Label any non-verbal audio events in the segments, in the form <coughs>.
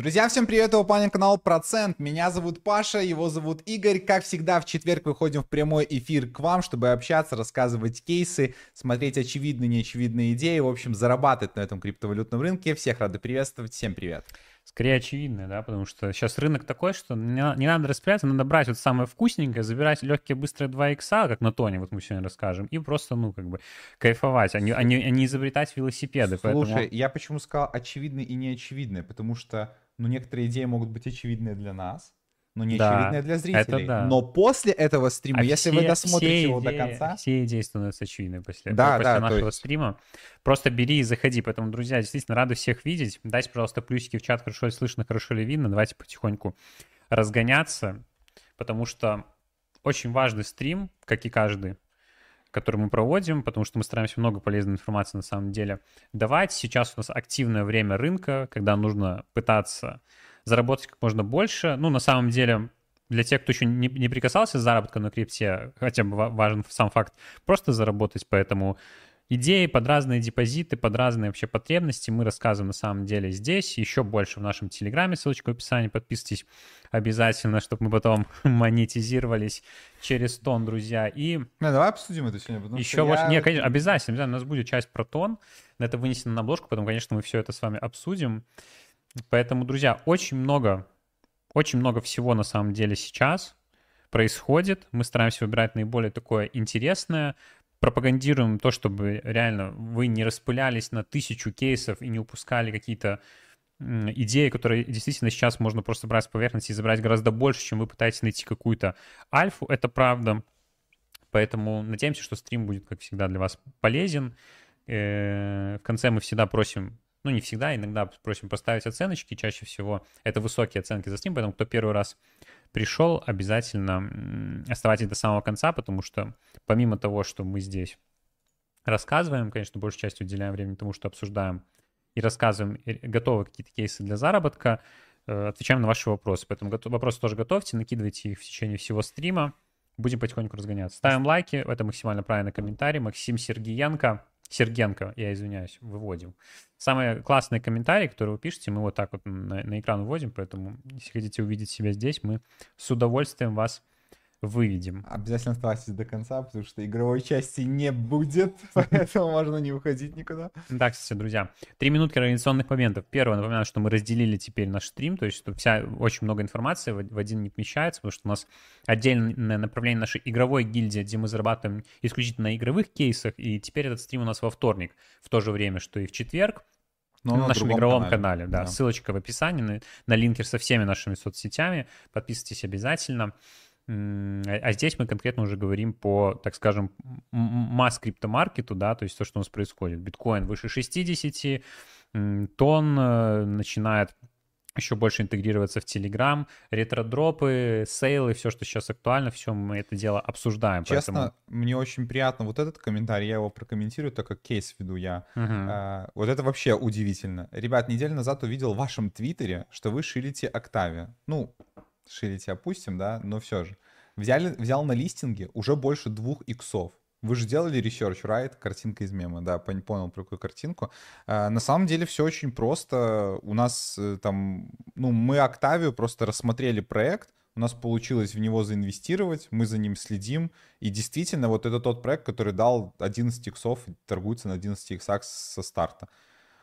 Друзья, всем привет, это Паня канал Процент. Меня зовут Паша, его зовут Игорь. Как всегда, в четверг выходим в прямой эфир к вам, чтобы общаться, рассказывать кейсы, смотреть очевидные, неочевидные идеи, в общем, зарабатывать на этом криптовалютном рынке. Всех рады приветствовать, всем привет. Скорее очевидное, да, потому что сейчас рынок такой, что не, не надо распыляться, надо брать вот самое вкусненькое, забирать легкие быстрые 2 икса, как на Тоне, вот мы сегодня расскажем, и просто, ну, как бы кайфовать, а не, а не, а не изобретать велосипеды. Слушай, поэтому... я почему сказал очевидное и неочевидное, потому что, ну, некоторые идеи могут быть очевидные для нас, но не да, очевидные для зрителей. Да. Но после этого стрима, а если все, вы досмотрите его идеи, до конца... Все идеи становятся очевидными после, да, после да, нашего есть... стрима. Просто бери и заходи. Поэтому, друзья, действительно рады всех видеть. Дайте, пожалуйста, плюсики в чат, хорошо ли слышно, хорошо ли видно. Давайте потихоньку разгоняться, потому что очень важный стрим, как и каждый, который мы проводим, потому что мы стараемся много полезной информации на самом деле давать. Сейчас у нас активное время рынка, когда нужно пытаться заработать как можно больше. Ну, на самом деле, для тех, кто еще не, не прикасался с заработком на крипте, хотя бы важен сам факт, просто заработать, поэтому идеи под разные депозиты, под разные вообще потребности. Мы рассказываем на самом деле здесь, еще больше в нашем Телеграме, ссылочка в описании, подписывайтесь обязательно, чтобы мы потом <laughs> монетизировались через тон, друзья, и... Не, давай обсудим это сегодня, Еще больше... Я... Не, конечно, обязательно, обязательно, у нас будет часть про тон, это вынесено на обложку, потом, конечно, мы все это с вами обсудим, Поэтому, друзья, очень много, очень много всего на самом деле сейчас происходит. Мы стараемся выбирать наиболее такое интересное, пропагандируем то, чтобы реально вы не распылялись на тысячу кейсов и не упускали какие-то идеи, которые действительно сейчас можно просто брать с поверхности и забрать гораздо больше, чем вы пытаетесь найти какую-то альфу, это правда. Поэтому надеемся, что стрим будет, как всегда, для вас полезен. Э, в конце мы всегда просим ну, не всегда, иногда просим поставить оценочки, чаще всего это высокие оценки за Steam, поэтому кто первый раз пришел, обязательно оставайтесь до самого конца, потому что помимо того, что мы здесь рассказываем, конечно, большей частью уделяем времени тому, что обсуждаем и рассказываем, готовы какие-то кейсы для заработка, э, отвечаем на ваши вопросы. Поэтому вопросы тоже готовьте, накидывайте их в течение всего стрима. Будем потихоньку разгоняться. Ставим лайки, это максимально правильный комментарий. Максим Сергеенко, Сергенко, я извиняюсь, выводим. Самые классные комментарии, которые вы пишете, мы вот так вот на, на экран вводим, поэтому если хотите увидеть себя здесь, мы с удовольствием вас выведем. Обязательно оставайтесь до конца, потому что игровой части не будет, <laughs> поэтому можно не уходить никуда. Да, кстати, друзья, три минутки организационных моментов. Первое, напоминаю, что мы разделили теперь наш стрим, то есть что вся очень много информации в, один не помещается, потому что у нас отдельное направление нашей игровой гильдии, где мы зарабатываем исключительно на игровых кейсах, и теперь этот стрим у нас во вторник, в то же время, что и в четверг, но на нашем игровом канале, канале да. да. Ссылочка в описании на, на линкер со всеми нашими соцсетями. Подписывайтесь обязательно. А, а здесь мы конкретно уже говорим по, так скажем, масс криптомаркету, да, то есть то, что у нас происходит. Биткоин выше 60 тонн, э, начинает еще больше интегрироваться в Telegram, ретро-дропы, сейлы, все, что сейчас актуально, все мы это дело обсуждаем. Честно, поэтому... мне очень приятно вот этот комментарий, я его прокомментирую, так как кейс веду я. Угу. А, вот это вообще удивительно. Ребят, неделю назад увидел в вашем твиттере, что вы шилите Octavia. Ну, шилите опустим, да, но все же. Взяли, взял на листинге уже больше двух иксов. Вы же делали research, right? Картинка из мема, да, понял про какую картинку. А, на самом деле все очень просто. У нас э, там, ну, мы Octavio просто рассмотрели проект, у нас получилось в него заинвестировать, мы за ним следим, и действительно вот это тот проект, который дал 11 иксов, торгуется на 11 иксах со старта.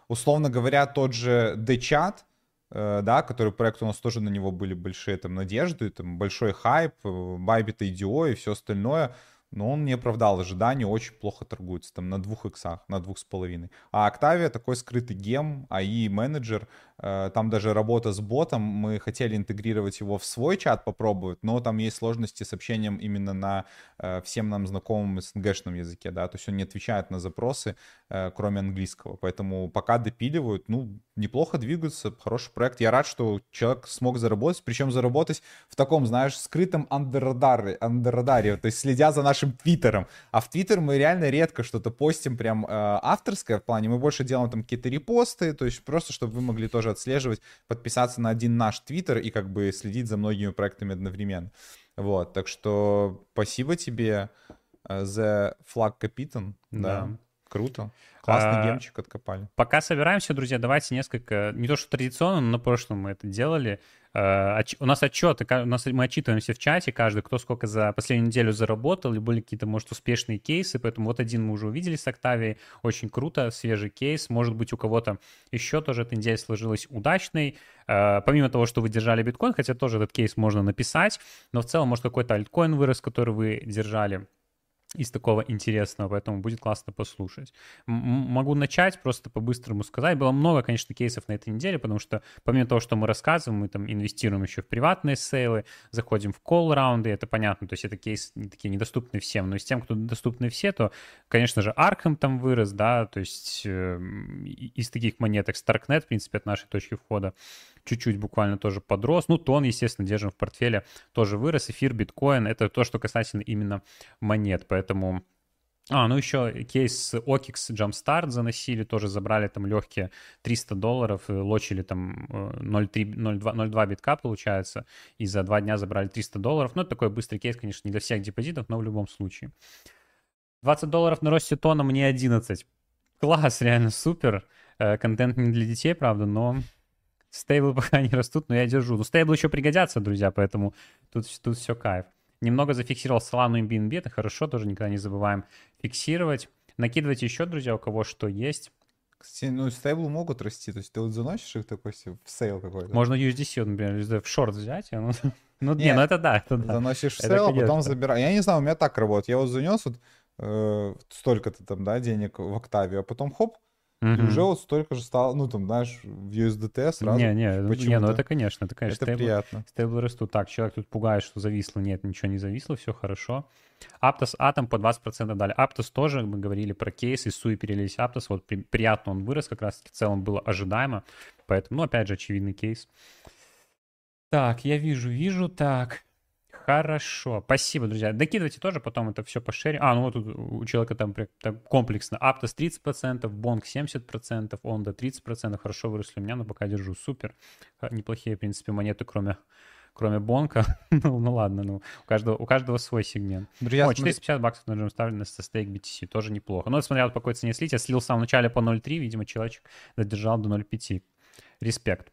Условно говоря, тот же D-чат, да, который проект у нас тоже на него были большие там надежды, там большой хайп, Bybit IDO и все остальное но он не оправдал ожиданий, очень плохо торгуется, там на двух иксах, на двух с половиной. А Octavia такой скрытый гем, AI менеджер, э, там даже работа с ботом, мы хотели интегрировать его в свой чат попробовать, но там есть сложности с общением именно на э, всем нам знакомом СНГшном языке, да, то есть он не отвечает на запросы, э, кроме английского, поэтому пока допиливают, ну, неплохо двигаются, хороший проект. Я рад, что человек смог заработать, причем заработать в таком, знаешь, скрытом андеррадаре, андеррадаре то есть следя за нашим твиттером. А в твиттер мы реально редко что-то постим прям э, авторское в плане. Мы больше делаем там какие-то репосты, то есть просто, чтобы вы могли тоже отслеживать, подписаться на один наш твиттер и как бы следить за многими проектами одновременно. Вот, так что спасибо тебе, The Flag Captain, да. да. Круто. Классный а, гемчик откопали. Пока собираемся, друзья, давайте несколько, не то что традиционно, но на прошлом мы это делали. А, у нас отчеты, у нас, мы отчитываемся в чате, каждый, кто сколько за последнюю неделю заработал, или были какие-то, может, успешные кейсы, поэтому вот один мы уже увидели с Октавией, очень круто, свежий кейс, может быть, у кого-то еще тоже эта неделя сложилась удачной, а, помимо того, что вы держали биткоин, хотя тоже этот кейс можно написать, но в целом, может, какой-то альткоин вырос, который вы держали, из такого интересного, поэтому будет классно послушать. М- могу начать просто по-быстрому сказать. Было много, конечно, кейсов на этой неделе, потому что помимо того, что мы рассказываем, мы там инвестируем еще в приватные сейлы, заходим в колл-раунды, это понятно, то есть это кейсы такие недоступны всем, но из тем, кто доступны все, то, конечно же, Arkham там вырос, да, то есть э, из таких монеток Starknet, в принципе, от нашей точки входа, чуть-чуть буквально тоже подрос. Ну, тон, естественно, держим в портфеле, тоже вырос. Эфир, биткоин — это то, что касательно именно монет, поэтому... А, ну еще кейс OKX Jumpstart заносили, тоже забрали там легкие 300 долларов, лочили там 0,3, 0,2, 0,2 битка получается, и за два дня забрали 300 долларов. Ну, это такой быстрый кейс, конечно, не для всех депозитов, но в любом случае. 20 долларов на росте тона, мне 11. Класс, реально супер. Э, контент не для детей, правда, но Стейблы <laughs> пока не растут, но я держу. Ну, стейблы еще пригодятся, друзья, поэтому тут, тут все кайф. Немного зафиксировал Solana и BNB, это хорошо, тоже никогда не забываем фиксировать. Накидывайте еще, друзья, у кого что есть. Кстати, ну, стейблы могут расти, то есть ты вот заносишь их такой в sale какой-то. Можно USDC, например, в шорт взять, ну, <laughs> ну не, ну это да, это да. Заносишь в sale, а потом забираешь. Я не знаю, у меня так работает. Я вот занес вот э, столько-то там, да, денег в Октавию, а потом хоп, Угу. И уже вот столько же стало, ну там, знаешь, в USDT сразу. Не, не, не, ну это конечно, это конечно. Это стейбл, приятно. Стейблы растут. Так, человек тут пугает, что зависло. Нет, ничего не зависло, все хорошо. Aptos Atom по 20% дали. Aptos тоже, мы говорили про кейс, и Суи перелились Aptos. Вот при, приятно он вырос, как раз таки в целом было ожидаемо. Поэтому, ну, опять же, очевидный кейс. Так, я вижу, вижу, так. Хорошо, спасибо, друзья. Докидывайте тоже, потом это все пошерим. А, ну вот тут у человека там, там комплексно. Aptos 30%, Bonk 70%, Onda 30%. Хорошо выросли у меня, но пока держу. Супер. Неплохие, в принципе, монеты, кроме кроме Бонка. <laughs> ну, ну ладно, ну у каждого, у каждого свой сегмент. Друзья, О, 450 смотри... баксов на джем ставлено со стейк BTC, тоже неплохо. Ну, смотря по какой цене слить, я слил в самом начале по 0.3, видимо, человечек додержал до 0.5. Респект.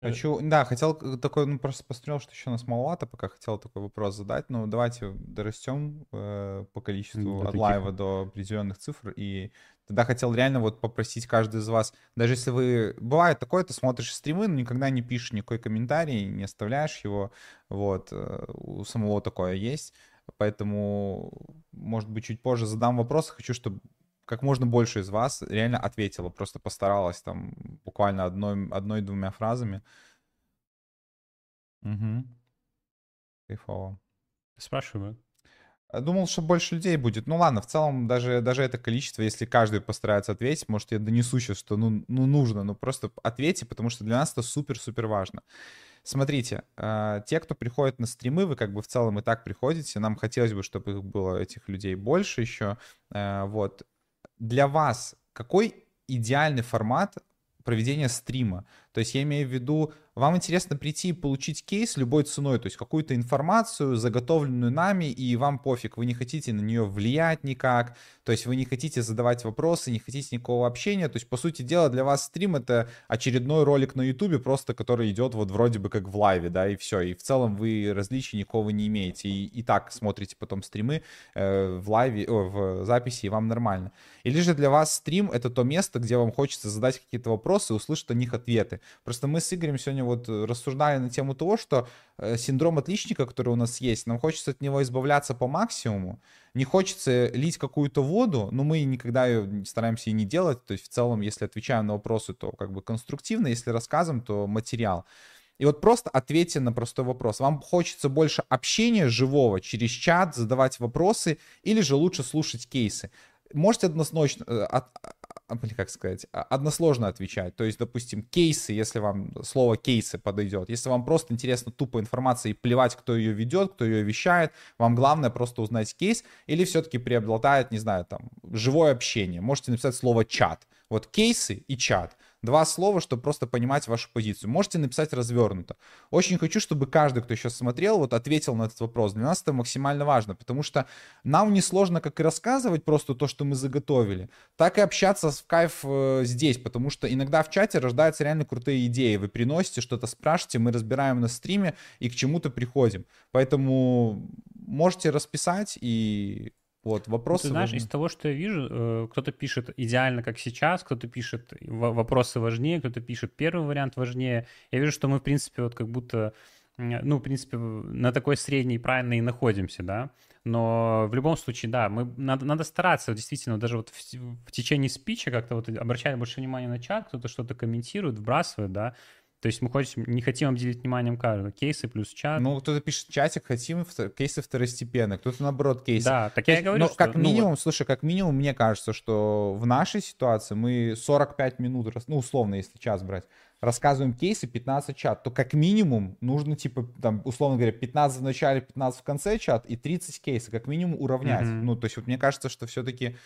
Э, Хочу, да, хотел такой, ну просто посмотрел, что еще у нас маловато, пока хотел такой вопрос задать. Ну давайте дорастем э, по количеству до от лайва до определенных цифр. И тогда хотел реально вот попросить каждый из вас, даже если вы, бывает такое, ты смотришь стримы, но никогда не пишешь никакой комментарий, не оставляешь его, вот, э, у самого такое есть. Поэтому, может быть, чуть позже задам вопрос. Хочу, чтобы как можно больше из вас реально ответила, просто постаралась там буквально одной, одной-двумя фразами. Угу. Кайфово. Спрашиваю. Думал, что больше людей будет. Ну ладно, в целом даже, даже это количество, если каждый постарается ответить, может, я донесу сейчас, что ну, ну нужно, ну просто ответьте, потому что для нас это супер-супер важно. Смотрите, э, те, кто приходит на стримы, вы как бы в целом и так приходите, нам хотелось бы, чтобы их было, этих людей больше еще, э, вот для вас какой идеальный формат проведения стрима? То есть я имею в виду, вам интересно прийти и получить кейс любой ценой, то есть какую-то информацию, заготовленную нами, и вам пофиг, вы не хотите на нее влиять никак, то есть вы не хотите задавать вопросы, не хотите никакого общения, то есть, по сути дела, для вас стрим — это очередной ролик на ютубе, просто который идет вот вроде бы как в лайве, да, и все, и в целом вы различий никакого не имеете, и, и так смотрите потом стримы э, в лайве, о, в записи, и вам нормально. Или же для вас стрим — это то место, где вам хочется задать какие-то вопросы услышать о них ответы. Просто мы с Игорем сегодня вот рассуждали на тему того, что э, синдром отличника, который у нас есть, нам хочется от него избавляться по максимуму. Не хочется лить какую-то воду, но мы никогда ее стараемся и не делать. То есть в целом, если отвечаем на вопросы, то как бы конструктивно, если рассказываем, то материал. И вот просто ответьте на простой вопрос. Вам хочется больше общения живого через чат, задавать вопросы, или же лучше слушать кейсы? Можете однозначно, э, блин, как сказать, а, односложно отвечать. То есть, допустим, кейсы, если вам слово кейсы подойдет. Если вам просто интересно тупо информация и плевать, кто ее ведет, кто ее вещает, вам главное просто узнать кейс, или все-таки преобладает, не знаю, там, живое общение. Можете написать слово чат. Вот кейсы и чат. Два слова, чтобы просто понимать вашу позицию. Можете написать развернуто. Очень хочу, чтобы каждый, кто сейчас смотрел, вот ответил на этот вопрос. Для нас это максимально важно, потому что нам не сложно как и рассказывать просто то, что мы заготовили, так и общаться в кайф э, здесь, потому что иногда в чате рождаются реально крутые идеи. Вы приносите что-то, спрашиваете, мы разбираем на стриме и к чему-то приходим. Поэтому можете расписать и вот, вопросы. Ну, ты знаешь, важны. из того, что я вижу, э, кто-то пишет идеально, как сейчас, кто-то пишет вопросы важнее, кто-то пишет первый вариант важнее. Я вижу, что мы, в принципе, вот как будто, ну, в принципе, на такой средней правильной и находимся, да. Но в любом случае, да, мы, надо, надо стараться действительно даже вот в, в течение спича как-то вот обращать больше внимания на чат, кто-то что-то комментирует, вбрасывает, да, то есть мы хотим, не хотим обделить вниманием каждого. Кейсы плюс чат. Ну, кто-то пишет чатик, хотим кейсы второстепенные, кто-то наоборот кейсы. Да, так я и говорю, Но что, как ну, минимум, вот... слушай, как минимум, мне кажется, что в нашей ситуации мы 45 минут, ну, условно, если час брать, рассказываем кейсы, 15 чат, то как минимум нужно, типа, там, условно говоря, 15 в начале, 15 в конце чат и 30 кейсов, как минимум уравнять. Mm-hmm. Ну, то есть вот мне кажется, что все-таки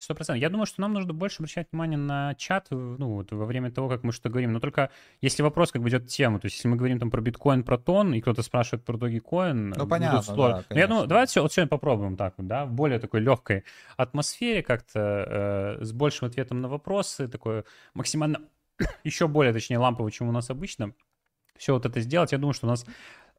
Сто процентов. Я думаю, что нам нужно больше обращать внимание на чат, ну, вот, во время того, как мы что говорим. Но только если вопрос как бы идет тему, то есть если мы говорим там про биткоин, про тон, и кто-то спрашивает про Dogecoin, ну, понятно, сложно. Да, Но я думаю, давайте вот сегодня попробуем так вот, да, в более такой легкой атмосфере как-то, э, с большим ответом на вопросы, такое максимально, <coughs> еще более, точнее, лампово, чем у нас обычно, все вот это сделать. Я думаю, что у нас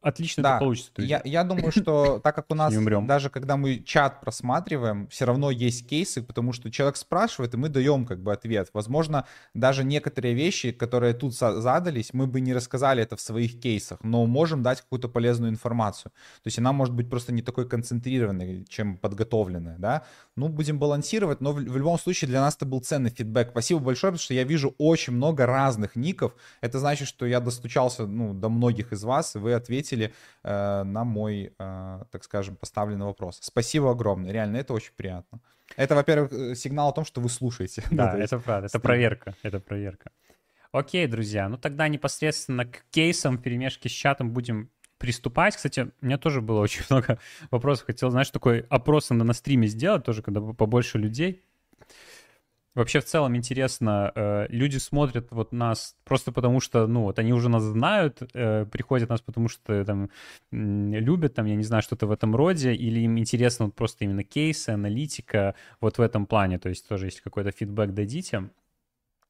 отлично да. это получится. Я, я думаю, что так как у нас даже когда мы чат просматриваем, все равно есть кейсы, потому что человек спрашивает, и мы даем как бы ответ. Возможно, даже некоторые вещи, которые тут задались, мы бы не рассказали это в своих кейсах, но можем дать какую-то полезную информацию. То есть она может быть просто не такой концентрированной, чем подготовленная, да. Ну, будем балансировать, но в, в любом случае для нас это был ценный фидбэк. Спасибо большое, потому что я вижу очень много разных ников. Это значит, что я достучался ну, до многих из вас, и вы ответили ответили э, на мой, э, так скажем, поставленный вопрос. Спасибо огромное, реально, это очень приятно. Это, во-первых, э, сигнал о том, что вы слушаете. <laughs> Да, это правда, это проверка, это проверка. Окей, друзья, ну тогда непосредственно к кейсам перемешки с чатом будем приступать. Кстати, у меня тоже было очень <laughs> много вопросов. Хотел, знаешь, такой опрос на, на стриме сделать, тоже когда побольше людей. Вообще в целом интересно, э, люди смотрят вот нас просто потому что, ну, вот они уже нас знают, э, приходят нас потому что там любят, там, я не знаю, что-то в этом роде, или им интересно вот просто именно кейсы, аналитика вот в этом плане, то есть тоже если какой-то фидбэк дадите,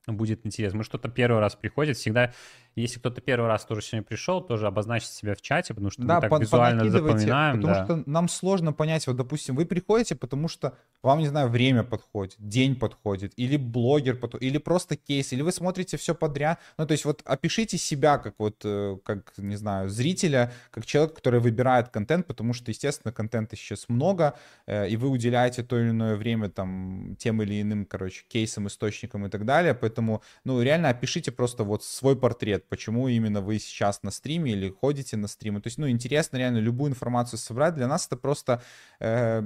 будет интересно. Мы что-то первый раз приходит, всегда если кто-то первый раз тоже сегодня пришел, тоже обозначить себя в чате, потому что да, мы так визуально запоминаем. Потому да. что нам сложно понять, вот, допустим, вы приходите, потому что вам, не знаю, время подходит, день подходит, или блогер подходит, или просто кейс, или вы смотрите все подряд. Ну, то есть вот опишите себя как вот, э, как, не знаю, зрителя, как человек, который выбирает контент, потому что, естественно, контента сейчас много, э, и вы уделяете то или иное время там тем или иным, короче, кейсам, источникам и так далее. Поэтому, ну, реально опишите просто вот свой портрет ответ, почему именно вы сейчас на стриме или ходите на стримы. То есть, ну, интересно реально любую информацию собрать. Для нас это просто э,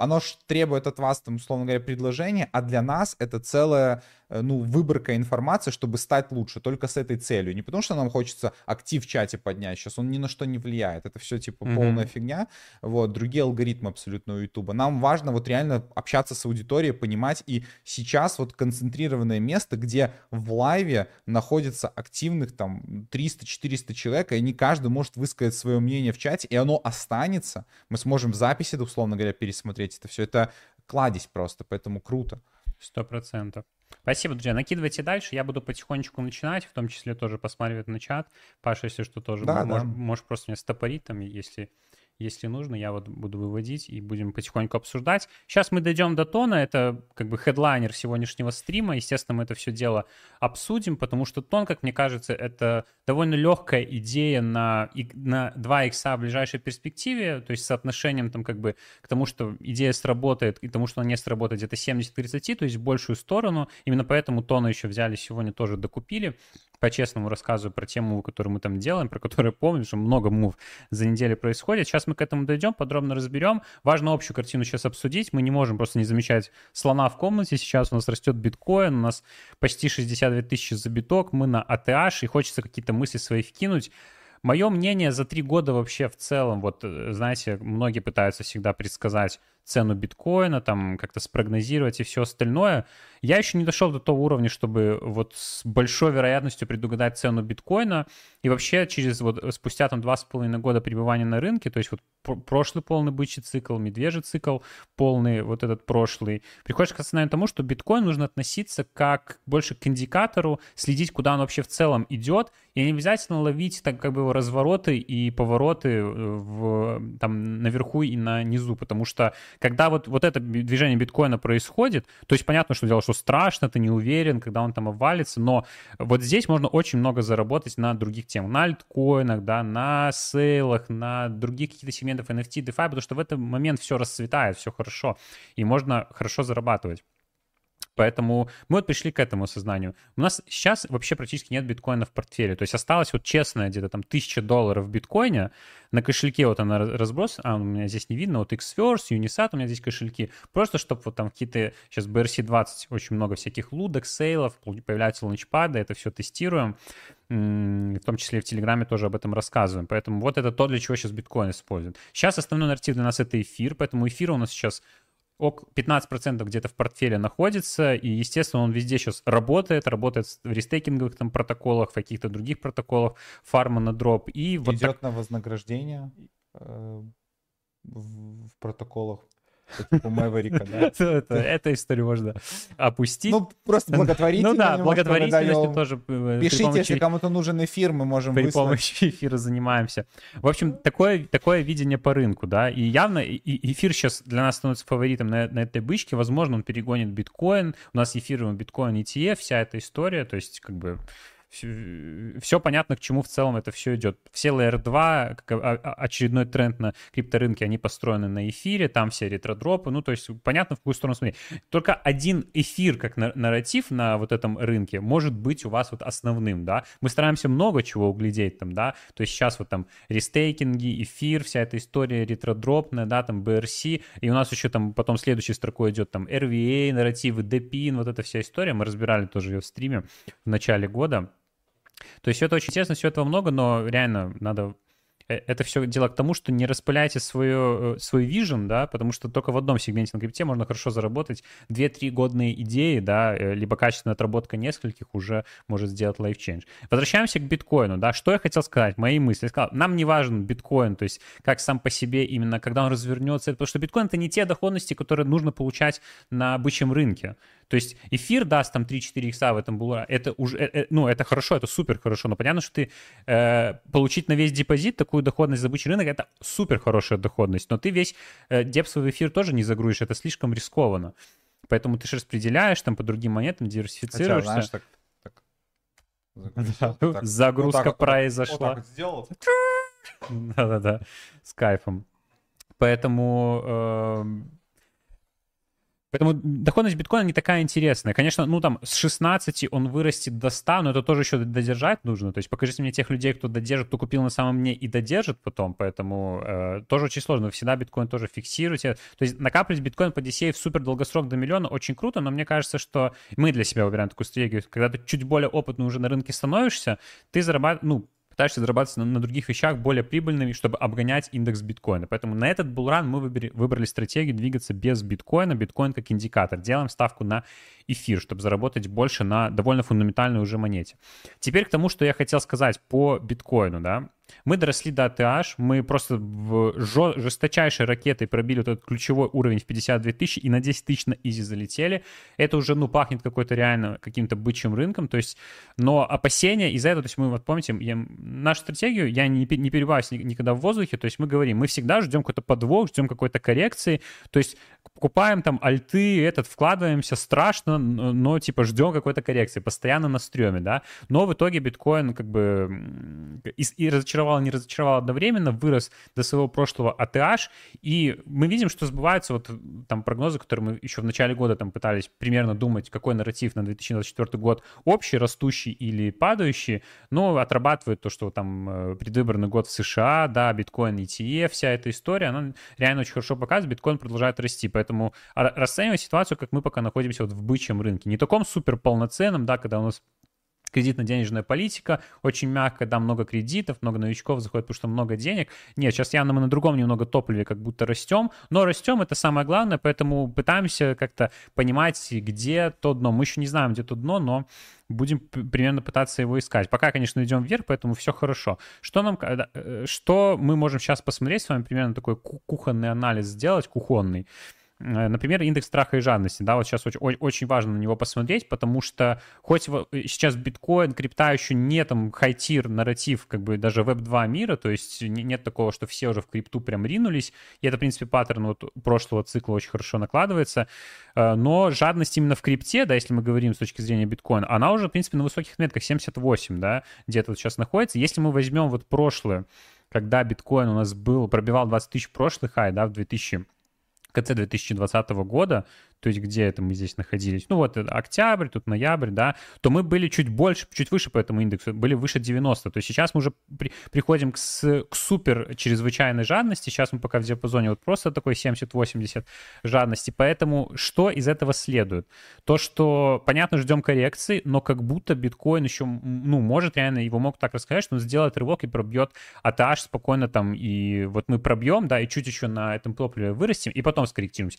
оно ж требует от вас, там, условно говоря, предложение, а для нас это целая, э, ну, выборка информации, чтобы стать лучше, только с этой целью. Не потому что нам хочется актив в чате поднять, сейчас он ни на что не влияет, это все, типа, mm-hmm. полная фигня, вот, другие алгоритмы абсолютно у Ютуба. Нам важно вот реально общаться с аудиторией, понимать, и сейчас вот концентрированное место, где в лайве находится активных, там, 300-400 человек, и не каждый может высказать свое мнение в чате, и оно останется, мы сможем в записи, условно говоря, пересмотреть смотреть это все. Это кладезь просто, поэтому круто. Сто процентов. Спасибо, друзья. Накидывайте дальше. Я буду потихонечку начинать, в том числе тоже посматривать на чат. Паша, если что, тоже да, можешь, да. можешь просто меня стопорить там, если если нужно, я вот буду выводить и будем потихоньку обсуждать. Сейчас мы дойдем до тона, это как бы хедлайнер сегодняшнего стрима. Естественно, мы это все дело обсудим, потому что тон, как мне кажется, это довольно легкая идея на, на 2 икса в ближайшей перспективе, то есть соотношением там как бы к тому, что идея сработает и тому, что она не сработает, где-то 70-30, то есть в большую сторону. Именно поэтому тона еще взяли сегодня, тоже докупили по-честному рассказываю про тему, которую мы там делаем, про которую помню, что много мув за неделю происходит. Сейчас мы к этому дойдем, подробно разберем. Важно общую картину сейчас обсудить. Мы не можем просто не замечать слона в комнате. Сейчас у нас растет биткоин, у нас почти 62 тысячи за биток, мы на ATH, и хочется какие-то мысли свои вкинуть. Мое мнение за три года вообще в целом, вот, э, знаете, многие пытаются всегда предсказать цену биткоина, там как-то спрогнозировать и все остальное. Я еще не дошел до того уровня, чтобы вот с большой вероятностью предугадать цену биткоина. И вообще через вот спустя там два с половиной года пребывания на рынке, то есть вот прошлый полный бычий цикл, медвежий цикл полный, вот этот прошлый, приходишь к осознанию тому, что биткоин нужно относиться как больше к индикатору, следить, куда он вообще в целом идет, и не обязательно ловить так как бы развороты и повороты э, в, там наверху и на низу, потому что когда вот, вот это движение биткоина происходит, то есть понятно, что дело, что страшно, ты не уверен, когда он там обвалится, но вот здесь можно очень много заработать на других темах, на альткоинах, да, на сейлах, на других каких-то сегментах NFT, DeFi, потому что в этот момент все расцветает, все хорошо, и можно хорошо зарабатывать. Поэтому мы вот пришли к этому осознанию. У нас сейчас вообще практически нет биткоина в портфеле. То есть осталось вот честно где-то там тысяча долларов в биткоине. На кошельке вот она разброс, а у меня здесь не видно, вот Xverse, Unisat, у меня здесь кошельки. Просто чтобы вот там какие-то, сейчас BRC20 очень много всяких лудок, сейлов, появляются ланчпады, это все тестируем. В том числе в Телеграме тоже об этом рассказываем. Поэтому вот это то, для чего сейчас биткоин используют. Сейчас основной нарратив для нас это эфир, поэтому эфир у нас сейчас 15% где-то в портфеле находится, и, естественно, он везде сейчас работает, работает в рестейкинговых там протоколах, в каких-то других протоколах, фарма на дроп. И вот Идет так... на вознаграждение э, в протоколах типа Мэверика, да? Эту историю можно опустить. Ну, просто благотворительность. Ну да, благотворительностью тоже. Э, Пишите, если кому-то нужен эфир, мы можем При помощи эфира занимаемся. В общем, такое, такое видение по рынку, да, и явно эфир сейчас для нас становится фаворитом на, на этой бычке. Возможно, он перегонит биткоин. У нас эфир биткоин ETF, вся эта история, то есть как бы все понятно, к чему в целом это все идет. Все Layer 2, как очередной тренд на крипторынке, они построены на эфире, там все ретродропы, ну, то есть понятно, в какую сторону смотреть. Только один эфир как нарратив на вот этом рынке может быть у вас вот основным, да. Мы стараемся много чего углядеть там, да, то есть сейчас вот там рестейкинги, эфир, вся эта история ретродропная, да, там BRC, и у нас еще там потом следующей строкой идет там RVA, нарративы, DPIN, вот эта вся история, мы разбирали тоже ее в стриме в начале года, то есть все это очень интересно, все этого много, но реально надо Э, это все дело к тому, что не распыляйте свою, э, свой vision, да, потому что только в одном сегменте на крипте можно хорошо заработать. Две-три годные идеи, да, э, либо качественная отработка нескольких уже может сделать life change. Возвращаемся к биткоину, да, что я хотел сказать, мои мысли. Я сказал, нам не важен биткоин, то есть как сам по себе именно, когда он развернется, потому что биткоин это не те доходности, которые нужно получать на бычьем рынке. То есть эфир даст там 3-4 икса в этом было, это уже, э, ну, это хорошо, это супер хорошо, но понятно, что ты э, получить на весь депозит такую доходность за бычий рынок, это супер хорошая доходность, но ты весь э, депсовый эфир тоже не загрузишь, это слишком рискованно. Поэтому ты же распределяешь там по другим монетам, диверсифицируешься. Хотя, знаешь, так, так, загрузка, так, загрузка вот так, произошла. Вот так вот сделал. <laughs> Да-да-да, с кайфом. Поэтому э, Поэтому доходность биткоина не такая интересная. Конечно, ну там с 16 он вырастет до 100, но это тоже еще додержать нужно. То есть покажите мне тех людей, кто додержит, кто купил на самом дне и додержит потом. Поэтому э, тоже очень сложно. Вы всегда биткоин тоже фиксируете. То есть накапливать биткоин по DCA в супер долгосрок до миллиона очень круто, но мне кажется, что мы для себя выбираем такую стратегию. Когда ты чуть более опытный уже на рынке становишься, ты зарабатываешь, ну, пытаешься зарабатывать на, на других вещах более прибыльными, чтобы обгонять индекс биткоина. Поэтому на этот булран мы выбрали, выбрали стратегию двигаться без биткоина, биткоин как индикатор. Делаем ставку на эфир, чтобы заработать больше на довольно фундаментальной уже монете. Теперь к тому, что я хотел сказать по биткоину, да. Мы доросли до ATH, мы просто в жесточайшей ракетой пробили вот этот ключевой уровень в 52 тысячи и на 10 тысяч на изи залетели. Это уже, ну, пахнет какой-то реально каким-то бычьим рынком, то есть, но опасения из-за этого, то есть мы, вот помните, я, нашу стратегию, я не, не перебиваюсь никогда в воздухе, то есть мы говорим, мы всегда ждем какой-то подвох, ждем какой-то коррекции, то есть покупаем там альты, этот, вкладываемся, страшно, но, типа ждем какой-то коррекции, постоянно на стреме, да, но в итоге биткоин как бы и, и разочаровал, не разочаровал одновременно, вырос до своего прошлого ATH, и мы видим, что сбываются вот там прогнозы, которые мы еще в начале года там пытались примерно думать, какой нарратив на 2024 год, общий, растущий или падающий, но отрабатывает то, что там э, предвыборный год в США, да, биткоин, ETF, вся эта история, она реально очень хорошо показывает, биткоин продолжает расти, поэтому расценивать ситуацию, как мы пока находимся вот в бычьем рынке, не таком супер полноценном, да, когда у нас кредитно-денежная политика, очень мягко, да, много кредитов, много новичков заходит, потому что много денег. Нет, сейчас явно мы на другом немного топливе как будто растем, но растем, это самое главное, поэтому пытаемся как-то понимать, где то дно. Мы еще не знаем, где то дно, но будем примерно пытаться его искать. Пока, конечно, идем вверх, поэтому все хорошо. Что нам, э, что мы можем сейчас посмотреть с вами, примерно такой кухонный анализ сделать, кухонный. Э, например, индекс страха и жадности, да, вот сейчас очень, очень важно на него посмотреть, потому что хоть э, сейчас биткоин, крипта еще не там хайтир, нарратив, как бы даже веб-2 мира, то есть нет такого, что все уже в крипту прям ринулись, и это, в принципе, паттерн вот прошлого цикла очень хорошо накладывается, э, но жадность именно в крипте, да, если мы говорим с точки зрения биткоина, она уже, в принципе, на высоких метках 78, да, где-то вот сейчас находится. Если мы возьмем вот прошлое, когда биткоин у нас был, пробивал 20 тысяч прошлых хай, да, в 2000 конце 2020 года, то есть где это мы здесь находились, ну вот октябрь, тут ноябрь, да, то мы были чуть больше, чуть выше по этому индексу, были выше 90. То есть сейчас мы уже при, приходим к, с, к супер чрезвычайной жадности, сейчас мы пока в диапазоне вот просто такой 70-80 жадности, поэтому что из этого следует? То, что, понятно, ждем коррекции, но как будто биткоин еще, ну, может реально, его могут так рассказать, что он сделает рывок и пробьет ATH спокойно там, и вот мы пробьем, да, и чуть еще на этом топливе вырастем, и потом скорректируемся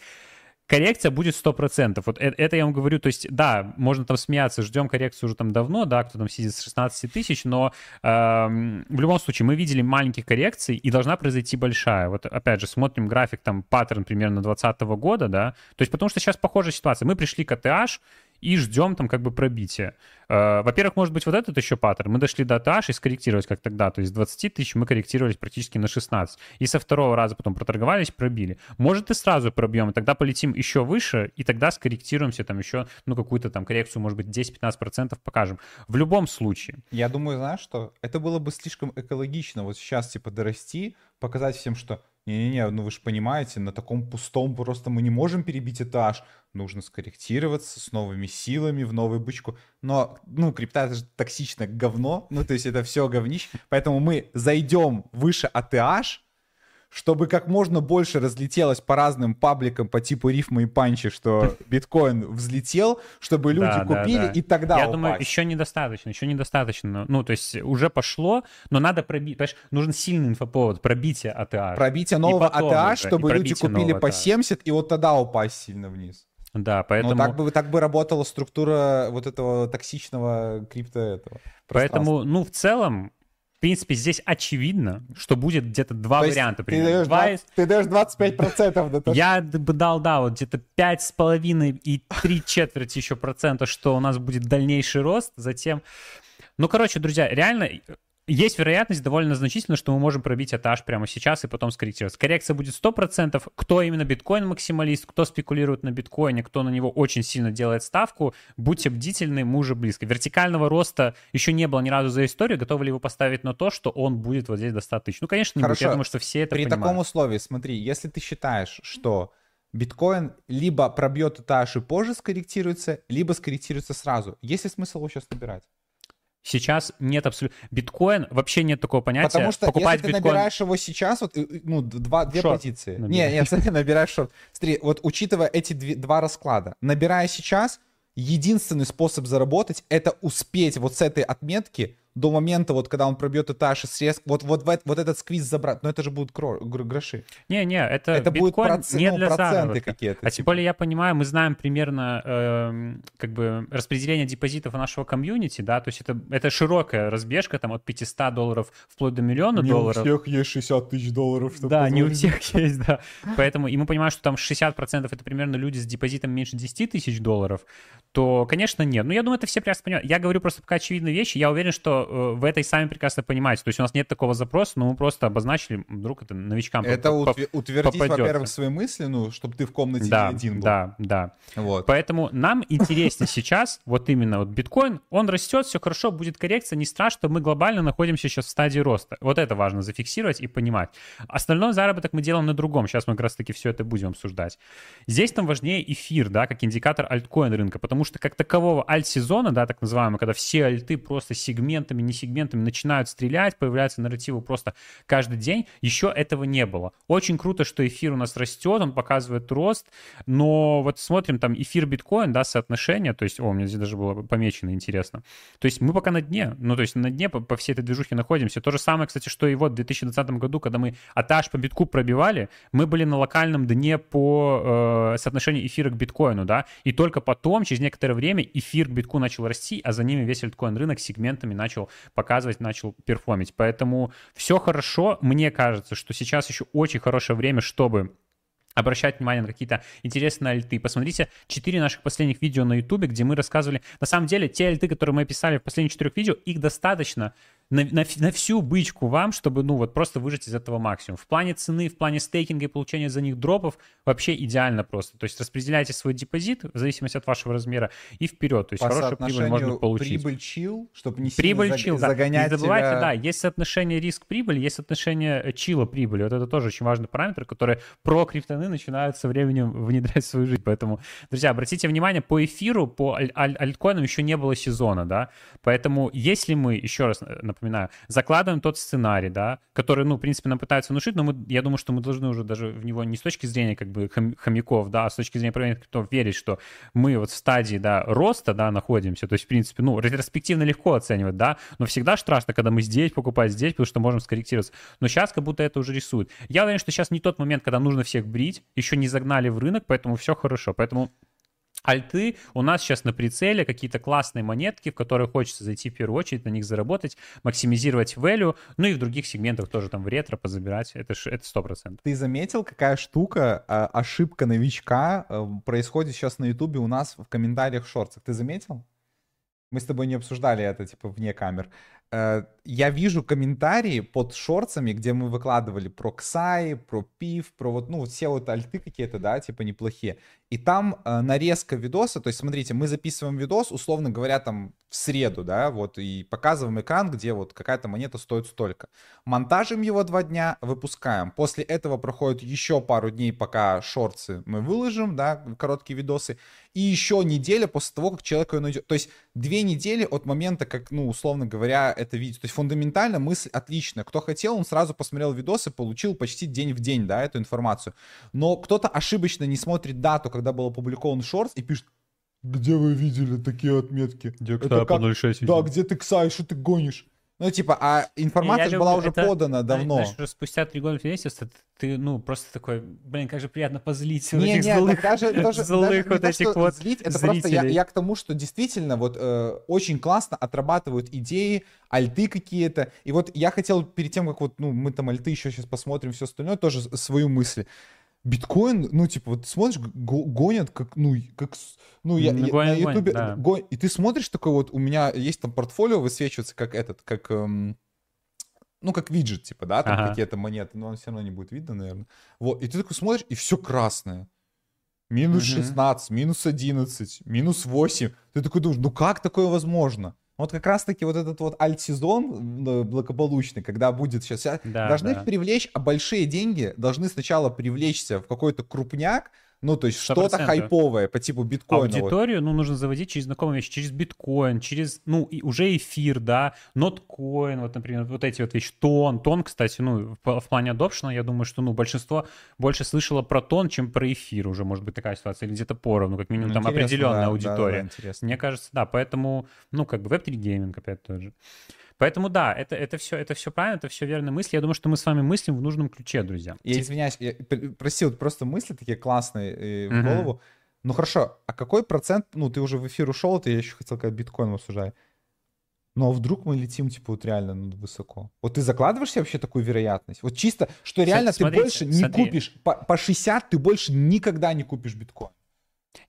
коррекция будет 100%. Вот это, это я вам говорю, то есть, да, можно там смеяться, ждем коррекцию уже там давно, да, кто там сидит с 16 тысяч, но э, в любом случае мы видели маленьких коррекций, и должна произойти большая. Вот опять же, смотрим график, там, паттерн примерно 2020 года, да, то есть потому что сейчас похожая ситуация. Мы пришли к ATH, и ждем там как бы пробития. Э, во-первых, может быть вот этот еще паттерн. Мы дошли до TH и скорректировались как тогда. То есть 20 тысяч мы корректировались практически на 16. И со второго раза потом проторговались, пробили. Может и сразу пробьем, и тогда полетим еще выше, и тогда скорректируемся там еще, ну, какую-то там коррекцию, может быть, 10-15% покажем. В любом случае. Я думаю, знаешь что? Это было бы слишком экологично вот сейчас типа дорасти, показать всем, что не-не-не, ну вы же понимаете, на таком пустом просто мы не можем перебить этаж. Нужно скорректироваться с новыми силами в новую бычку. Но, ну, крипта это же токсичное говно. Ну, то есть это все говнище. Поэтому мы зайдем выше ATH, чтобы как можно больше разлетелось по разным пабликам по типу рифма и панчи, что <laughs> биткоин взлетел, чтобы люди да, купили, да, да. и тогда Я упасть. думаю, еще недостаточно, еще недостаточно. Ну, то есть уже пошло, но надо пробить. Понимаешь, нужен сильный инфоповод, пробитие ATH. Пробитие нового ATH, чтобы люди купили по 70, и вот тогда упасть сильно вниз. Да, поэтому... Но так бы, так бы работала структура вот этого токсичного крипто этого. Поэтому, ну, в целом, в принципе, здесь очевидно, что будет где-то два То варианта. Ты даешь, два... 20, ты даешь 25% на то, Я бы дал, да, вот где-то 5,5 и 3 <laughs> четверти еще процента, что у нас будет дальнейший рост. Затем... Ну, короче, друзья, реально есть вероятность довольно значительная, что мы можем пробить этаж прямо сейчас и потом скорректироваться. Коррекция будет 100%. Кто именно биткоин-максималист, кто спекулирует на биткоине, кто на него очень сильно делает ставку, будьте бдительны, мы уже близко. Вертикального роста еще не было ни разу за историю. Готовы ли вы поставить на то, что он будет вот здесь достаточно? Ну, конечно, не Хорошо. будет. Я думаю, что все это При понимают. таком условии, смотри, если ты считаешь, что биткоин либо пробьет этаж и позже скорректируется, либо скорректируется сразу. Есть ли смысл его сейчас набирать? Сейчас нет абсолютно... Биткоин, вообще нет такого понятия. Потому что покупать если ты биткоин... набираешь его сейчас, вот, ну, два, две шорт позиции. Набираешь. Не, нет, смотри, набираешь шорт. Смотри, вот учитывая эти две, два расклада, набирая сейчас, единственный способ заработать — это успеть вот с этой отметки до момента, вот когда он пробьет этаж и срез, вот, вот, вот, вот этот сквиз забрать, но это же будут кро- гроши. Не-не, это, это будет проц... не ну, для проценты какие-то. А типа. тем более я понимаю, мы знаем примерно э, как бы распределение депозитов нашего комьюнити, да, то есть это, это широкая разбежка там от 500 долларов вплоть до миллиона не долларов. Не у всех есть 60 тысяч долларов. Чтобы да, позволить. не у всех есть, да. Поэтому, и мы понимаем, что там 60% это примерно люди с депозитом меньше 10 тысяч долларов, то, конечно, нет. Ну, я думаю, это все прекрасно понимают. Я говорю просто пока очевидные вещи. Я уверен, что э, в этой самой сами прекрасно понимаете. То есть у нас нет такого запроса, но мы просто обозначили, вдруг это новичкам Это утвер- утвердить, во-первых, свои мысли, ну, чтобы ты в комнате да, не один был. Да, да. Вот. Поэтому нам <laughs> интереснее сейчас, вот именно вот биткоин, он растет, все хорошо, будет коррекция, не страшно, мы глобально находимся сейчас в стадии роста. Вот это важно зафиксировать и понимать. Остальной заработок мы делаем на другом. Сейчас мы как раз-таки все это будем обсуждать. Здесь нам важнее эфир, да, как индикатор альткоин рынка, потому что как такового альт-сезона, да, так называемого, когда все альты просто сегменты сегментами, не сегментами начинают стрелять, появляются нарративы просто каждый день. Еще этого не было. Очень круто, что эфир у нас растет, он показывает рост, но вот смотрим там эфир биткоин, да, соотношение, то есть, о, у меня здесь даже было помечено, интересно. То есть мы пока на дне, ну, то есть на дне по, по всей этой движухе находимся. То же самое, кстати, что и вот в 2020 году, когда мы атаж по битку пробивали, мы были на локальном дне по э, соотношению эфира к биткоину, да, и только потом, через некоторое время, эфир к битку начал расти, а за ними весь альткоин рынок сегментами начал показывать, начал перформить. Поэтому все хорошо. Мне кажется, что сейчас еще очень хорошее время, чтобы обращать внимание на какие-то интересные альты. Посмотрите четыре наших последних видео на YouTube, где мы рассказывали. На самом деле, те альты, которые мы описали в последних четырех видео, их достаточно на, на, на всю бычку вам, чтобы, ну, вот просто выжать из этого максимум. В плане цены, в плане стейкинга и получения за них дропов вообще идеально просто. То есть распределяйте свой депозит в зависимости от вашего размера и вперед. То есть По хорошую прибыль можно получить. Прибыль чил, чтобы не прибыль сильно чил, за, загонять да. Не забывайте, тебя... да, есть соотношение риск-прибыль, есть соотношение э, чила прибыли. Вот это тоже очень важный параметр, который про криптоны начинают со временем внедрять в свою жизнь. Поэтому, друзья, обратите внимание, по эфиру, по аль- аль- альткоинам еще не было сезона, да. Поэтому если мы, еще раз э, напоминаю, закладываем тот сценарий, да, который, ну, в принципе, нам пытаются внушить, но мы, я думаю, что мы должны уже даже в него не с точки зрения как бы хом, хомяков, да, а с точки зрения проверенных криптов верить, что мы вот в стадии, да, роста, да, находимся, то есть, в принципе, ну, ретроспективно легко оценивать, да, но всегда страшно, когда мы здесь покупать здесь, потому что можем скорректироваться. Но сейчас как будто это уже рисует. Я уверен, что сейчас не тот момент, когда нужно всех брить, еще не загнали в рынок, поэтому все хорошо. Поэтому Альты у нас сейчас на прицеле какие-то классные монетки, в которые хочется зайти в первую очередь, на них заработать, максимизировать value, ну и в других сегментах тоже там в ретро позабирать, это это сто процентов. Ты заметил, какая штука, а, ошибка новичка э, происходит сейчас на ютубе у нас в комментариях в шорцах, ты заметил? Мы с тобой не обсуждали это, типа, вне камер. Э, я вижу комментарии под шорцами, где мы выкладывали про Ксай, про Пив, про вот, ну, все вот альты какие-то, да, типа неплохие. И там э, нарезка видоса, то есть, смотрите, мы записываем видос, условно говоря, там в среду, да, вот, и показываем экран, где вот какая-то монета стоит столько. Монтажим его два дня, выпускаем. После этого проходит еще пару дней, пока шорцы мы выложим, да, короткие видосы, и еще неделя после того, как человек ее найдет. То есть, две недели от момента, как, ну, условно говоря, это видео. То есть, фундаментально мысль отличная. Кто хотел, он сразу посмотрел видосы, получил почти день в день, да, эту информацию. Но кто-то ошибочно не смотрит дату, когда был опубликован шорт и пишет, где вы видели такие отметки? Где Это по 0,6 Да, где ты Ксай, что ты гонишь? Ну, типа, а информация же была уже это, подана давно. Знаешь, уже спустя три года месяца ты, ну, просто такой, блин, как же приятно позлить не, этих не, злых, даже, даже, злых даже вот то, этих вот злить, это зрителей. просто я, я к тому, что действительно вот э, очень классно отрабатывают идеи, альты какие-то. И вот я хотел перед тем, как вот, ну, мы там альты еще сейчас посмотрим, все остальное, тоже свою мысль биткоин, ну, типа, вот смотришь, гонят, как, ну, как, ну, я, Ну, я гонят, на ютубе, да. гон- и ты смотришь такой вот, у меня есть там портфолио, высвечивается как этот, как, эм, ну, как виджет, типа, да, там Ага. какие-то монеты, но он все равно не будет видно, наверное. Вот, и ты такой смотришь, и все красное. Минус Мгм. 16, минус 11, минус 8. Ты такой думаешь, ну как такое возможно? Вот как раз-таки вот этот вот альт-сезон э, благополучный, когда будет сейчас... Да, должны да. привлечь, а большие деньги должны сначала привлечься в какой-то крупняк, ну, то есть что-то хайповое по типу биткоина. вот. Аудиторию, ну, нужно заводить через знакомые вещи, через биткоин, через, ну, и уже эфир, да, ноткоин, вот, например, вот эти вот вещи, тон, тон, кстати, ну, в, в плане адопшена, я думаю, что, ну, большинство больше слышало про тон, чем про эфир уже, может быть, такая ситуация, или где-то поровну, как минимум, Ну, там интересно, определенная да, да, аудитория. да, интересно. Мне кажется, да, поэтому, ну, как бы веб-3 гейминг опять тоже. Поэтому да, это, это, все, это все правильно, это все верные мысли. Я думаю, что мы с вами мыслим в нужном ключе, друзья. Я извиняюсь, я пр- прости, вот просто мысли такие классные э, в Мгм. голову. Ну хорошо, а какой процент, ну ты уже в эфир ушел, это я еще хотел как биткоин обсуждать. Ну а вдруг мы летим, типа, вот реально ну, высоко? Вот ты закладываешь себе вообще такую вероятность? Вот чисто, что реально смотрите, ты больше не смотри. купишь, по, по 60 ты больше никогда не купишь биткоин.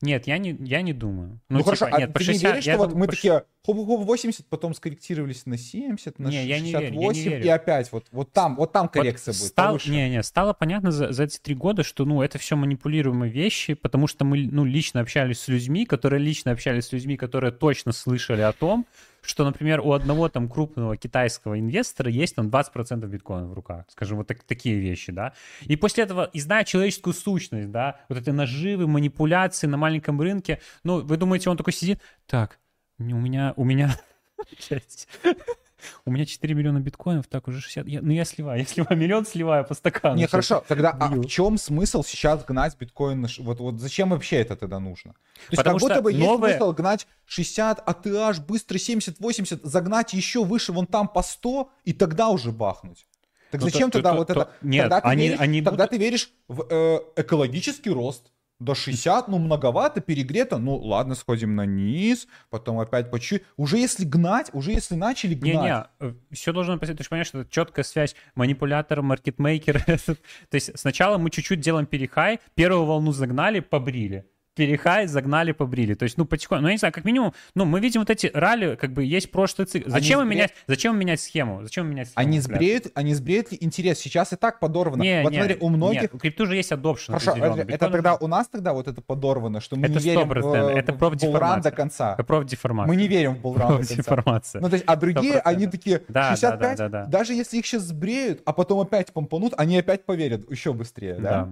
Нет, я не, я не думаю. Ну, Ну, хорошо, типа, а нет, по ты 60, не веришь, что вот мы по такие хоп-хоп 80, потом скорректировались на 70, на Не, я не верю, я не 68, верю. и опять вот, вот там, вот там Вот коррекция будет стал- повыше. Не, не, стало понятно за, за эти три года, что, ну, это все манипулируемые вещи, потому что мы, ну, лично общались с людьми, которые лично общались с людьми, которые точно слышали о том, что, например, у одного там крупного китайского инвестора есть там 20% биткоина в руках, скажем, вот так- такие вещи, да. И после этого, и зная человеческую сущность, да, вот эти наживы, манипуляции на маленьком рынке, ну, вы думаете, он такой сидит, так, у меня, у меня. <laughs> У меня 4 миллиона биткоинов, так уже 60. Я, ну я сливаю, я сливаю миллион, сливаю по стакану. Не, хорошо, тогда а в чем смысл сейчас гнать биткоин? Вот, вот зачем вообще это тогда нужно? То есть Потому как будто бы новые... есть смысл гнать 60, ATH, быстро 70, 80, загнать еще выше вон там по 100 и тогда уже бахнуть. Так ну, зачем то, тогда то, вот то, это? Нет, тогда ты они, веришь, они тогда ты веришь в э, экологический рост. До 60, ну, многовато, перегрето. Ну, ладно, сходим на низ, потом опять по чуть. Уже если гнать, уже если начали гнать. Не-не, э, все должно быть, ты же понимаешь, что это четкая связь манипулятор, маркетмейкер. <laughs> То есть сначала мы чуть-чуть делаем перехай, первую волну загнали, побрили перехай, загнали, побрили. То есть, ну, потихоньку, ну, я не знаю, как минимум, ну, мы видим вот эти ралли, как бы есть прошлый цикл. Зачем они менять, зачем менять схему? Зачем менять схему? Они сбреют, они сбреют ли интерес? Сейчас и так подорвано. Не, вот не, смотри, у многих... Нет, у крипту же есть adoption. Хорошо, это, это тогда у нас тогда вот это подорвано, что мы это не верим в, это булран до конца. Это профдеформация. Мы не верим в булран до конца. Ну, то есть, а другие, 100%. они такие, да, 65, да, да, да, да. даже если их сейчас сбреют, а потом опять помпанут, они опять поверят еще быстрее, да?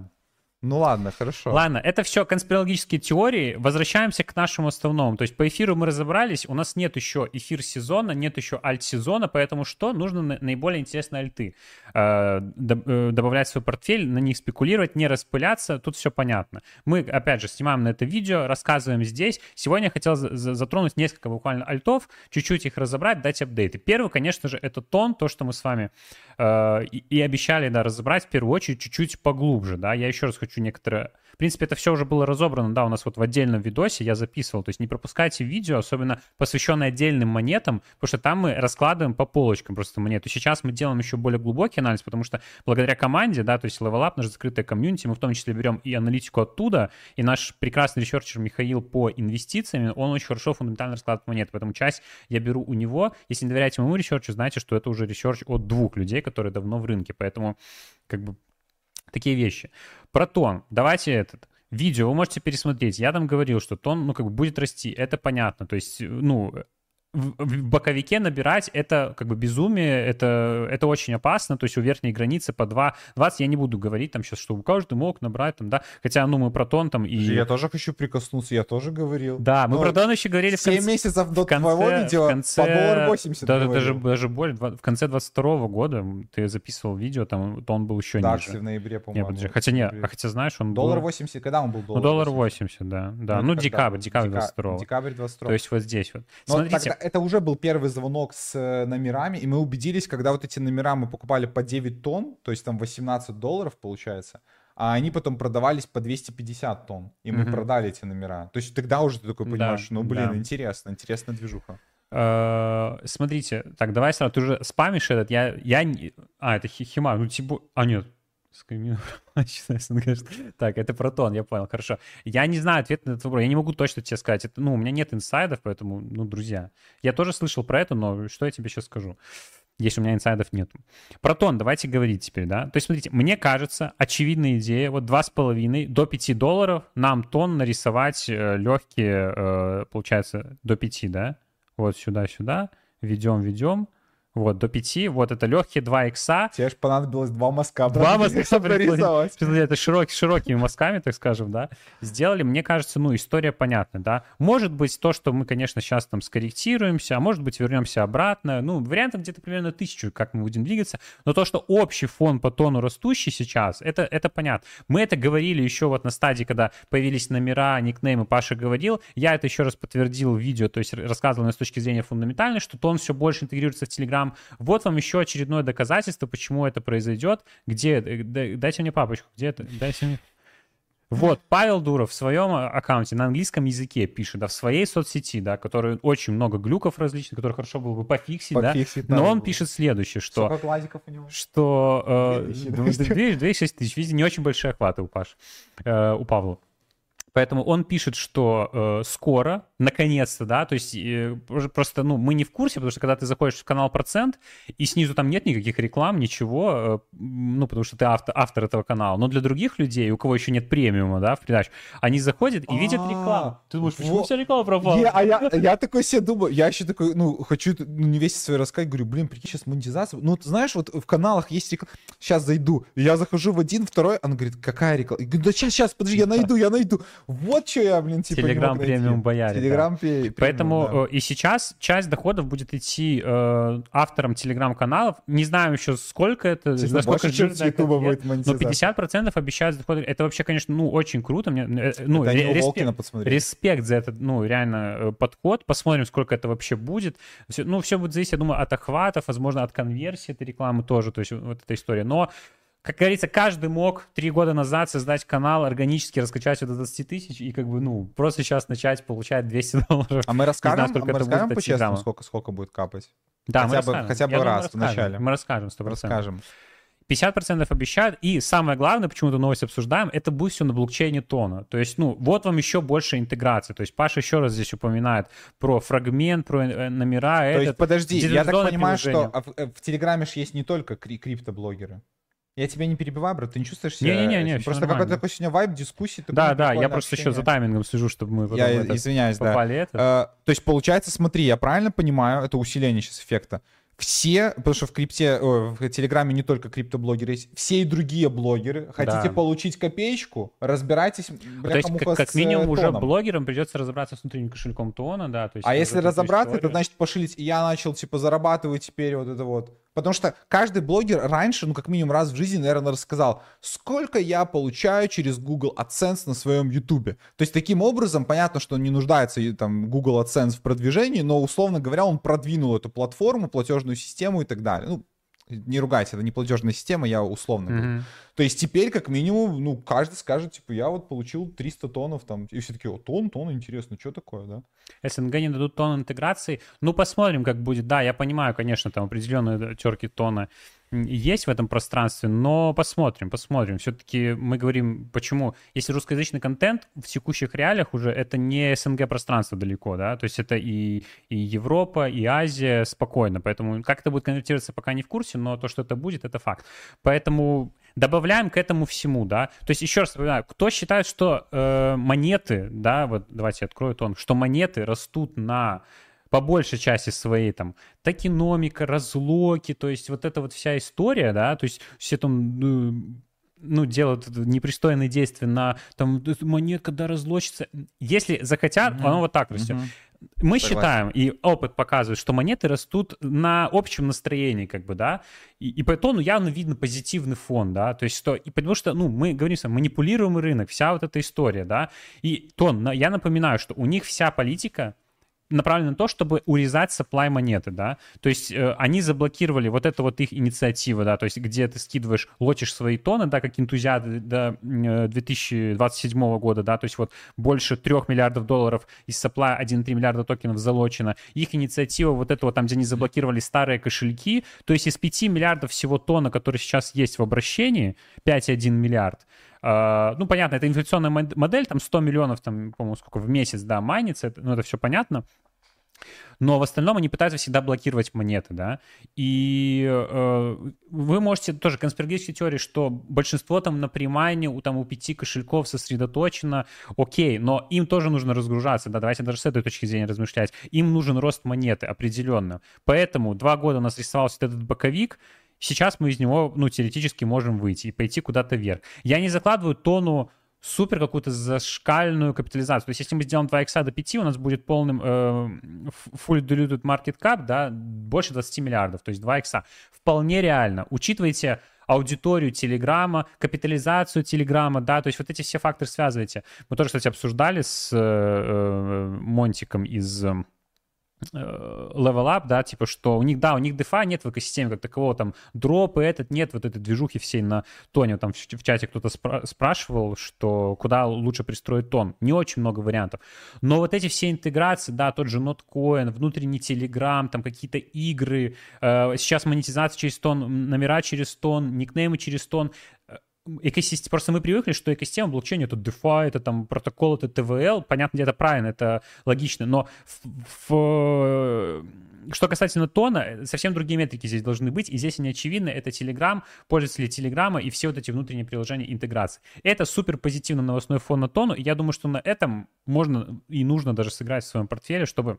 Ну ладно, хорошо. Ладно, это все конспирологические теории. Возвращаемся к нашему основному. То есть по эфиру мы разобрались, у нас нет еще эфир сезона, нет еще альт сезона, поэтому что? Нужно наиболее интересные альты. Э, э, добавлять в свой портфель, на них спекулировать, не распыляться, тут все понятно. Мы, опять же, снимаем на это видео, рассказываем здесь. Сегодня я хотел затронуть несколько буквально альтов, чуть-чуть их разобрать, дать апдейты. Первый, конечно же, это тон, то, что мы с вами э, и, и обещали, да, разобрать в первую очередь чуть-чуть поглубже, да. Я еще раз хочу хочу некоторые... В принципе, это все уже было разобрано, да, у нас вот в отдельном видосе я записывал. То есть не пропускайте видео, особенно посвященное отдельным монетам, потому что там мы раскладываем по полочкам просто монету. Сейчас мы делаем еще более глубокий анализ, потому что благодаря команде, да, то есть Level Up, наша закрытая комьюнити, мы в том числе берем и аналитику оттуда, и наш прекрасный researcher Михаил по инвестициям, он очень хорошо фундаментально раскладывает монеты, поэтому часть я беру у него. Если не доверяете моему research у, знаете, что это уже research от двух людей, которые давно в рынке, поэтому как бы такие вещи. Про TON. Давайте этот видео вы можете пересмотреть. Я там говорил, что TON, ну, как бы будет расти. Это понятно. То есть, ну, в боковике набирать это как бы безумие, это, это очень опасно, то есть у верхней границы по 2, 20 я не буду говорить там сейчас, что каждый мог набрать там, да, хотя, ну, мы про TON там и... Я тоже хочу прикоснуться, я тоже говорил. Да, мы Но про TON еще говорили в конце... 7 месяцев до конце, твоего видео в конце, по доллар 80 даже, даже, даже более, в конце 22 года ты записывал видео, там тон был еще да, ниже. в ноябре, по-моему. Нет, хотя нет, а хотя знаешь, он Доллар был... 80, когда он был доллар? Ну, доллар 80, 80 да, да, ну, ну декабрь, декабрь 22 Декабрь 22 То есть вот здесь вот. Но Смотрите. Это уже был первый звонок с э, номерами, и мы убедились, когда вот эти номера мы покупали по 9 тонн, то есть там 18 долларов получается, а они потом продавались по 250 тонн, и мы mm-hmm. продали эти номера. То есть тогда уже ты такой понимаешь, да, ну блин, да. интересно, интересная движуха. Э, смотрите, так, давай сразу, ты уже спамишь этот, я, я, а, это Хима, ну типа, а нет, <laughs> так, это протон, я понял, хорошо. Я не знаю ответ на этот вопрос, я не могу точно тебе сказать. Это, ну, у меня нет инсайдов, поэтому, ну, друзья. Я тоже слышал про это, но что я тебе сейчас скажу? Если у меня инсайдов нет. Протон, давайте говорить теперь, да? То есть, смотрите, мне кажется, очевидная идея, вот 2,5 до 5 долларов нам тон нарисовать э, легкие, э, получается, до 5, да? Вот сюда-сюда, ведем, ведем, вот, до 5. Вот это легкие 2 икса. Тебе же понадобилось два мазка. Два мазка <laughs> прорисовать. Это широкий, широкими мазками, так скажем, да. Сделали, мне кажется, ну, история понятна, да. Может быть то, что мы, конечно, сейчас там скорректируемся, а может быть вернемся обратно. Ну, вариантов где-то примерно тысячу, как мы будем двигаться. Но то, что общий фон по тону растущий сейчас, это, это понятно. Мы это говорили еще вот на стадии, когда появились номера, никнеймы, Паша говорил. Я это еще раз подтвердил в видео, то есть рассказывал с точки зрения фундаментальной, что тон все больше интегрируется в Telegram Telegram. Вот вам еще очередное доказательство, почему это произойдет. Где? Дайте мне папочку. Где это? Дайте мне. Вот, Павел Дуров в своем аккаунте на английском языке пишет, да, в своей соцсети, да, который очень много глюков различных, которые хорошо было бы пофиксить, пофиксить да, но он пишет следующее, что... Сколько лайков у него? Что... Э, 206 <laughs> тысяч, видите, не очень большие охваты у Паш, э, у Павла. Поэтому он пишет, что э, скоро, наконец-то, да, то есть э, просто, ну, мы не в курсе, потому что когда ты заходишь в канал Процент, и снизу там нет никаких реклам, ничего, э, ну, потому что ты автор, автор этого канала. Но для других людей, у кого еще нет премиума, да, в передаче, они заходят и видят а, рекламу. Ты думаешь, почему вся реклама пропала? А <laughs> я такой себе думаю, я еще такой, ну, хочу ну, не весь свой рассказать, говорю, блин, прикинь, сейчас монетизация. Ну, знаешь, вот в каналах есть реклама. Сейчас зайду, я захожу в один, второй, она говорит, какая реклама? Я говорю, да сейчас, сейчас, подожди, я найду, я найду. Вот что я, блин, типа Телеграм премиум бояре. Telegram да. Поэтому да. Э, и сейчас часть доходов будет идти э, авторам телеграм-каналов. Не знаю еще, сколько это, Честно, насколько больше, чем с будет Но 50% обещают доходы. Это вообще, конечно, ну, очень круто. Мне, э, ну, это респект, респект за этот, ну, реально э, подход. Посмотрим, сколько это вообще будет. Все, ну, все будет зависеть, я думаю, от охватов, возможно, от конверсии этой рекламы тоже, то есть вот эта история. Но как говорится, каждый мог три года назад создать канал, органически раскачать до 20 тысяч и как бы, ну, просто сейчас начать получать 200 <laughs> долларов. А мы расскажем, знаю, а мы расскажем по-честному, сколько, сколько будет капать? Да, хотя мы бы, Хотя бы Я раз думаю, в начале. Мы расскажем, 100%. Расскажем. 50% обещают, и самое главное, почему эту новость обсуждаем, это будет все на блокчейне Тона. То есть, ну, вот вам еще больше интеграции. То есть Паша еще раз здесь упоминает про фрагмент, про э, номера. То этот, есть, подожди, я так понимаю, что в, э, в Телеграме же есть не только криптоблогеры. Я тебя не перебиваю, брат, ты не чувствуешь себя... Не-не-не, Просто какой-то такой сегодня вайб, дискуссии. Да, да, я просто общение. еще за таймингом слежу, чтобы мы Я извиняюсь, да. Это. А, то есть, получается, смотри, я правильно понимаю, это усиление сейчас эффекта все, потому что в крипте, о, в Телеграме не только криптоблогеры есть, все и другие блогеры. Хотите да. получить копеечку, разбирайтесь. Бля, то есть, как, как минимум э, уже блогерам придется разобраться с внутренним кошельком Тона, да. То есть а если разобраться, это значит пошилить. Я начал типа зарабатывать теперь вот это вот. Потому что каждый блогер раньше, ну как минимум раз в жизни, наверное, рассказал, сколько я получаю через Google AdSense на своем YouTube. То есть таким образом, понятно, что он не нуждается там Google AdSense в продвижении, но условно говоря, он продвинул эту платформу, платежную систему и так далее. Ну, не ругайте, это не платежная система, я условно говорю. Mm-hmm. То есть теперь, как минимум, ну, каждый скажет, типа, я вот получил 300 тоннов там, и все таки о, тон, тон, интересно, что такое, да? СНГ не дадут тон интеграции, ну, посмотрим, как будет. Да, я понимаю, конечно, там определенные терки тона есть в этом пространстве, но посмотрим, посмотрим. Все-таки мы говорим, почему, если русскоязычный контент в текущих реалиях уже это не СНГ пространство далеко, да, то есть это и, и Европа, и Азия спокойно, поэтому как это будет конвертироваться, пока не в курсе, но то, что это будет, это факт. Поэтому добавляем к этому всему, да. То есть еще раз напоминаю, кто считает, что э, монеты, да, вот давайте открою тон, что монеты растут на по большей части своей там токеномика, разлоки, то есть вот эта вот вся история, да, то есть все там ну, ну, делают непристойные действия на там монетка да разлочится. Если захотят, mm-hmm. оно вот так растет. Mm-hmm. Мы Согласен. считаем, и опыт показывает, что монеты растут на общем настроении, как бы, да, и, и по тону явно видно позитивный фон, да, то есть что, и потому что, ну, мы говорим, что манипулируемый рынок, вся вот эта история, да, и тон, я напоминаю, что у них вся политика направлена на то, чтобы урезать supply монеты, да, то есть э, они заблокировали вот это вот их инициатива, да, то есть где ты скидываешь, лочишь свои тоны, да, как энтузиасты до 2027 э, года, да, то есть вот больше 3 миллиардов долларов из supply 1,3 миллиарда токенов залочено, их инициатива вот это вот там, где они заблокировали старые кошельки, то есть из 5 миллиардов всего тона, которые сейчас есть в обращении, 5,1 миллиард, ну, понятно, это инфляционная модель, там 100 миллионов, там, по-моему, сколько в месяц, да, майнится, это, ну, это все понятно. Но в остальном они пытаются всегда блокировать монеты, да. И э, вы можете тоже конспирологические теории, что большинство там на примайне у там у пяти кошельков сосредоточено, окей, но им тоже нужно разгружаться, да, давайте даже с этой точки зрения размышлять. Им нужен рост монеты определенно. Поэтому два года у нас рисовался этот боковик, Сейчас мы из него, ну, теоретически можем выйти и пойти куда-то вверх. Я не закладываю тону супер какую-то зашкальную капитализацию. То есть если мы сделаем 2 икса до 5, у нас будет полным э, full diluted market cap, да, больше 20 миллиардов, то есть 2 икса. Вполне реально. Учитывайте аудиторию Телеграма, капитализацию Телеграма, да, то есть вот эти все факторы связывайте. Мы тоже, кстати, обсуждали с э, э Монтиком из Э, level up, да, типа, что у них, да, у них DeFi нет в экосистеме как такового, там, дропы этот, нет вот этой движухи всей на тоне, там в, в чате кто-то спра- спрашивал, что куда лучше пристроить тон, не очень много вариантов, но вот эти все интеграции, да, тот же Notcoin, внутренний Telegram, там какие-то игры, э, сейчас монетизация через тон, номера через тон, никнеймы через тон, экосистема, просто мы привыкли, что экосистема блокчейна это DeFi, это там протокол, это TVL, понятно, это правильно, это логично, но в, в, что касательно тона, совсем другие метрики здесь должны быть, и здесь они очевидны, это Telegram, пользователи Телеграма и все вот эти внутренние приложения интеграции. Это супер позитивный новостной фон на тону, и я думаю, что на этом можно и нужно даже сыграть в своем портфеле, чтобы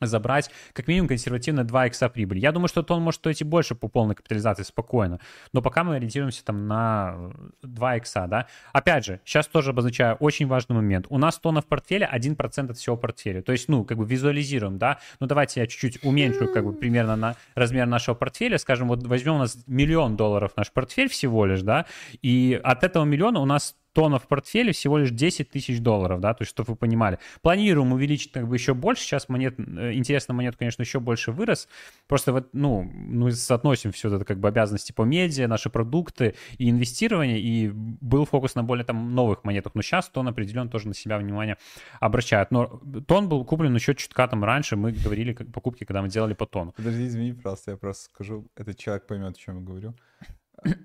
забрать как минимум консервативно 2 икса прибыли. Я думаю, что тон может стоить и больше по полной капитализации спокойно, но пока мы ориентируемся там на 2 икса, да. Опять же, сейчас тоже обозначаю очень важный момент. У нас тона в портфеле 1% от всего портфеля, то есть, ну, как бы визуализируем, да. Ну, давайте я чуть-чуть уменьшу как бы примерно на размер нашего портфеля, скажем, вот возьмем у нас миллион долларов наш портфель всего лишь, да, и от этого миллиона у нас тонов в портфеле всего лишь 10 тысяч долларов, да, то есть, чтобы вы понимали. Планируем увеличить как бы еще больше, сейчас монет, э, интересно, монет, конечно, еще больше вырос, просто вот, ну, мы соотносим все это как бы обязанности по медиа, наши продукты и инвестирование, и был фокус на более там новых монетах, но сейчас тон определенно тоже на себя внимание обращает, но тон был куплен еще чутка там раньше, мы говорили как покупки, когда мы делали по тону. Подожди, извини, просто я просто скажу, этот человек поймет, о чем я говорю.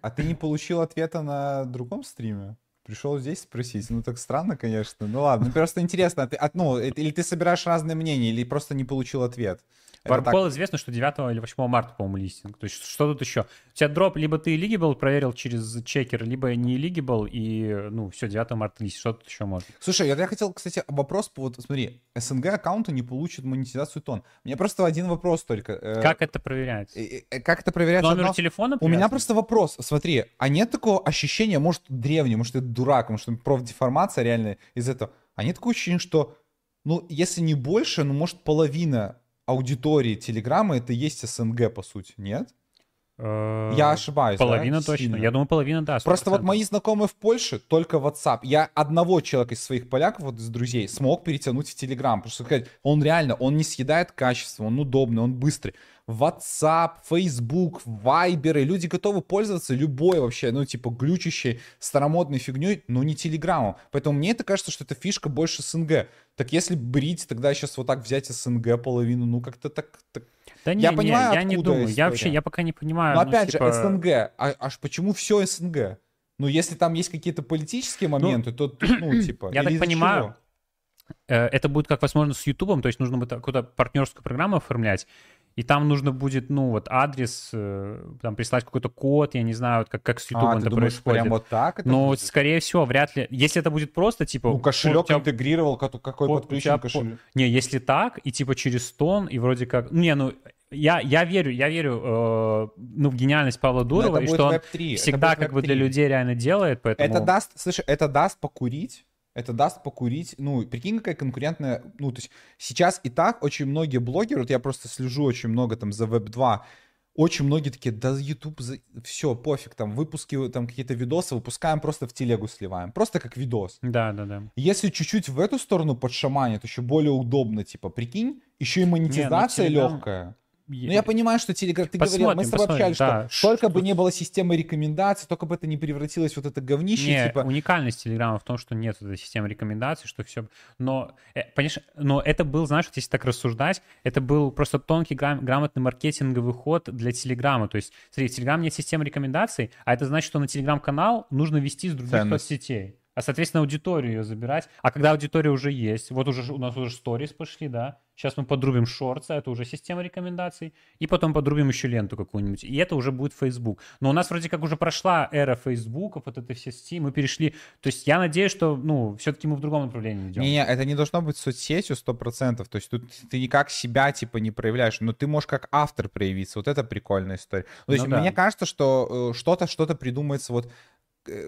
А ты не получил ответа на другом стриме? Пришел здесь спросить. Ну, так странно, конечно. Ну, ладно. Ну, просто интересно. А ты, ну, или ты собираешь разные мнения, или просто не получил ответ. Так... известно, что 9 или 8 марта, по-моему, листинг. То есть что тут еще? У тебя дроп, либо ты Ligable проверил через чекер, либо не Ligable, и, ну, все, 9 марта лист. Что тут еще можно? Слушай, я, я хотел, кстати, вопрос, вот смотри, СНГ аккаунты не получат монетизацию тон. У меня просто один вопрос только. Э, как это проверять? Как это проверять? Номер одно... телефона У меня просто вопрос. Смотри, а нет такого ощущения, может, древний, может, это дурак, может, профдеформация реально из этого. А нет такого ощущения, что ну, если не больше, ну, может, половина аудитории Телеграма это есть СНГ, по сути, нет? Э, я ошибаюсь. Половина да? точно. Сильно. Я думаю, половина, да. 100%. Просто вот мои знакомые в Польше только WhatsApp. Я одного человека из своих поляков, вот из друзей, смог перетянуть в Telegram. Потому что сказать, он реально, он не съедает качество, он удобный, он быстрый. WhatsApp, Facebook, Viber, и люди готовы пользоваться любой вообще, ну, типа, глючащей, старомодной фигней, но не Телеграмом. Поэтому мне это кажется, что это фишка больше СНГ. Так если брить, тогда сейчас вот так взять СНГ половину, ну, как-то так, так да не, я понимаю, я не думаю. История. Я вообще, я пока не понимаю. Но ну, опять типа... же, СНГ. А, аж почему все СНГ? Ну, если там есть какие-то политические ну, моменты, ну, то, <clears throat> ну, типа... Я так понимаю, чего? Э, это будет как возможно с Ютубом, то есть нужно будет какую-то партнерскую программу оформлять, и там нужно будет, ну, вот адрес, э, там прислать какой-то код, я не знаю, вот как, как с YouTube а, это думаешь, происходит. Прям вот так это Но, будет? скорее всего, вряд ли. Если это будет просто, типа... Ну, кошелек тебя... интегрировал, какой вот, подключен кошелек. Не, если так, и типа через тон, и вроде как... Не, ну, я, я верю, я верю э, ну, в гениальность Павла Дурова, и что он всегда как бы для людей реально делает, поэтому... Это даст, слушай, это даст покурить, это даст покурить, ну, прикинь, какая конкурентная, ну, то есть сейчас и так очень многие блогеры, вот я просто слежу очень много там за Web2, очень многие такие, да, YouTube, за... все, пофиг, там, выпуски, там, какие-то видосы выпускаем, просто в телегу сливаем, просто как видос. Да, да, да. Если чуть-чуть в эту сторону подшаманит, еще более удобно, типа, прикинь, еще и монетизация Не, ну, Telegram... легкая. Ну, я понимаю, что Telegram, ты посмотрим, говорил, мы с тобой общались, да. что только бы не было системы рекомендаций, только бы это не превратилось вот это говнище. Не, типа... уникальность Телеграма в том, что нет этой системы рекомендаций, что все... Но, э, понимаешь, но это был, знаешь, вот если так рассуждать, это был просто тонкий, грам... грамотный маркетинговый ход для Телеграма. То есть, смотри, в Телеграм нет системы рекомендаций, а это значит, что на Телеграм-канал нужно вести с других Ценность. соцсетей а, соответственно, аудиторию ее забирать. А когда аудитория уже есть, вот уже у нас уже сторис пошли, да, сейчас мы подрубим шорты, это уже система рекомендаций, и потом подрубим еще ленту какую-нибудь, и это уже будет Facebook. Но у нас вроде как уже прошла эра Facebook, вот это все сети, мы перешли, то есть я надеюсь, что, ну, все-таки мы в другом направлении идем. Не, это не должно быть соцсетью 100%, то есть тут ты никак себя, типа, не проявляешь, но ты можешь как автор проявиться, вот это прикольная история. То есть ну, да. мне кажется, что э, что-то, что-то придумается вот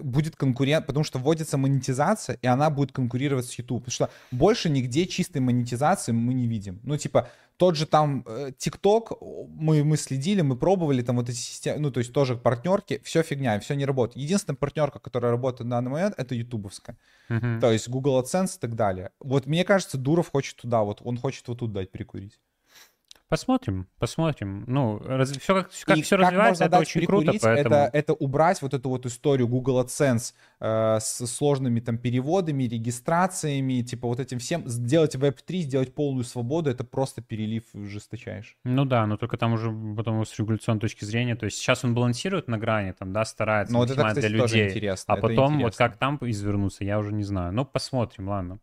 будет конкурент, потому что вводится монетизация, и она будет конкурировать с YouTube. Потому что больше нигде чистой монетизации мы не видим. Ну, типа, тот же там э, TikTok, мы, мы следили, мы пробовали там вот эти системы, ну, то есть тоже партнерки, все фигня, все не работает. Единственная партнерка, которая работает на данный момент, это ютубовская. Uh-huh. То есть Google AdSense и так далее. Вот мне кажется, Дуров хочет туда, вот он хочет вот тут дать перекурить. Посмотрим, посмотрим. Ну, раз, все как, как все как развивается, это очень круто. Поэтому... Это, это убрать вот эту вот историю Google AdSense э, с сложными там переводами, регистрациями, типа вот этим всем. Сделать Web3, сделать полную свободу, это просто перелив жесточайший. Ну да, но только там уже потом с регуляционной точки зрения, то есть сейчас он балансирует на грани, там, да, старается но вот это, кстати, для людей. интересно. А потом вот как там извернуться, я уже не знаю. Ну, посмотрим, ладно.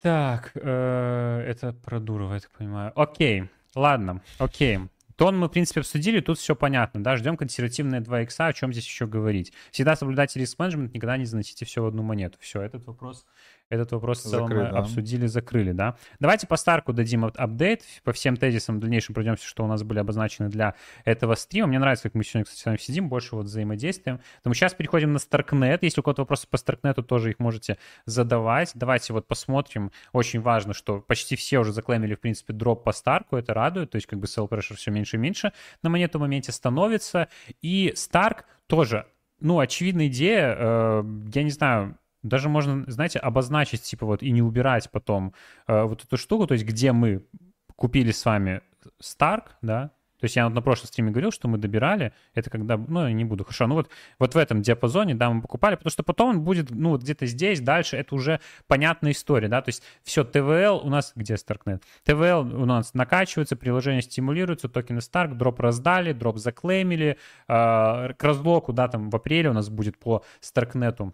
Так, э, это про Дурова, я так понимаю. Окей, ладно, окей. Тон мы, в принципе, обсудили, тут все понятно, да, ждем консервативные 2 икса, о чем здесь еще говорить. Всегда соблюдайте риск менеджмент, никогда не заносите все в одну монету. Все, этот вопрос этот вопрос в целом Закрыт, да. обсудили, закрыли, да. Давайте по Старку дадим апдейт, по всем тезисам в дальнейшем пройдемся, что у нас были обозначены для этого стрима. Мне нравится, как мы сегодня, кстати, с вами сидим, больше вот взаимодействием. Поэтому сейчас переходим на Starknet. Если у кого-то вопросы по Starknet, тоже их можете задавать. Давайте вот посмотрим. Очень важно, что почти все уже заклеймили, в принципе, дроп по Старку, это радует, то есть как бы sell pressure все меньше и меньше на монету в моменте становится. И Stark тоже ну, очевидная идея, э, я не знаю, даже можно, знаете, обозначить, типа вот, и не убирать потом э, вот эту штуку, то есть где мы купили с вами Stark, да, то есть я вот на прошлом стриме говорил, что мы добирали, это когда, ну, я не буду, хорошо, ну вот, вот в этом диапазоне, да, мы покупали, потому что потом он будет, ну, вот где-то здесь, дальше, это уже понятная история, да, то есть все, ТВЛ у нас, где Starknet? ТВЛ у нас накачивается, приложение стимулируется, токены Stark, дроп раздали, дроп заклеймили, э, к разблоку, да, там в апреле у нас будет по Starknet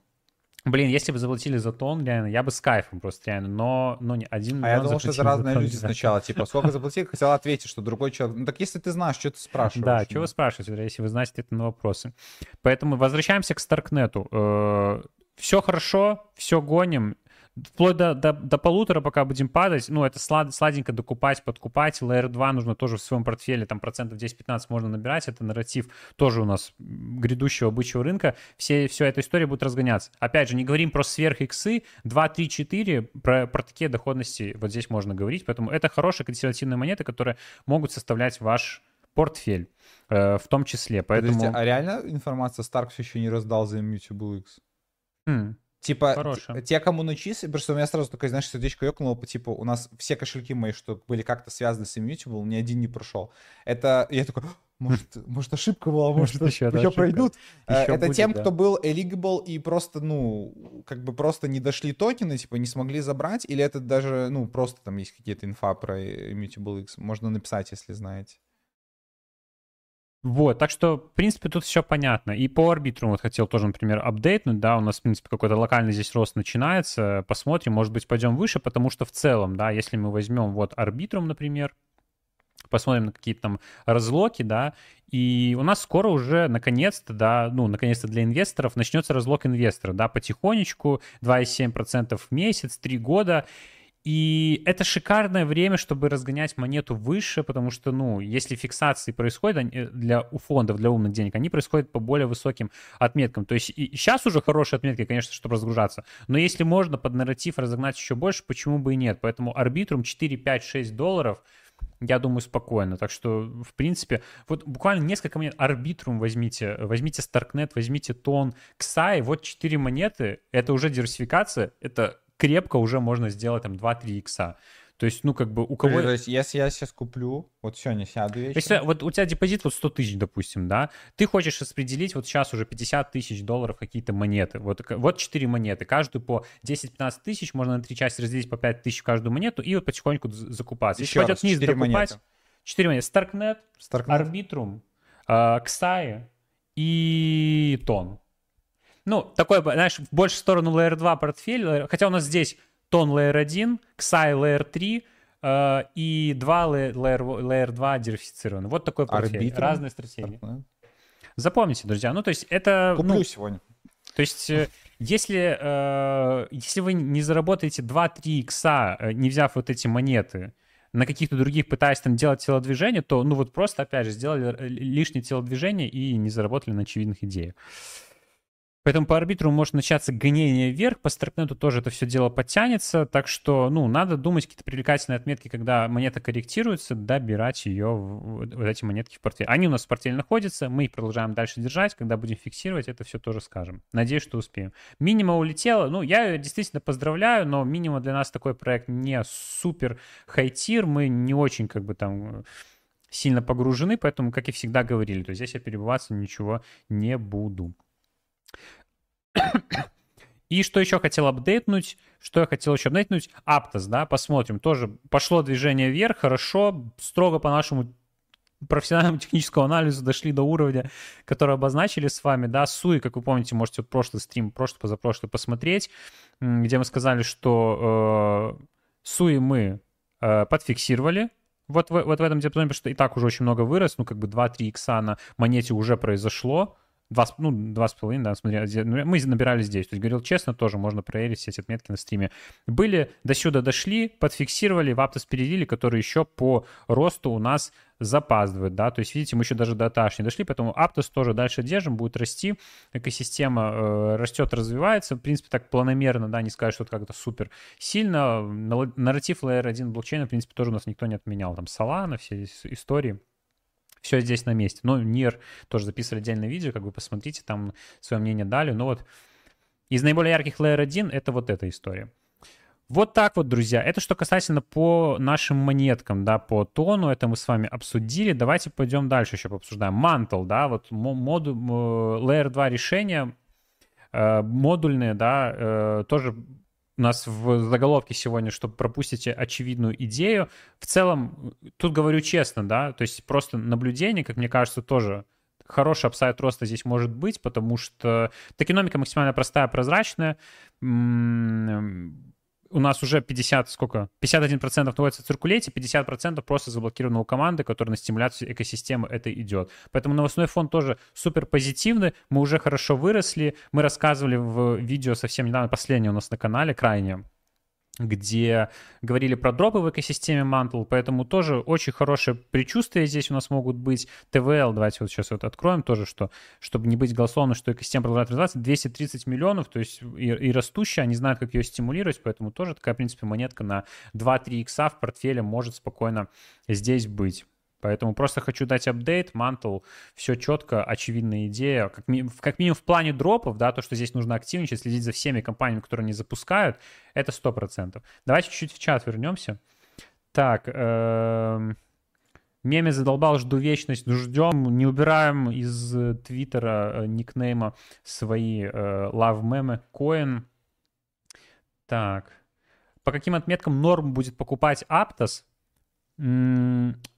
Блин, если бы заплатили за тон, реально, я бы с кайфом просто реально, но, но не один А я думал, что это разные люди тон, сначала, типа, сколько <laughs> заплатили, хотел ответить, что другой человек. Ну так если ты знаешь, что ты спрашиваешь? Да, что вы спрашиваете, если вы знаете это на вопросы. Поэтому возвращаемся к Старкнету. Э, все хорошо, все гоним, вплоть до, до, до полутора, пока будем падать, ну, это слад, сладенько докупать, подкупать. Layer 2 нужно тоже в своем портфеле, там процентов 10-15 можно набирать. Это нарратив тоже у нас грядущего бычьего рынка. Все, все эта история будет разгоняться. Опять же, не говорим про сверх иксы, 2, 3, 4, про, про такие доходности вот здесь можно говорить. Поэтому это хорошие консервативные монеты, которые могут составлять ваш портфель э, в том числе. Поэтому... Подождите, а реально информация Stark все еще не раздал за Immutable X? Хм. Типа, Хорошая. те, кому начислили, просто у меня сразу такое, знаешь, сердечко ёкнуло, по типа, у нас все кошельки мои, что были как-то связаны с Immutable, ни один не прошел. Это, я такой, может, <laughs> может ошибка была, может, может еще, еще пройдут. Еще это будет, тем, да. кто был eligible и просто, ну, как бы просто не дошли токены, типа, не смогли забрать, или это даже, ну, просто там есть какие-то инфа про Immutable X, можно написать, если знаете. Вот, так что, в принципе, тут все понятно. И по арбитру вот хотел тоже, например, апдейтнуть, да, у нас, в принципе, какой-то локальный здесь рост начинается, посмотрим, может быть, пойдем выше, потому что в целом, да, если мы возьмем вот арбитрум, например, посмотрим на какие-то там разлоки, да, и у нас скоро уже, наконец-то, да, ну, наконец-то для инвесторов начнется разлок инвестора, да, потихонечку, 2,7% в месяц, 3 года, и это шикарное время, чтобы разгонять монету выше, потому что, ну, если фиксации происходят они, для у фондов, для умных денег, они происходят по более высоким отметкам. То есть и сейчас уже хорошие отметки, конечно, чтобы разгружаться. Но если можно под нарратив разогнать еще больше, почему бы и нет? Поэтому арбитрум 4, 5, 6 долларов, я думаю, спокойно. Так что, в принципе, вот буквально несколько монет. Арбитрум возьмите, возьмите Starknet, возьмите Тон, Ксай, вот 4 монеты, это уже диверсификация, это крепко уже можно сделать там 2-3 икса. То есть, ну, как бы у кого... То есть, если я сейчас куплю, вот сегодня сяду вечером... Если вот у тебя депозит вот 100 тысяч, допустим, да, ты хочешь распределить вот сейчас уже 50 тысяч долларов какие-то монеты. Вот, вот 4 монеты, каждую по 10-15 тысяч, можно на 3 части разделить по 5 тысяч каждую монету и вот потихоньку закупаться. Еще Если пойдет вниз, 4 докупать... Монеты. 4 монеты. Starknet, Starknet. Arbitrum, Xai и Тон. Ну, такой, знаешь, в большую сторону Layer 2 портфель, хотя у нас здесь тон Layer 1, Xi Layer 3 э, и 2 Layer, layer 2 диверсифицированы. Вот такой портфель. Арбитром? Разные стратегии. Запомните, друзья. Ну, то есть это... Куплю ну, сегодня. То есть... Э, если, э, если вы не заработаете 2-3 икса, э, не взяв вот эти монеты, на каких-то других пытаясь там делать телодвижение, то, ну вот просто, опять же, сделали лишнее телодвижение и не заработали на очевидных идеях. Поэтому по арбитру может начаться гонение вверх, по Старкнету тоже это все дело подтянется, так что, ну, надо думать какие-то привлекательные отметки, когда монета корректируется, добирать ее, вот эти монетки в портфель. Они у нас в портфеле находятся, мы их продолжаем дальше держать, когда будем фиксировать, это все тоже скажем. Надеюсь, что успеем. Минима улетела, ну, я ее действительно поздравляю, но минима для нас такой проект не супер хайтир, мы не очень как бы там сильно погружены, поэтому, как и всегда говорили, то есть здесь я перебываться ничего не буду. И что еще хотел апдейтнуть? Что я хотел еще апдейтнуть? Аптос, да, посмотрим. Тоже пошло движение вверх, хорошо, строго по нашему профессиональному <laughs> техническому анализу дошли до уровня, который обозначили с вами, да, Суи, как вы помните, можете вот прошлый стрим, прошлый, позапрошлый посмотреть, где мы сказали, что э, Суи мы э, подфиксировали, вот вот в этом диапазоне, потому что и так уже очень много вырос, ну, как бы 2-3 икса на монете уже произошло, два, ну, два с половиной, да, смотри, ну, мы набирали здесь. То есть, говорил честно, тоже можно проверить все эти отметки на стриме. Были, до сюда дошли, подфиксировали, в Aptos перелили, который еще по росту у нас запаздывает, да, то есть, видите, мы еще даже до Таш не дошли, поэтому Aptos тоже дальше держим, будет расти, экосистема э, растет, развивается, в принципе, так планомерно, да, не сказать, что это как-то супер сильно. Нарратив Layer 1 блокчейна, в принципе, тоже у нас никто не отменял, там, Solana, все истории, все здесь на месте. Но Нир тоже записывали отдельное видео, как вы посмотрите, там свое мнение дали. Но вот из наиболее ярких Layer 1 это вот эта история. Вот так вот, друзья. Это что касательно по нашим монеткам, да, по тону, это мы с вами обсудили. Давайте пойдем дальше еще пообсуждаем. Mantle, да, вот моду, Layer 2 решения, э, модульные, да, э, тоже у нас в заголовке сегодня, чтобы пропустите очевидную идею. В целом, тут говорю честно, да, то есть просто наблюдение, как мне кажется, тоже хороший upside роста здесь может быть, потому что токеномика максимально простая, прозрачная у нас уже 50, сколько? 51% находится в circulate, 50% просто заблокировано у команды, которая на стимуляцию экосистемы это идет. Поэтому новостной фон тоже супер позитивный. Мы уже хорошо выросли. Мы рассказывали в видео совсем недавно, последнее у нас на канале, крайне, где говорили про дропы в экосистеме Mantle, поэтому тоже очень хорошее предчувствие здесь у нас могут быть. ТВЛ, давайте вот сейчас вот откроем тоже, что, чтобы не быть голословно, что экосистема продолжает развиваться, 230 миллионов, то есть и, и растущая, они знают, как ее стимулировать, поэтому тоже такая, в принципе, монетка на 2-3 икса в портфеле может спокойно здесь быть. Поэтому просто хочу дать апдейт, мантл, все четко, очевидная идея. Как, ми- как минимум в плане дропов, да, то, что здесь нужно активничать, следить за всеми компаниями, которые не запускают, это 100%. Давайте чуть-чуть в чат вернемся. Так, эм... Меме задолбал, жду вечность, ждем, не убираем из твиттера э, никнейма свои э, love мемы, коин. Так, по каким отметкам норм будет покупать Aptos?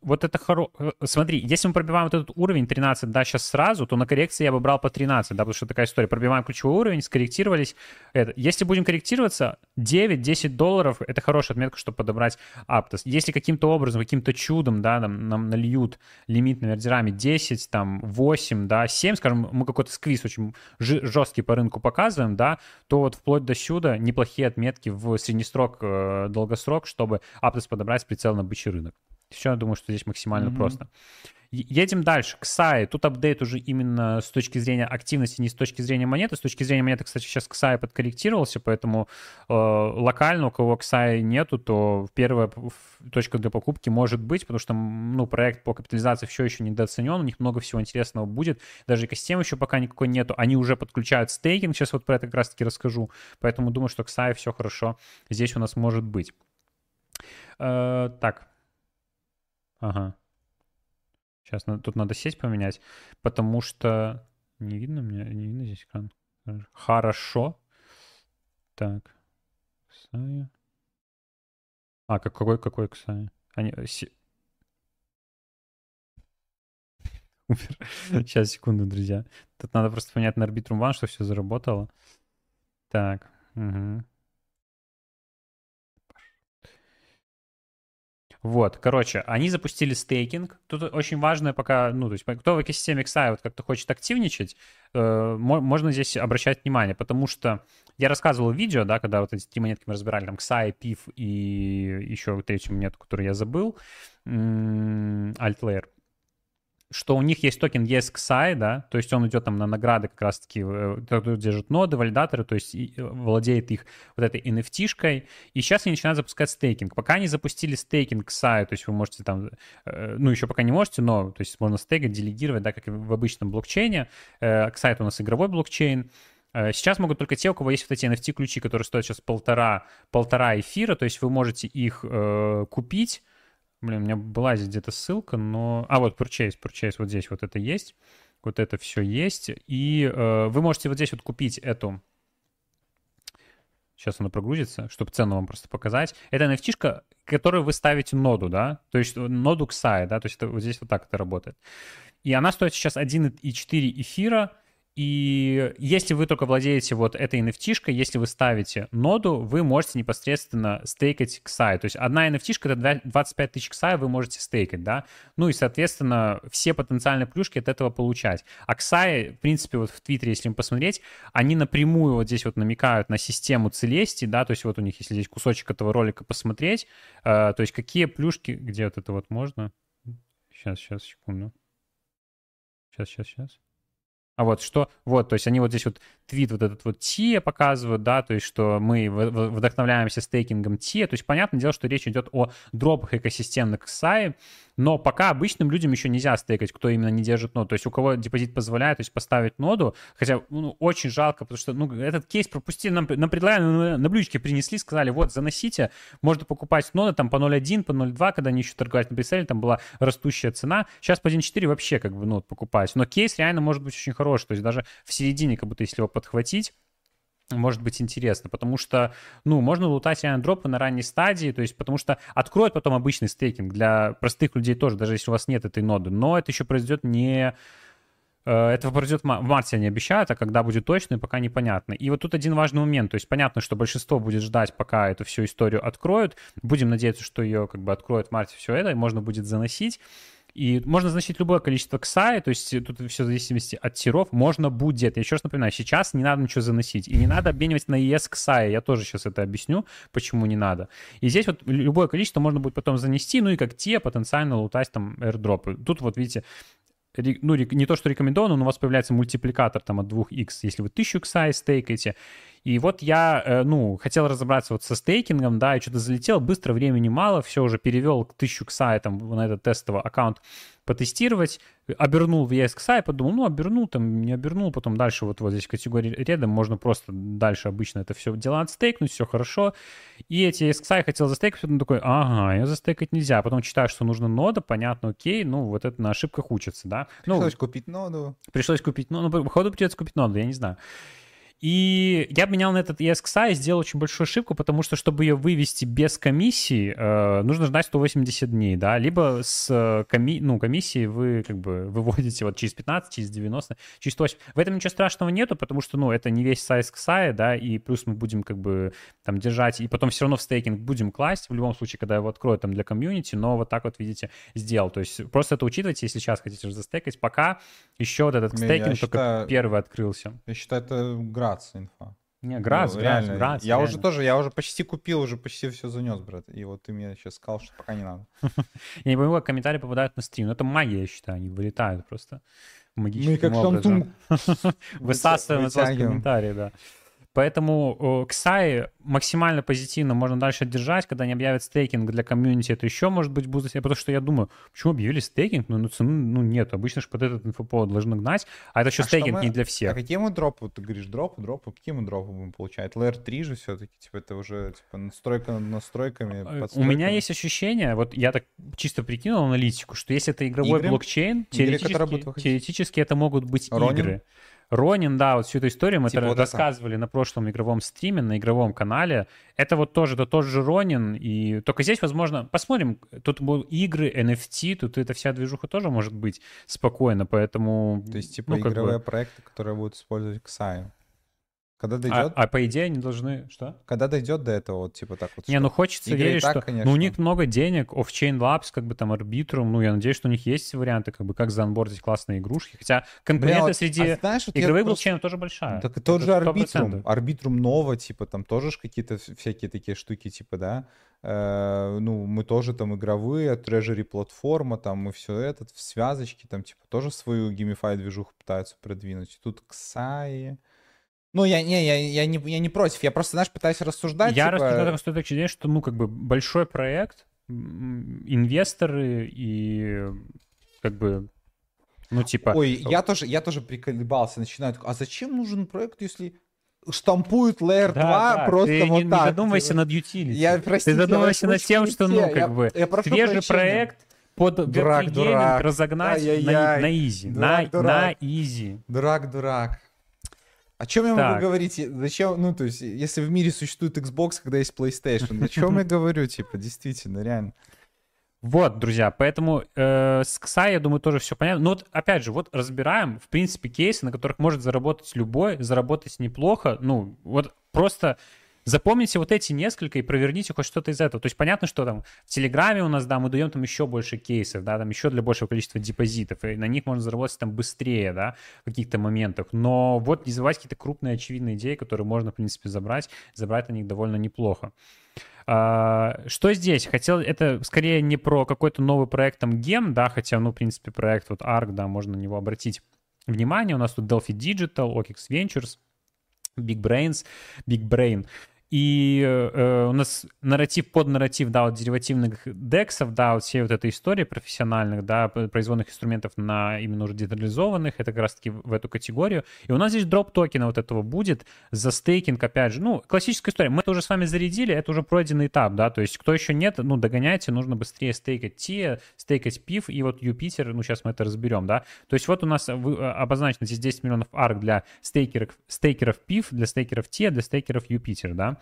Вот это хоро... Э, смотри, если мы пробиваем вот этот уровень 13, да, сейчас сразу, то на коррекции я бы брал по 13, да, потому что такая история. Пробиваем ключевой уровень, скорректировались. Это. Если будем корректироваться, 9-10 долларов — это хорошая отметка, чтобы подобрать Аптос. Если каким-то образом, каким-то чудом, да, нам, нам нальют лимитными ордерами 10, там, 8, да, 7, скажем, мы какой-то сквиз очень жесткий по рынку показываем, да, то вот вплоть до сюда неплохие отметки в среднесрок, э, долгосрок, чтобы Аптос подобрать с прицел на бычий рынок. Все, я думаю, что здесь максимально mm-hmm. просто. Едем дальше, к SAI. Тут апдейт уже именно с точки зрения активности, не с точки зрения монеты. С точки зрения монеты, кстати, сейчас KSI подкорректировался, поэтому э, локально, у кого KSI нету, то первая точка для покупки может быть, потому что ну, проект по капитализации все еще недооценен, у них много всего интересного будет. Даже экосистемы еще пока никакой нету. Они уже подключают стейкинг, сейчас вот про это как раз-таки расскажу. Поэтому думаю, что KSI все хорошо здесь у нас может быть. Э, так, Ага. Сейчас тут надо сесть поменять, потому что... Не видно мне? Не видно здесь экран? Хорошо. Так. Ксая. А, какой, какой Ксая? Они... Си... Умер. <laughs> Сейчас, секунду, друзья. Тут надо просто понять на Arbitrum One, что все заработало. Так. Угу. Вот, короче, они запустили стейкинг. Тут очень важное пока, ну, то есть кто в экосистеме XI вот как-то хочет активничать, э, можно здесь обращать внимание, потому что я рассказывал видео, да, когда вот эти три монетки мы разбирали, там, XAI, PYTH и еще третью монету, которую я забыл, Altlayer что у них есть токен esXAI, да, то есть он идет там на награды как раз-таки, э, держит ноды, валидаторы, то есть э, владеет их вот этой NFT-шкой, и сейчас они начинают запускать стейкинг. Пока они запустили стейкинг XAI, то есть вы можете там, э, ну, еще пока не можете, но, то есть можно стейкать, делегировать, да, как и в обычном блокчейне. XI у нас игровой блокчейн, Сейчас могут только те, у кого есть вот эти NFT-ключи, которые стоят сейчас полтора, полтора эфира, то есть вы можете их э, купить, Блин, у меня была здесь где-то ссылка, но... А, вот Purchase, Purchase, вот здесь вот это есть. Вот это все есть. И э, вы можете вот здесь вот купить эту... Сейчас она прогрузится, чтобы цену вам просто показать. Это nft которую вы ставите ноду, да? То есть ноду XI, да? То есть это, вот здесь вот так это работает. И она стоит сейчас 1,4 эфира. И если вы только владеете вот этой nft если вы ставите ноду, вы можете непосредственно стейкать XAI. То есть одна nft это 25 тысяч XAI вы можете стейкать, да? Ну и, соответственно, все потенциальные плюшки от этого получать. А XAI, в принципе, вот в Твиттере, если посмотреть, они напрямую вот здесь вот намекают на систему Целести, да, то есть вот у них, если здесь кусочек этого ролика посмотреть, э, то есть какие плюшки, где вот это вот можно? Сейчас, сейчас, секунду. Сейчас, сейчас, сейчас. А вот что, вот, то есть они вот здесь вот твит вот этот вот TIA показывают, да, то есть что мы вдохновляемся стейкингом TIA, то есть понятное дело, что речь идет о дропах экосистемных SAI, но пока обычным людям еще нельзя стейкать, кто именно не держит ноду, то есть у кого депозит позволяет, то есть поставить ноду, хотя ну, очень жалко, потому что ну, этот кейс пропустили, нам, нам предлагали, ну, на блюдечке принесли, сказали, вот, заносите, можно покупать ноды там по 0.1, по 0.2, когда они еще торговать на прицеле, там была растущая цена, сейчас по 1.4 вообще как бы, ну, покупать, но кейс реально может быть очень хороший, то есть даже в середине, как будто если его подхватить, может быть интересно, потому что, ну, можно лутать реально на ранней стадии, то есть потому что откроет потом обычный стейкинг. Для простых людей тоже, даже если у вас нет этой ноды, но это еще произойдет не... Э, это произойдет в марте, они обещают, а когда будет точно, пока непонятно. И вот тут один важный момент, то есть понятно, что большинство будет ждать, пока эту всю историю откроют, будем надеяться, что ее как бы откроют в марте все это, и можно будет заносить, и можно значить любое количество ксай, то есть тут все в зависимости от тиров, можно будет. Я еще раз напоминаю, сейчас не надо ничего заносить. И не надо обменивать на ES ксай. Я тоже сейчас это объясню, почему не надо. И здесь вот любое количество можно будет потом занести, ну и как те потенциально лутать там airdropы. Тут вот видите, ну, не то, что рекомендовано, но у вас появляется мультипликатор там от 2x, если вы 1000 XI стейкаете. И вот я, э, ну, хотел разобраться вот со стейкингом, да, и что-то залетел, быстро, времени мало, все уже перевел к 1000 XI там на этот тестовый аккаунт потестировать, обернул в ESXi, подумал, ну, обернул, там, не обернул, потом дальше вот, вот здесь категории рядом можно просто дальше обычно это все дела отстейкнуть, все хорошо. И эти ESXi хотел застейкать, потом такой, ага, я застейкать нельзя. Потом читаю, что нужно нода, понятно, окей, ну, вот это на ошибках учатся, да. Ну, пришлось ну, купить ноду. Пришлось купить, ну, ну, походу придется купить ноду, я не знаю. И я менял на этот ESXi и сделал очень большую ошибку, потому что, чтобы ее вывести без комиссии, э, нужно ждать 180 дней, да, либо с э, коми ну, комиссией вы как бы выводите вот через 15, через 90, через 180. В этом ничего страшного нету, потому что, ну, это не весь сайз XI, да, и плюс мы будем как бы там держать, и потом все равно в стейкинг будем класть, в любом случае, когда его откроют там для комьюнити, но вот так вот, видите, сделал. То есть просто это учитывайте, если сейчас хотите застейкать, пока еще вот этот стейкинг я только считаю, первый открылся. Я считаю, это Грац инфа. Не, Грац, ну, Грац, реально. Грац. Я реально. уже тоже, я уже почти купил, уже почти все занес, брат. И вот ты мне сейчас сказал, что пока не надо. <laughs> Я не понимаю, как комментарии попадают на стрим. Но это магия, я считаю, они вылетают просто магическим Мы как образом. <laughs> Высасываем из вас комментарии, да. Поэтому Ксай максимально позитивно можно дальше держать, когда они объявят стейкинг для комьюнити, это еще может быть будет, потому что я думаю, почему объявили стейкинг, ну, ну цены, ну нет, обычно же под этот инфоповод должны гнать, а это еще а стейкинг мы, не для всех. А какие мы дропы, ты говоришь, дропы, дропы, какие мы дропы будем получать? Layer 3 же все-таки, типа это уже типа настройка над настройками, У меня есть ощущение, вот я так чисто прикинул аналитику, что если это игровой игры? блокчейн, теоретически, теоретически это могут быть Ронин? игры. Ронин, да, вот всю эту историю мы типа вот рассказывали это. на прошлом игровом стриме, на игровом канале. Это вот тоже, это тот же Ронин, и только здесь, возможно, посмотрим, тут будут игры, NFT, тут эта вся движуха тоже может быть спокойно, поэтому... То есть, типа, ну, игровые бы... проекты, которые будут использовать XAI. Когда а, дойдет... А, а по идее они должны... Что? Когда дойдет до этого, вот типа так вот... Не, ну хочется Игры верить, так, что... Конечно. Ну у них много денег, Off-Chain Labs, как бы там Arbitrum, ну я надеюсь, что у них есть варианты, как бы как заанбордить классные игрушки. Хотя конкуренция вот, среди а знаешь, вот игровых блокчейнов просто... тоже большая. Так тот же Arbitrum, Arbitrum Nova, типа там тоже какие-то всякие такие штуки, типа, да? Э, ну, мы тоже там игровые, Treasury платформа, там и все это, в связочке, там типа тоже свою геймифай движуху пытаются продвинуть. Тут Xai... Ну, я не, я, я, не, я не против, я просто, знаешь, пытаюсь рассуждать. Я типа... рассуждаю с той точки зрения, что, ну, как бы большой проект, инвесторы и как бы ну, типа... Ой, я тоже, я тоже приколебался, начинаю, а зачем нужен проект, если штампуют Layer да, 2 да. просто ты вот не, так. Не задумайся над utility. Я, простите, ты задумайся над тем, что, ну, как я, бы, я свежий проект под дурак, дурак. разогнать на, на изи. Дурак, на, дурак. на изи. Дурак, дурак. О чем я так. могу говорить? Зачем, ну, то есть, если в мире существует Xbox, когда есть PlayStation, о чем я говорю, типа, действительно, реально. Вот, друзья, поэтому э, с XA, я думаю, тоже все понятно. Но вот, опять же, вот разбираем, в принципе, кейсы, на которых может заработать любой, заработать неплохо. Ну, вот просто Запомните вот эти несколько и проверните хоть что-то из этого. То есть понятно, что там в Телеграме у нас, да, мы даем там еще больше кейсов, да, там еще для большего количества депозитов, и на них можно заработать там быстрее, да, в каких-то моментах. Но вот не забывать какие-то крупные очевидные идеи, которые можно, в принципе, забрать, забрать на них довольно неплохо. А, что здесь? Хотел, это скорее не про какой-то новый проект там гем, да, хотя, ну, в принципе, проект вот ARC, да, можно на него обратить внимание. У нас тут Delphi Digital, OKX Ventures, Big Brains, Big Brain. И э, у нас нарратив под нарратив, да, вот деривативных дексов, да, вот все вот эта история профессиональных, да, производных инструментов на именно уже децентрализованных, это как раз-таки в эту категорию. И у нас здесь дроп токена вот этого будет за стейкинг, опять же, ну, классическая история. Мы это уже с вами зарядили, это уже пройденный этап, да, то есть кто еще нет, ну, догоняйте, нужно быстрее стейкать те, стейкать пив, и вот Юпитер, ну, сейчас мы это разберем, да. То есть вот у нас обозначено здесь 10 миллионов арк для стейкеров, стейкеров пив, для стейкеров те, для стейкеров Юпитер, да.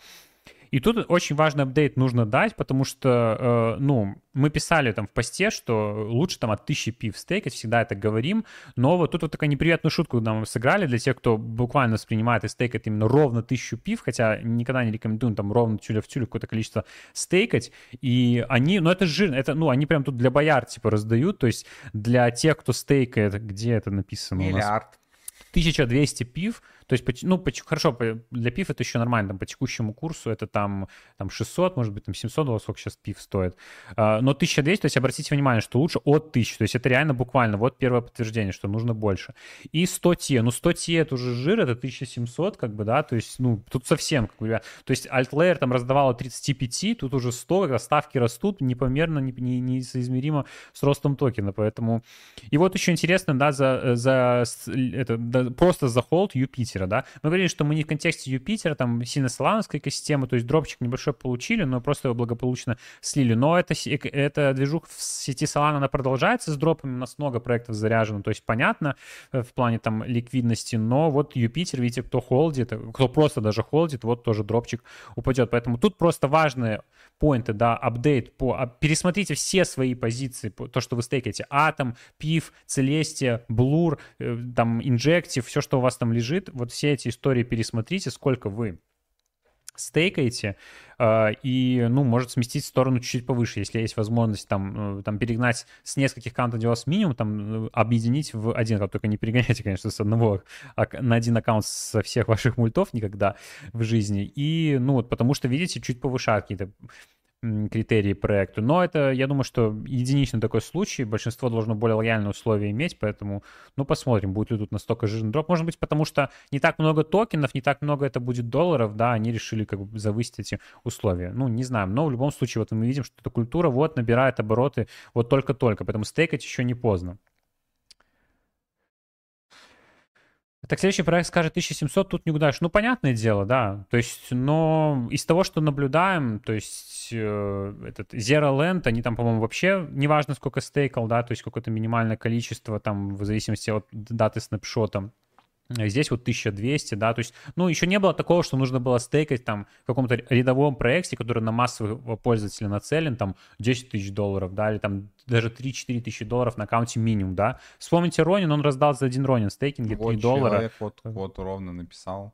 И тут очень важный апдейт нужно дать, потому что, э, ну, мы писали там в посте, что лучше там от 1000 пив стейкать, всегда это говорим, но вот тут вот такая неприятную шутку нам сыграли для тех, кто буквально воспринимает и стейкает именно ровно 1000 пив, хотя никогда не рекомендуем там ровно тюля в тюлю какое-то количество стейкать, и они, ну это жирно, это, ну они прям тут для бояр типа раздают, то есть для тех, кто стейкает, где это написано Миллиард. у нас? 1200 пив, то есть, ну, хорошо, для пив это еще нормально, там, по текущему курсу это там, там 600, может быть, там 700 долларов, сколько сейчас пив стоит. А, но 1200, то есть обратите внимание, что лучше от 1000, то есть это реально буквально, вот первое подтверждение, что нужно больше. И 100 те, ну 100 те это уже жир, это 1700, как бы, да, то есть, ну, тут совсем, как бы, то есть Altlayer там раздавало 35, тут уже 100, когда ставки растут, непомерно, несоизмеримо с ростом токена, поэтому... И вот еще интересно, да, за, за это, да, просто за холд Юпитер, Юпитера, да. Мы говорили, что мы не в контексте Юпитера, там сильно солановская экосистема, то есть дропчик небольшой получили, но просто его благополучно слили. Но это, эта движуха в сети Solana, она продолжается с дропами, у нас много проектов заряжено, то есть понятно э, в плане там ликвидности, но вот Юпитер, видите, кто холдит, кто просто даже холдит, вот тоже дропчик упадет. Поэтому тут просто важные поинты, да, апдейт по... А, пересмотрите все свои позиции, то, что вы стейкаете. Атом, PIF, Celestia, Blur, э, там, Injective, все, что у вас там лежит, вот все эти истории пересмотрите, сколько вы стейкаете, э, и, ну, может сместить сторону чуть-чуть повыше, если есть возможность там, э, там перегнать с нескольких аккаунтов, у вас минимум, там, объединить в один только не перегоняйте, конечно, с одного на один аккаунт со всех ваших мультов никогда в жизни, и, ну, вот, потому что, видите, чуть повышают какие-то критерии проекту. Но это, я думаю, что единичный такой случай. Большинство должно более лояльные условия иметь, поэтому, ну, посмотрим, будет ли тут настолько жирный дроп. Может быть, потому что не так много токенов, не так много это будет долларов, да, они решили как бы завысить эти условия. Ну, не знаю, но в любом случае вот мы видим, что эта культура вот набирает обороты вот только-только, поэтому стейкать еще не поздно. Так следующий проект скажет 1700, тут никуда. Ну, понятное дело, да. То есть, но из того, что наблюдаем, то есть э, этот Zero Land, они там, по-моему, вообще неважно, сколько стейкал, да, то есть какое-то минимальное количество там в зависимости от даты снапшота. Здесь вот 1200, да, то есть, ну, еще не было такого, что нужно было стейкать там в каком-то рядовом проекте, который на массового пользователя нацелен, там 10 тысяч долларов, да, или там даже 3-4 тысячи долларов на аккаунте минимум, да. Вспомните Ронин, он раздал за один Ронин стейкинге 3 вот доллара. Человек вот, вот ровно написал.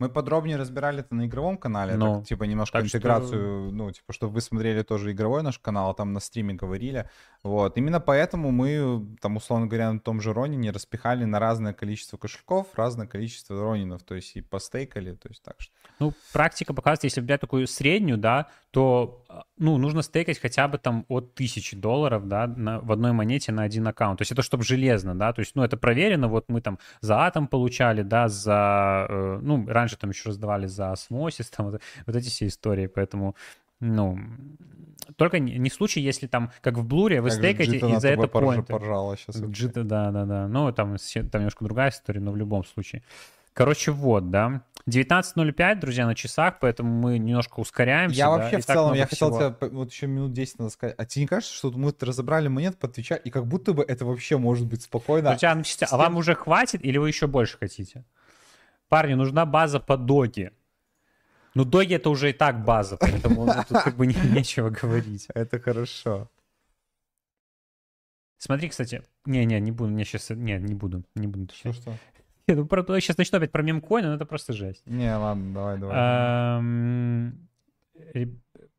Мы подробнее разбирали это на игровом канале, ну, так, типа немножко так интеграцию, что... ну, типа, чтобы вы смотрели тоже игровой наш канал, а там на стриме говорили. Вот, именно поэтому мы, там, условно говоря, на том же Ронине распихали на разное количество кошельков, разное количество Ронинов, то есть и постейкали, то есть так что... Ну, практика показывает, если взять такую среднюю, да, то, ну, нужно стейкать хотя бы там от тысячи долларов, да, на, в одной монете на один аккаунт. То есть это чтобы железно, да, то есть, ну, это проверено, вот мы там за атом получали, да, за, э, ну, раньше там еще раздавали за осмосис, там вот, вот эти все истории, поэтому ну, только не в случае, если там, как в Блуре, вы как стейкаете и за это поинты. поржала сейчас. Джита, да, да, да. Ну, там, там немножко другая история, но в любом случае. Короче, вот, да. 19.05, друзья, на часах, поэтому мы немножко ускоряемся. Я да, вообще в целом, я всего. хотел тебе вот еще минут 10 надо сказать. А тебе не кажется, что мы разобрали монет, подвечали, и как будто бы это вообще может быть спокойно? Друзья, ну, а вам уже хватит или вы еще больше хотите? Парни, нужна база по доге. Ну, доги это уже и так база, поэтому тут как бы <laughs> нечего говорить. Это хорошо. Смотри, кстати, не-не, не буду, не сейчас, не, не буду, не буду. Что, что? Я ну, про, сейчас начну опять про мемкоины, но это просто жесть. Не, ладно, давай, давай.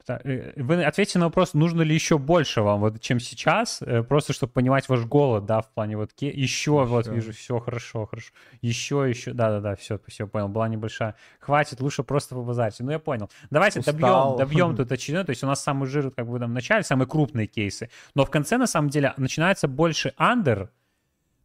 Э, вы ответьте на вопрос, нужно ли еще больше вам, вот, чем сейчас, э, просто чтобы понимать ваш голод, да, в плане вот еще, еще. вот вижу, все хорошо, хорошо, еще, еще, да-да-да, все, все, понял, была небольшая. Хватит, лучше просто побазарьте. Ну, я понял. Давайте Устал. добьем, добьем тут <laughs> очередной, то есть у нас самый жир, как бы в начале, самые крупные кейсы, но в конце, на самом деле, начинается больше андер,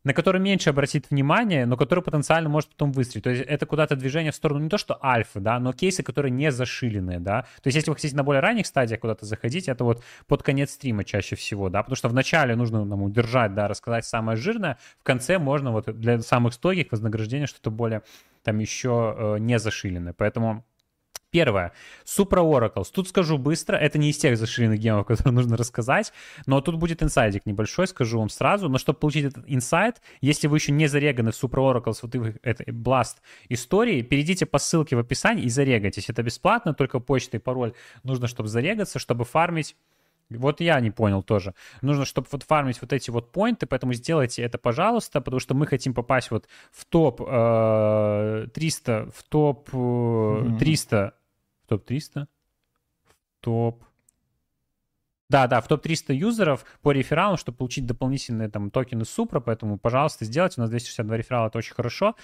на который меньше обратит внимание, но который потенциально может потом выстрелить. То есть это куда-то движение в сторону не то, что альфы, да, но кейсы, которые не зашиленные, да. То есть если вы хотите на более ранних стадиях куда-то заходить, это вот под конец стрима чаще всего, да, потому что вначале нужно нам удержать, да, рассказать самое жирное, в конце можно вот для самых стойких вознаграждения что-то более там еще э, не зашиленное. Поэтому Первое. Supra Oracles. Тут скажу быстро, это не из тех заширенных гемов, <laughs> которые нужно рассказать, но тут будет инсайдик небольшой, скажу вам сразу. Но чтобы получить этот инсайт, если вы еще не зареганы в Supra Oracles, вот в этой Blast истории, перейдите по ссылке в описании и зарегайтесь. Это бесплатно, только почта и пароль нужно, чтобы зарегаться, чтобы фармить вот я не понял тоже. Нужно, чтобы вот фармить вот эти вот поинты, поэтому сделайте это, пожалуйста, потому что мы хотим попасть вот в топ э, 300, в топ э, 300 в топ-300, в топ... Да, да, в топ-300 юзеров по рефералам, чтобы получить дополнительные там токены Супра, поэтому, пожалуйста, сделайте. У нас 262 реферала, это очень хорошо.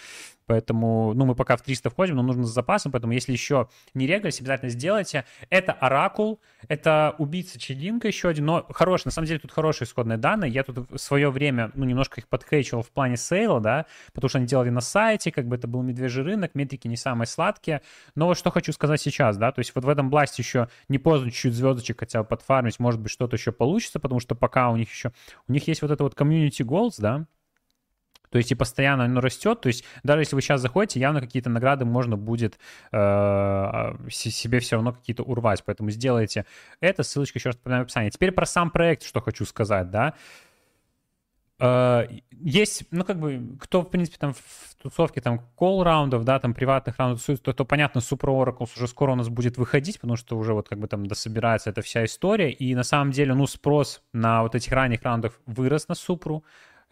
Поэтому, ну, мы пока в 300 входим, но нужно с запасом, поэтому если еще не регались, обязательно сделайте. Это Оракул, это убийца Челинка еще один, но хороший, на самом деле тут хорошие исходные данные. Я тут в свое время, ну, немножко их подхейчил в плане сейла, да, потому что они делали на сайте, как бы это был медвежий рынок, метрики не самые сладкие. Но вот что хочу сказать сейчас, да, то есть вот в этом бласте еще не поздно чуть-чуть звездочек хотя бы подфармить, может быть, что-то еще получится, потому что пока у них еще, у них есть вот это вот community goals, да, то есть и постоянно оно растет. То есть даже если вы сейчас заходите, явно какие-то награды можно будет э, себе все равно какие-то урвать. Поэтому сделайте это. Ссылочка еще раз в описании. Теперь про сам проект, что хочу сказать, да. Uh, есть, ну, как бы, кто, в принципе, там в тусовке, там, колл-раундов, да, там, приватных раундов, то, то, понятно, Super Oracles уже скоро у нас будет выходить, потому что уже вот, как бы, там, дособирается эта вся история, и, на самом деле, ну, спрос на вот этих ранних раундов вырос на Супру,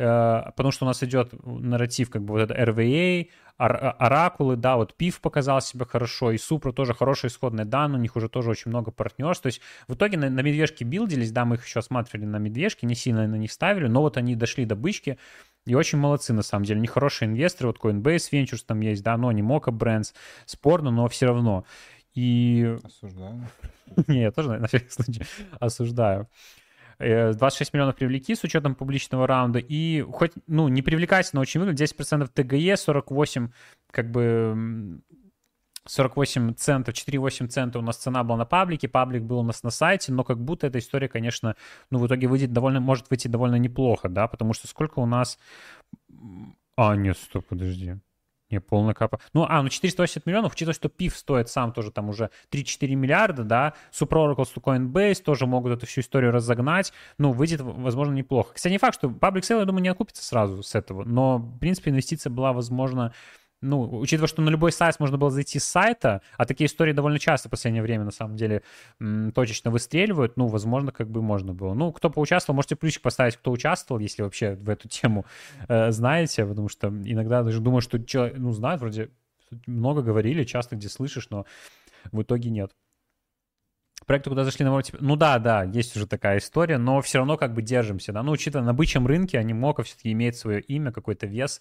Э, потому что у нас идет нарратив, как бы вот это RVA, Оракулы, да, вот Пив показал себя хорошо, и Супра тоже хорошие исходные данные, у них уже тоже очень много партнерств, то есть в итоге на, на медвежке билдились, да, мы их еще осматривали на медвежке, не сильно на них ставили, но вот они дошли до бычки, и очень молодцы, на самом деле. Они хорошие инвесторы, вот Coinbase Ventures там есть, да, но не Mocha Brands, спорно, но все равно. И... Осуждаю. <laughs> Не, я тоже на всякий случай осуждаю. 26 э, миллионов привлеки с учетом публичного раунда, и хоть, ну, не привлекательно очень выглядит, 10% ТГЕ, 48, как бы, 48 центов, 4,8 цента у нас цена была на паблике, паблик был у нас на сайте, но как будто эта история, конечно, ну, в итоге выйдет довольно, может выйти довольно неплохо, да, потому что сколько у нас... А, нет, стоп, подожди. Не, полная капа. Ну, а, ну 480 миллионов, учитывая, что PIF стоит сам тоже там уже 3-4 миллиарда, да, Oracle, Coinbase тоже могут эту всю историю разогнать, ну, выйдет, возможно, неплохо. Кстати, не факт, что Public Sale, я думаю, не окупится сразу с этого, но, в принципе, инвестиция была, возможно, ну, учитывая, что на любой сайт можно было зайти с сайта, а такие истории довольно часто в последнее время, на самом деле, точечно выстреливают, ну, возможно, как бы можно было. Ну, кто поучаствовал, можете плюсик поставить, кто участвовал, если вообще в эту тему э, знаете, потому что иногда даже думаю, что человек, ну, знает, вроде много говорили, часто где слышишь, но в итоге нет. Проекты, куда зашли на ну да, да, есть уже такая история, но все равно как бы держимся, да, ну, учитывая на бычьем рынке, они Анимока все-таки имеет свое имя, какой-то вес,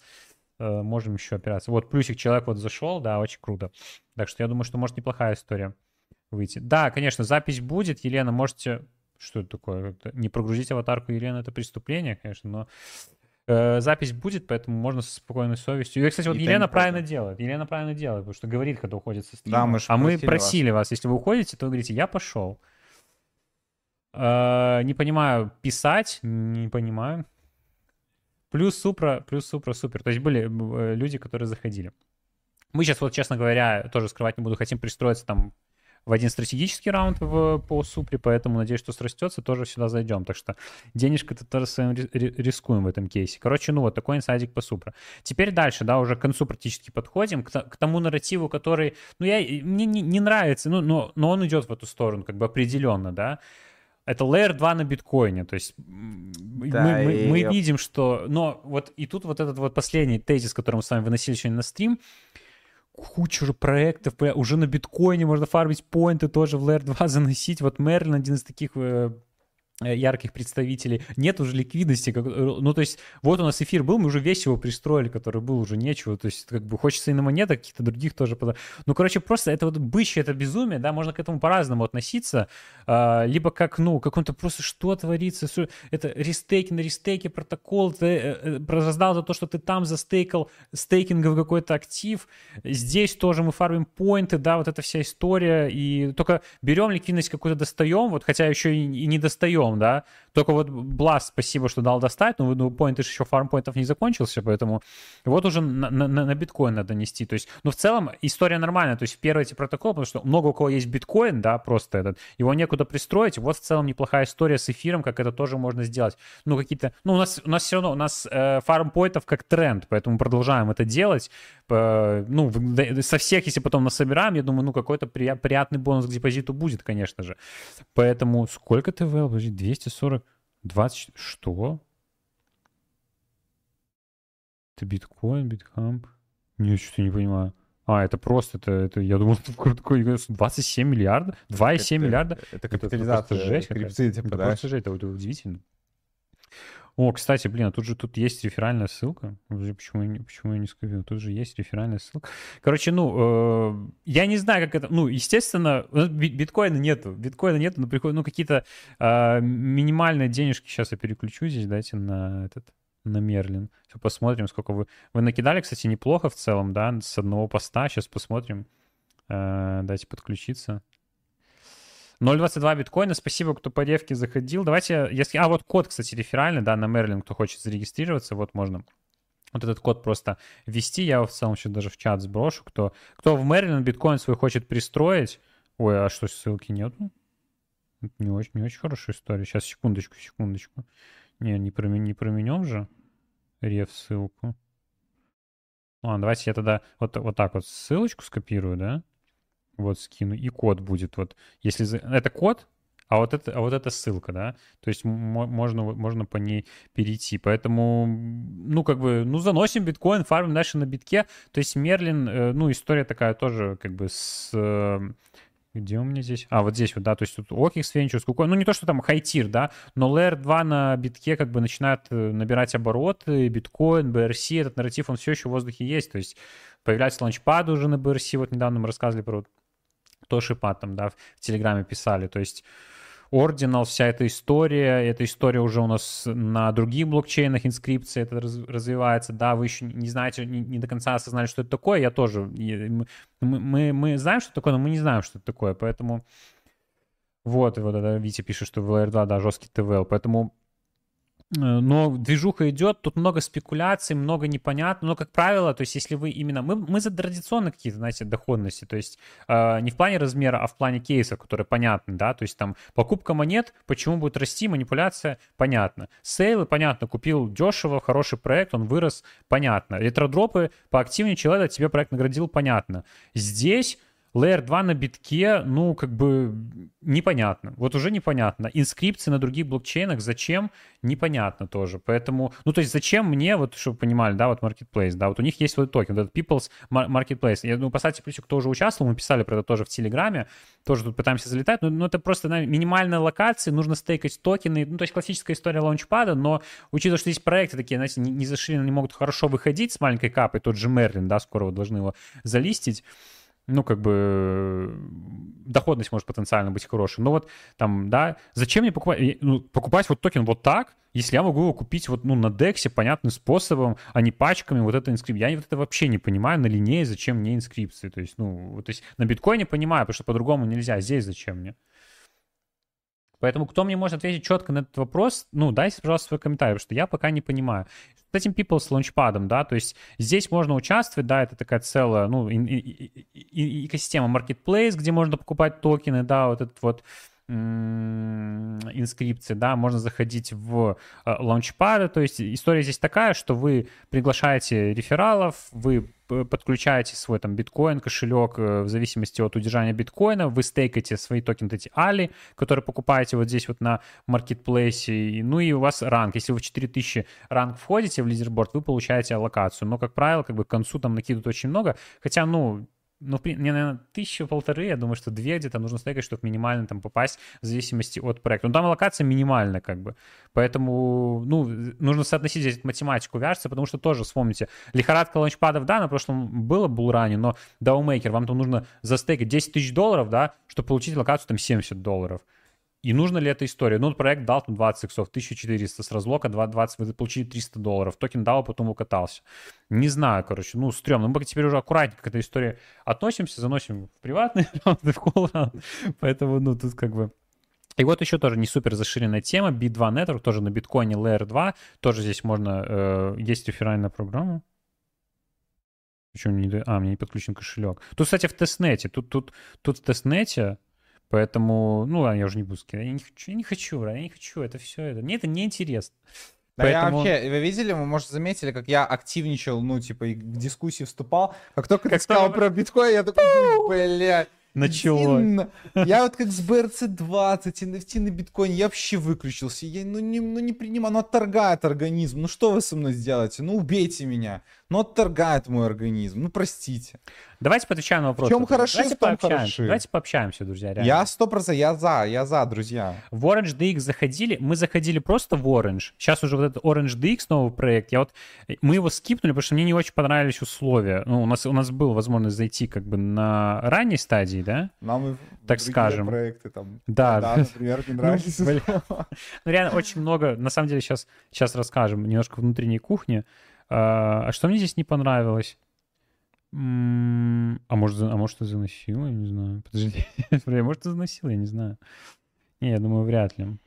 можем еще опираться. Вот плюсик человек вот зашел, да, очень круто. Так что я думаю, что может неплохая история выйти. Да, конечно, запись будет. Елена, можете... Что это такое? Не прогрузить аватарку Елены — это преступление, конечно, но э, запись будет, поэтому можно со спокойной совестью. И, кстати, вот и Елена правильно делает. Елена правильно делает, потому что говорит, когда уходит со стрима. Да, мы а мы просили вас. вас, если вы уходите, то вы говорите, я пошел. Э, не понимаю, писать, не понимаю. Плюс Супра, плюс Супра, супер. То есть были э, люди, которые заходили. Мы сейчас, вот, честно говоря, тоже скрывать не буду, хотим пристроиться там в один стратегический раунд в, по Супре, поэтому надеюсь, что срастется, тоже сюда зайдем. Так что денежка-то тоже своим рискуем в этом кейсе. Короче, ну вот такой инсайдик по Супра. Теперь дальше, да, уже к концу практически подходим, к, к тому нарративу, который, ну, я, мне не, не нравится, ну, но, но он идет в эту сторону, как бы определенно, да. Это Layer 2 на биткоине, то есть да, мы, мы, мы видим, что... Но вот и тут вот этот вот последний тезис, который мы с вами выносили сегодня на стрим, куча уже проектов, уже на биткоине можно фармить поинты тоже в Layer 2 <laughs> заносить. Вот Мерлин один из таких Э, ярких представителей, нет уже ликвидности. Как, э, ну, то есть, вот у нас эфир был, мы уже весь его пристроили, который был, уже нечего. То есть, как бы хочется и на монетах каких-то других тоже. Ну, короче, просто это вот бычье, это безумие, да, можно к этому по-разному относиться. А, либо как, ну, как он-то просто что творится, это рестейки на рестейке протокол, ты э, раздал за то, что ты там застейкал стейкинговый какой-то актив. Здесь тоже мы фармим поинты, да, вот эта вся история. И только берем ликвидность какую-то достаем, вот хотя еще и, и не достаем, берем, да. Только вот Blast, спасибо, что дал достать, но ну, поинт еще фармпоинтов не закончился, поэтому вот уже на, на, на биткоин надо нести. То есть, ну, в целом история нормальная. То есть, первый эти протоколы, потому что много у кого есть биткоин, да, просто этот, его некуда пристроить. Вот в целом неплохая история с эфиром, как это тоже можно сделать. Ну, какие-то, ну, у нас, у нас все равно, у нас э, фармпоинтов как тренд, поэтому продолжаем это делать. Э, ну, со всех, если потом насобираем, я думаю, ну, какой-то приятный бонус к депозиту будет, конечно же. Поэтому сколько ТВЛ? Подожди, 240, 20, что? Это биткоин, битхамп? Не, что-то не понимаю. А, это просто, это, это я думал, <laughs> это такой 27 миллиардов, 2,7 миллиарда. Это капитализация это жесть. Крипты, типа, это да? просто жесть, это удивительно. О, кстати, блин, а тут же тут есть реферальная ссылка. Почему, почему я не скажу? Тут же есть реферальная ссылка. Короче, ну, э, я не знаю, как это... Ну, естественно, биткоина нету. Биткоина нету, но приходят, ну, какие-то э, минимальные денежки. Сейчас я переключу здесь, дайте на этот на Мерлин. Все, посмотрим, сколько вы... Вы накидали, кстати, неплохо в целом, да, с одного поста. Сейчас посмотрим. Э, дайте подключиться. 0.22 биткоина. Спасибо, кто по ревке заходил. Давайте, если... А, вот код, кстати, реферальный, да, на Мерлин, кто хочет зарегистрироваться, вот можно вот этот код просто ввести. Я в целом еще даже в чат сброшу. Кто, кто в Мерлин биткоин свой хочет пристроить. Ой, а что, ссылки нету? Не очень, не очень хорошая история. Сейчас, секундочку, секундочку. Не, не, промен, не променем же рев ссылку. Ладно, давайте я тогда вот, вот так вот ссылочку скопирую, да? Вот скину, и код будет вот, если... Это код, а вот это, а вот это ссылка, да, то есть можно, можно по ней перейти, поэтому, ну, как бы, ну, заносим биткоин, фармим дальше на битке, то есть Мерлин, э, ну, история такая тоже, как бы, с... Э, где у меня здесь? А, вот здесь вот, да, то есть тут OKX Ventures, какой, ну не то, что там хайтир, да, но Layer 2 на битке как бы начинает э, набирать обороты, биткоин, BRC, этот нарратив, он все еще в воздухе есть, то есть появляется ланчпад уже на BRC, вот недавно мы рассказывали про Тошипа там, да, в Телеграме писали. То есть Ordinal, вся эта история, эта история уже у нас на других блокчейнах, инскрипция это раз, развивается, да, вы еще не знаете, не, не до конца осознали, что это такое, я тоже, мы, мы, мы знаем, что это такое, но мы не знаем, что это такое, поэтому вот, вот это Витя пишет, что в LR2, да, жесткий ТВЛ, поэтому но движуха идет, тут много спекуляций, много непонятно, но, как правило, то есть если вы именно... Мы, мы за традиционные какие-то, знаете, доходности, то есть э, не в плане размера, а в плане кейса, которые понятны, да, то есть там покупка монет, почему будет расти, манипуляция, понятно. Сейлы, понятно, купил дешево, хороший проект, он вырос, понятно. Ретродропы, поактивнее человек, тебе проект наградил, понятно. Здесь Layer 2 на битке, ну, как бы непонятно. Вот уже непонятно. Инскрипции на других блокчейнах зачем? Непонятно тоже. Поэтому, ну, то есть зачем мне, вот, чтобы понимали, да, вот Marketplace, да, вот у них есть свой токен, вот этот People's Marketplace. Я, ну, поставьте плюсик, кто уже участвовал, мы писали про это тоже в Телеграме, тоже тут пытаемся залетать, но, но это просто на минимальной локации, нужно стейкать токены, ну, то есть классическая история лаунчпада, но учитывая, что здесь проекты такие, знаете, не, не зашли, не могут хорошо выходить с маленькой капой, тот же Мерлин, да, скоро вы должны его залистить, ну, как бы доходность может потенциально быть хорошей. Но вот там, да, зачем мне покупать, ну, покупать вот токен вот так, если я могу его купить вот, ну, на дексе понятным способом, а не пачками, вот это инскрипция. Я вот это вообще не понимаю на линее, зачем мне инскрипции. То есть, ну, то есть на биткоине понимаю, потому что по-другому нельзя. Здесь зачем мне? Поэтому кто мне может ответить четко на этот вопрос, ну, дайте, пожалуйста, свой комментарий, потому что я пока не понимаю. С этим People с лаунчпадом, да, то есть здесь можно участвовать, да, это такая целая, ну, экосистема Marketplace, где можно покупать токены, да, вот этот вот инскрипции, да, можно заходить в э, лаунчпады, то есть история здесь такая, что вы приглашаете рефералов, вы подключаете свой там биткоин, кошелек э, в зависимости от удержания биткоина, вы стейкаете свои токены, эти али, которые покупаете вот здесь вот на маркетплейсе, ну и у вас ранг. Если вы в 4000 ранг входите в лидерборд, вы получаете аллокацию. Но, как правило, как бы к концу там накидывают очень много, хотя, ну, ну, мне, наверное, тысячу, полторы, я думаю, что две где-то нужно стейкать, чтобы минимально там попасть в зависимости от проекта. Ну, там локация минимальная, как бы. Поэтому, ну, нужно соотносить здесь математику вяжется, потому что тоже, вспомните, лихорадка ланчпадов, да, на прошлом было булране, но DAO-мейкер, вам там нужно застейкать 10 тысяч долларов, да, чтобы получить локацию там 70 долларов. И нужно ли эта история? Ну, проект дал там 20 иксов, 1400 с разлока, 20, вы получили 300 долларов. Токен дал, а потом укатался. Не знаю, короче, ну, стрёмно. Мы теперь уже аккуратненько к этой истории относимся, заносим в приватный <laughs> раунд, в KOL раунд. Поэтому, ну, тут как бы... И вот еще тоже не супер зашиленная тема, B2 Network, тоже на биткоине Layer 2, тоже здесь можно, э, есть реферальная программа. Почему не... А, мне не подключен кошелек. Тут, кстати, в тестнете, тут, тут, тут в тестнете Поэтому, ну, ладно, я уже не буду сказать. Я не хочу, я не хочу, я не хочу, это все это. Мне это не интересно. Да Поэтому... я вообще, вы видели, вы, может, заметили, как я активничал, ну, типа, и в дискуссии вступал. Как только как ты сказал про биткоин, я такой, блядь. Началось. Я вот как с BRC20, NFT на биткоине, я вообще выключился. Я ну не, ну, не принимаю, ну отторгает организм. Ну что вы со мной сделаете? Ну убейте меня. Ну отторгает мой организм. Ну простите. Давайте поотвечаем на вопрос. В чем хорошо, Давайте в том пообщаемся. хороши. Давайте пообщаемся, друзья. Реально. Я сто процентов, я за, я за, друзья. В Orange DX заходили, мы заходили просто в Orange. Сейчас уже вот этот Orange DX новый проект, я вот, мы его скипнули, потому что мне не очень понравились условия. Ну, у нас, у нас была возможность зайти как бы на ранней стадии, да? Нам и так скажем. проекты там. Да. да например, не нравится. Ну, реально очень много, на самом деле сейчас, сейчас расскажем немножко внутренней кухни. А, а что мне здесь не понравилось? А может, а может, ты заносила? Я не знаю. <laughs> Подожди. может, ты заносила? Я не знаю. Не, я думаю, вряд ли.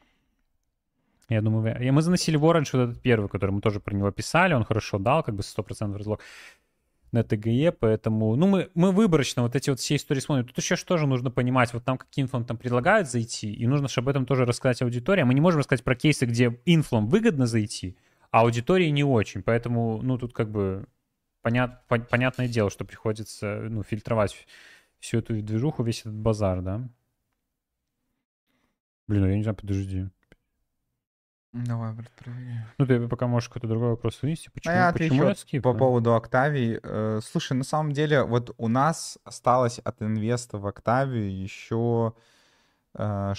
Я думаю, вряд ли. Мы заносили в Orange вот этот первый, который мы тоже про него писали. Он хорошо дал, как бы 100% разлог на ТГЕ, поэтому, ну, мы, мы выборочно вот эти вот все истории смотрим. Тут еще что же нужно понимать, вот нам какие инфлом там предлагают зайти, и нужно же об этом тоже рассказать аудитории. Мы не можем рассказать про кейсы, где инфлом выгодно зайти, а аудитории не очень, поэтому, ну, тут как бы понят, по, понятное дело, что приходится ну, фильтровать всю эту движуху, весь этот базар, да. Блин, ну я не знаю, подожди. Давай, брат, проверяй. Ну, ты пока можешь какой-то другой вопрос вынести. Почему, а я почему я скип, по поводу Октавии. Э, слушай, на самом деле, вот у нас осталось от инвеста в Октавию еще э,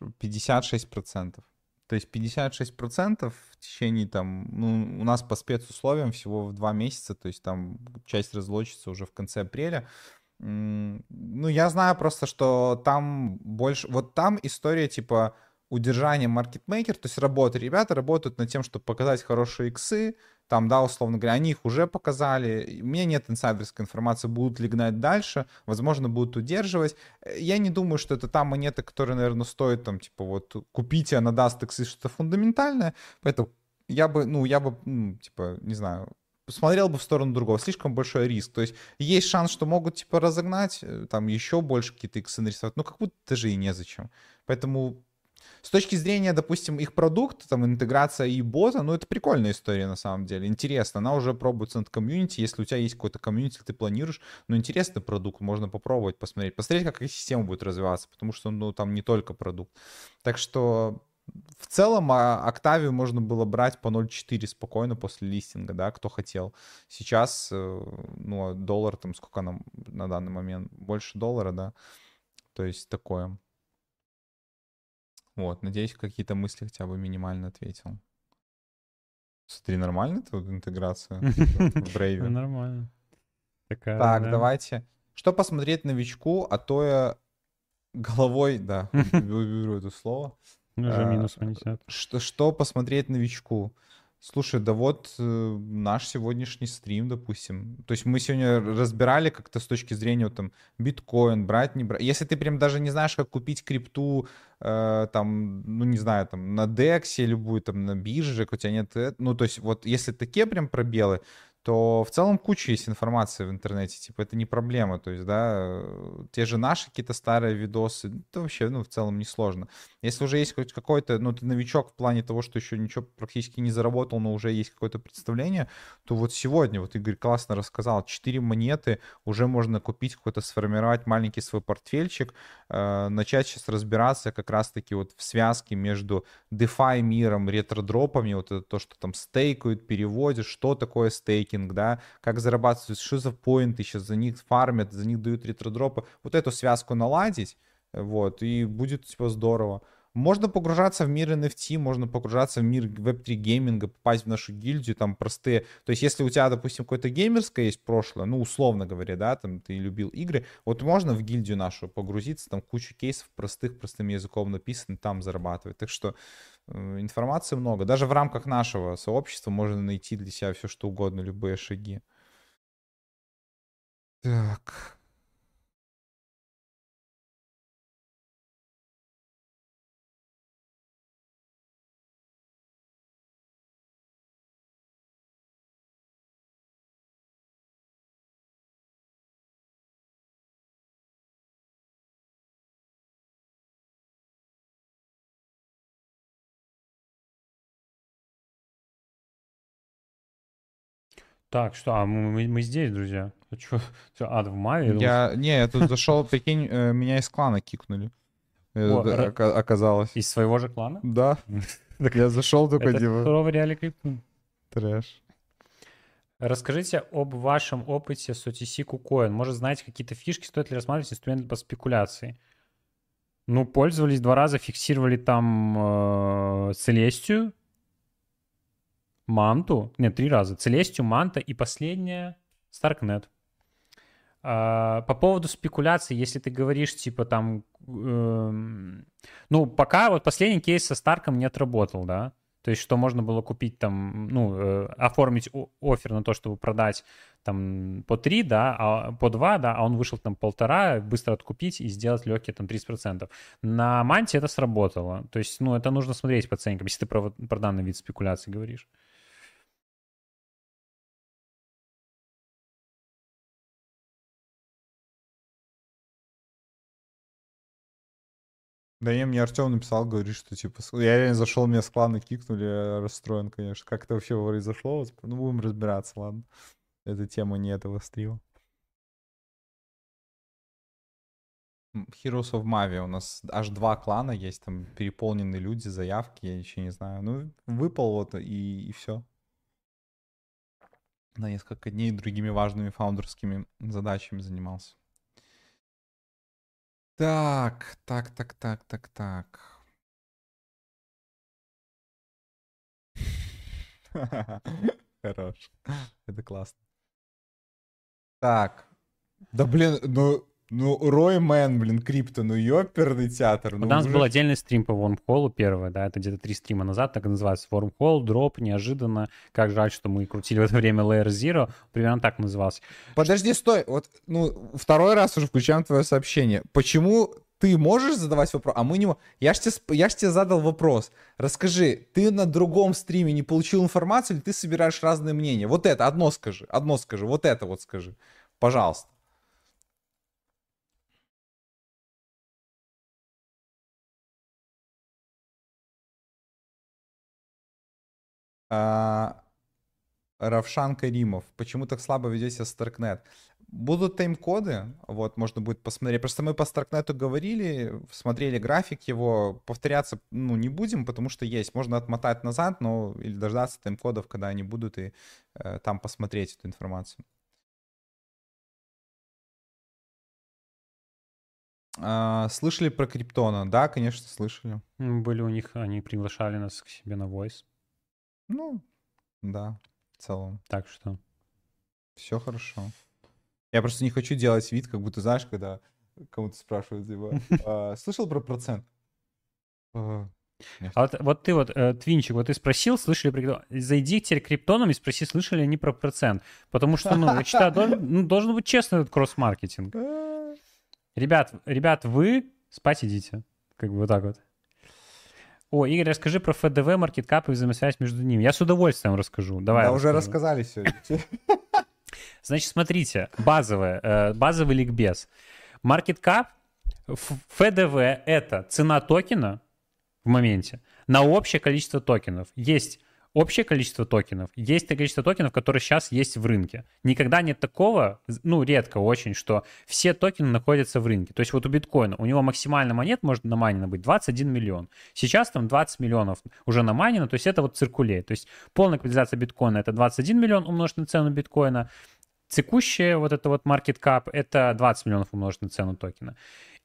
56%. То есть 56% в течение там, ну, у нас по спецусловиям всего в два месяца, то есть там часть разлочится уже в конце апреля. Ну, я знаю просто, что там больше, вот там история типа удержания маркетмейкер, то есть работа, ребята работают над тем, чтобы показать хорошие иксы, там, да, условно говоря, они их уже показали. У меня нет инсайдерской информации, будут ли гнать дальше, возможно, будут удерживать. Я не думаю, что это та монета, которая, наверное, стоит там, типа, вот, купить, и она даст иксы что-то фундаментальное. Поэтому я бы, ну, я бы, ну, типа, не знаю, смотрел бы в сторону другого. Слишком большой риск. То есть есть шанс, что могут, типа, разогнать, э, там, еще больше какие-то иксы нарисовать. Ну, как будто даже и незачем. Поэтому с точки зрения, допустим, их продукта, там, интеграция и бота, ну, это прикольная история, на самом деле. Интересно, она уже пробуется над комьюнити. Если у тебя есть какой-то комьюнити, ты планируешь, ну, интересный продукт, можно попробовать, посмотреть. Посмотреть, как их система будет развиваться, потому что, ну, там не только продукт. Так что в целом Октавию можно было брать по 0.4 спокойно после листинга, да, кто хотел. Сейчас, э, ну, доллар там, сколько нам на данный момент? Больше доллара, да? То есть такое. Вот, надеюсь, какие-то мысли хотя бы минимально ответил. Смотри, нормально тут интеграция <laughs> в Brave? Нормально. Такая, так, да. давайте. Что посмотреть новичку, а то я головой, да, <laughs> беру это слово. Уже минус понесет. Что, что посмотреть новичку? Слушай, да вот э, наш сегодняшний стрим, допустим. То есть мы сегодня разбирали как-то с точки зрения вот, там биткоин, брать, не брать. Если ты прям даже не знаешь, как купить крипту, э, там, ну не знаю, там на DEX любую, там на бирже, у тебя нет... Э, ну то есть вот если такие прям пробелы, то в целом куча есть информации в интернете, типа это не проблема, то есть, да, те же наши какие-то старые видосы, это вообще, ну, в целом не сложно. Если уже есть хоть какой-то, ну, ты новичок в плане того, что еще ничего практически не заработал, но уже есть какое-то представление, то вот сегодня, вот Игорь классно рассказал, 4 монеты, уже можно купить какой-то, сформировать маленький свой портфельчик, э, начать сейчас разбираться как раз-таки вот в связке между DeFi миром, ретродропами, вот это то, что там стейкают, переводят, что такое стейкинг, стейкинг, да, как зарабатывают, что за поинты сейчас за них фармят, за них дают ретродропы. Вот эту связку наладить, вот, и будет, типа, здорово. Можно погружаться в мир NFT, можно погружаться в мир Web3 гейминга, попасть в нашу гильдию, там простые... То есть если у тебя, допустим, какое-то геймерское есть прошлое, ну, условно говоря, да, там ты любил игры, вот можно в гильдию нашу погрузиться, там куча кейсов простых, простым языком написано, там зарабатывать. Так что информации много. Даже в рамках нашего сообщества можно найти для себя все, что угодно, любые шаги. Так. Так, что, а мы, мы здесь, друзья. А что, <laughs> ад в мае? Я, не, я тут <laughs> зашел, прикинь, э, меня из клана кикнули. Э, О, оказалось. Из своего же клана? Да. <laughs> Так я зашел только, Это типа... суровый реалий крипту. Трэш. Расскажите об вашем опыте с OTC KuCoin. Может, знаете какие-то фишки, стоит ли рассматривать инструменты по спекуляции? Ну, пользовались два раза, фиксировали там э, Целестию, Манту, нет, три раза, Целестию, Манта и последняя Старкнет. А, по поводу спекуляций, если ты говоришь, типа, там, э, ну, пока вот последний кейс со Старком не отработал, да, то есть, что можно было купить там, ну, э, оформить офер на то, чтобы продать там по 3, да, а, по 2, да, а он вышел там полтора, быстро откупить и сделать легкие там 30%. На Манте это сработало. То есть, ну, это нужно смотреть по ценникам, если ты про, про данный вид спекуляции говоришь. Да не, мне Артем написал, говорит, что типа, я реально зашел, меня с клана кикнули, расстроен, конечно. Как это вообще произошло? Ну, будем разбираться, ладно. Эта тема не этого стрима. Heroes of Mavi у нас аж два клана есть, там переполненные люди, заявки, я еще не знаю. Ну, выпал вот и, и все. На несколько дней другими важными фаундерскими задачами занимался. Так, так, так, так, так, так. <laughs> Хорош. Это классно. Так. Да блин, ну ну, Рой Мэн, блин, крипто, ну ёперный театр. Ну, У нас уже... был отдельный стрим по Wormhole первый, да, это где-то три стрима назад, так и называется. Wormhole, дроп, неожиданно. Как жаль, что мы крутили в это время Layer Zero. Примерно так назывался. Подожди, стой. Вот, ну, второй раз уже включаем твое сообщение. Почему ты можешь задавать вопрос, а мы не Я ж, тебе, я ж тебе задал вопрос. Расскажи, ты на другом стриме не получил информацию или ты собираешь разные мнения? Вот это, одно скажи, одно скажи, вот это вот скажи. Пожалуйста. А, Равшан Каримов. Почему так слабо ведете Старкнет? Будут тайм-коды, вот, можно будет посмотреть. Просто мы по Старкнету говорили, смотрели график его, повторяться, ну, не будем, потому что есть. Можно отмотать назад, но или дождаться тайм-кодов, когда они будут, и э, там посмотреть эту информацию. А, слышали про Криптона? Да, конечно, слышали. Были у них, они приглашали нас к себе на Voice. Ну, да, в целом. Так что. Все хорошо. Я просто не хочу делать вид, как будто, знаешь, когда кому-то спрашивают, типа, <laughs> а, слышал про процент? А, а вот, вот ты вот, э, Твинчик, вот ты спросил, слышали про... Зайди теперь к криптонам и спроси, слышали они про процент. Потому что, ну, я считаю, должен, ну, должен быть честный этот кросс-маркетинг. <laughs> Ребят, ребят, вы спать идите. Как бы вот так вот. О, Игорь, расскажи про ФДВ, маркеткап и взаимосвязь между ними. Я с удовольствием расскажу. Давай. Да, уже рассказали сегодня. <laughs> Значит, смотрите, базовое, э, базовый ликбез. Маркеткап, ФДВ — это цена токена в моменте на общее количество токенов. Есть общее количество токенов, есть количество токенов, которые сейчас есть в рынке. Никогда нет такого, ну, редко очень, что все токены находятся в рынке. То есть вот у биткоина, у него максимально монет может намайнено быть 21 миллион. Сейчас там 20 миллионов уже намайнено, то есть это вот циркулей. То есть полная капитализация биткоина это 21 миллион умножить на цену биткоина, текущая вот это вот market cap это 20 миллионов умножить на цену токена.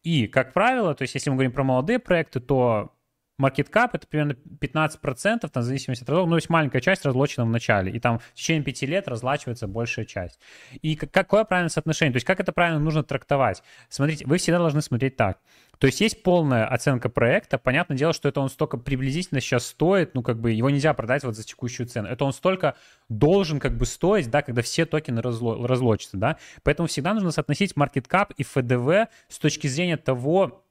И, как правило, то есть если мы говорим про молодые проекты, то Market cap это примерно 15%, там, в зависимости от того, ну, то есть маленькая часть разлочена в начале, и там в течение 5 лет разлачивается большая часть. И какое правильное соотношение? То есть как это правильно нужно трактовать? Смотрите, вы всегда должны смотреть так. То есть есть полная оценка проекта, понятное дело, что это он столько приблизительно сейчас стоит, ну, как бы его нельзя продать вот за текущую цену. Это он столько должен как бы стоить, да, когда все токены разло- разлочатся, да. Поэтому всегда нужно соотносить market cap и ФДВ с точки зрения того,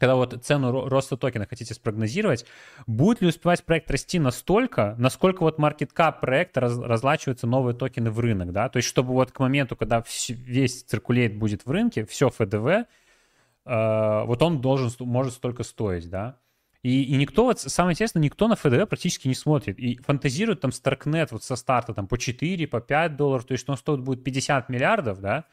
когда вот цену роста токена хотите спрогнозировать, будет ли успевать проект расти настолько, насколько вот market cap проекта раз, разлачиваются новые токены в рынок, да, то есть чтобы вот к моменту, когда весь циркулейт будет в рынке, все ФДВ, э, вот он должен, может столько стоить, да, и, и никто, вот, самое интересное, никто на ФДВ практически не смотрит. И фантазирует там Старкнет вот со старта там по 4, по 5 долларов, то есть он стоит будет 50 миллиардов, да,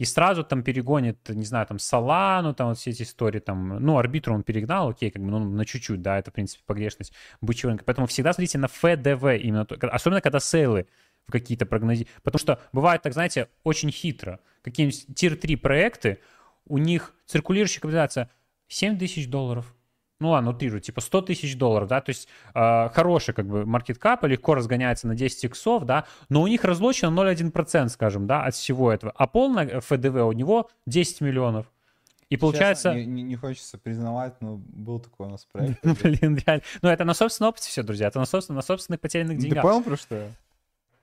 и сразу там перегонит, не знаю, там Солану, там вот все эти истории, там, ну, арбитру он перегнал, окей, как бы, ну, на чуть-чуть, да, это, в принципе, погрешность бычьего рынка. Поэтому всегда смотрите на ФДВ именно, особенно когда сейлы в какие-то прогнози. Потому что бывает так, знаете, очень хитро. Какие-нибудь тир-3 проекты, у них циркулирующая капитализация 7 тысяч долларов, ну ладно, утрирую, типа 100 тысяч долларов, да, то есть э, хороший как бы маркет кап, легко разгоняется на 10 иксов, да, но у них разлочено 0,1%, скажем, да, от всего этого, а полное ФДВ у него 10 миллионов. И получается... не, не, не хочется признавать, но был такой у нас <laughs> проект. Ну, блин, реально. Ну, это на собственном опыте все, друзья. Это на, собственно, на собственных потерянных деньгах. Ты понял, про что я?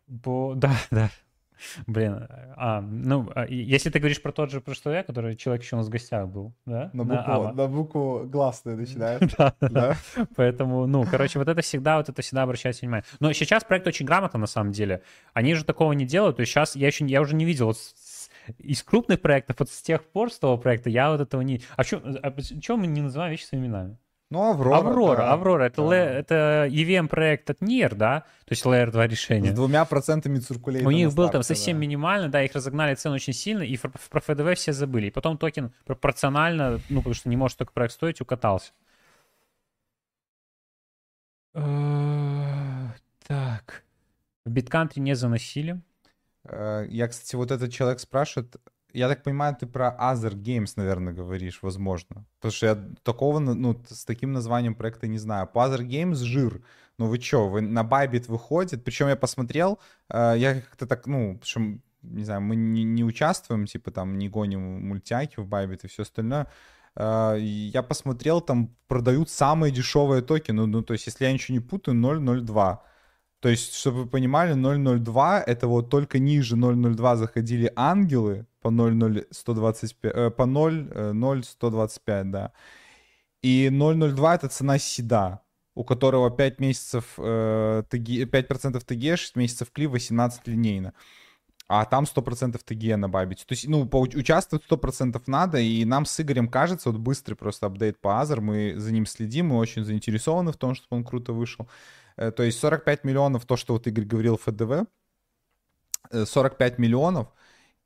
Бо... Да, да. Блин, а, ну, а, если ты говоришь про тот же, про что я, который человек еще у нас в гостях был, да? На букву, на, на букву гласную начинает. <laughs> да, да. Поэтому, ну, короче, вот это всегда, вот это всегда обращайте внимание. Но сейчас проект очень грамотно, на самом деле. Они же такого не делают, то есть сейчас я еще, я уже не видел вот из крупных проектов, вот с тех пор, с того проекта, я вот этого не... А что, а почему мы не называем вещи своими именами? Ну, Аврора. Аврора, да, Аврора. Это, да. Ле, это EVM-проект от NIR, да? То есть Layer 2 решения. С двумя процентами циркулейта У них был там совсем да. минимально, да, их разогнали цену очень сильно, и про ФДВ все забыли. И потом токен пропорционально, ну, потому что не может только проект стоить, укатался. Э, так. В биткантри не заносили. Э, я, кстати, вот этот человек спрашивает, я так понимаю, ты про Other Games, наверное, говоришь, возможно. Потому что я такого, ну, с таким названием проекта не знаю. По Other Games жир. Ну вы что, вы на Bybit выходит? Причем я посмотрел, э, я как-то так, ну, что, не знаю, мы не, не участвуем, типа там не гоним мультяки в Bybit и все остальное. Э, я посмотрел, там продают самые дешевые токены. Ну, ну, то есть, если я ничего не путаю, 0.02. То есть, чтобы вы понимали, 0.02 это вот только ниже 0.02 заходили ангелы по 0.0125, э, по 0.0125, э, да. И 0.02 это цена седа, у которого 5 месяцев э, ТГ, 5% ТГ, 6 месяцев клив, 18 линейно. А там 100% ТГ на Бабите. То есть, ну, участвовать 100% надо, и нам с Игорем кажется, вот быстрый просто апдейт по Азер, мы за ним следим, мы очень заинтересованы в том, чтобы он круто вышел. Э, то есть 45 миллионов, то, что вот Игорь говорил, ФДВ, 45 э, миллионов,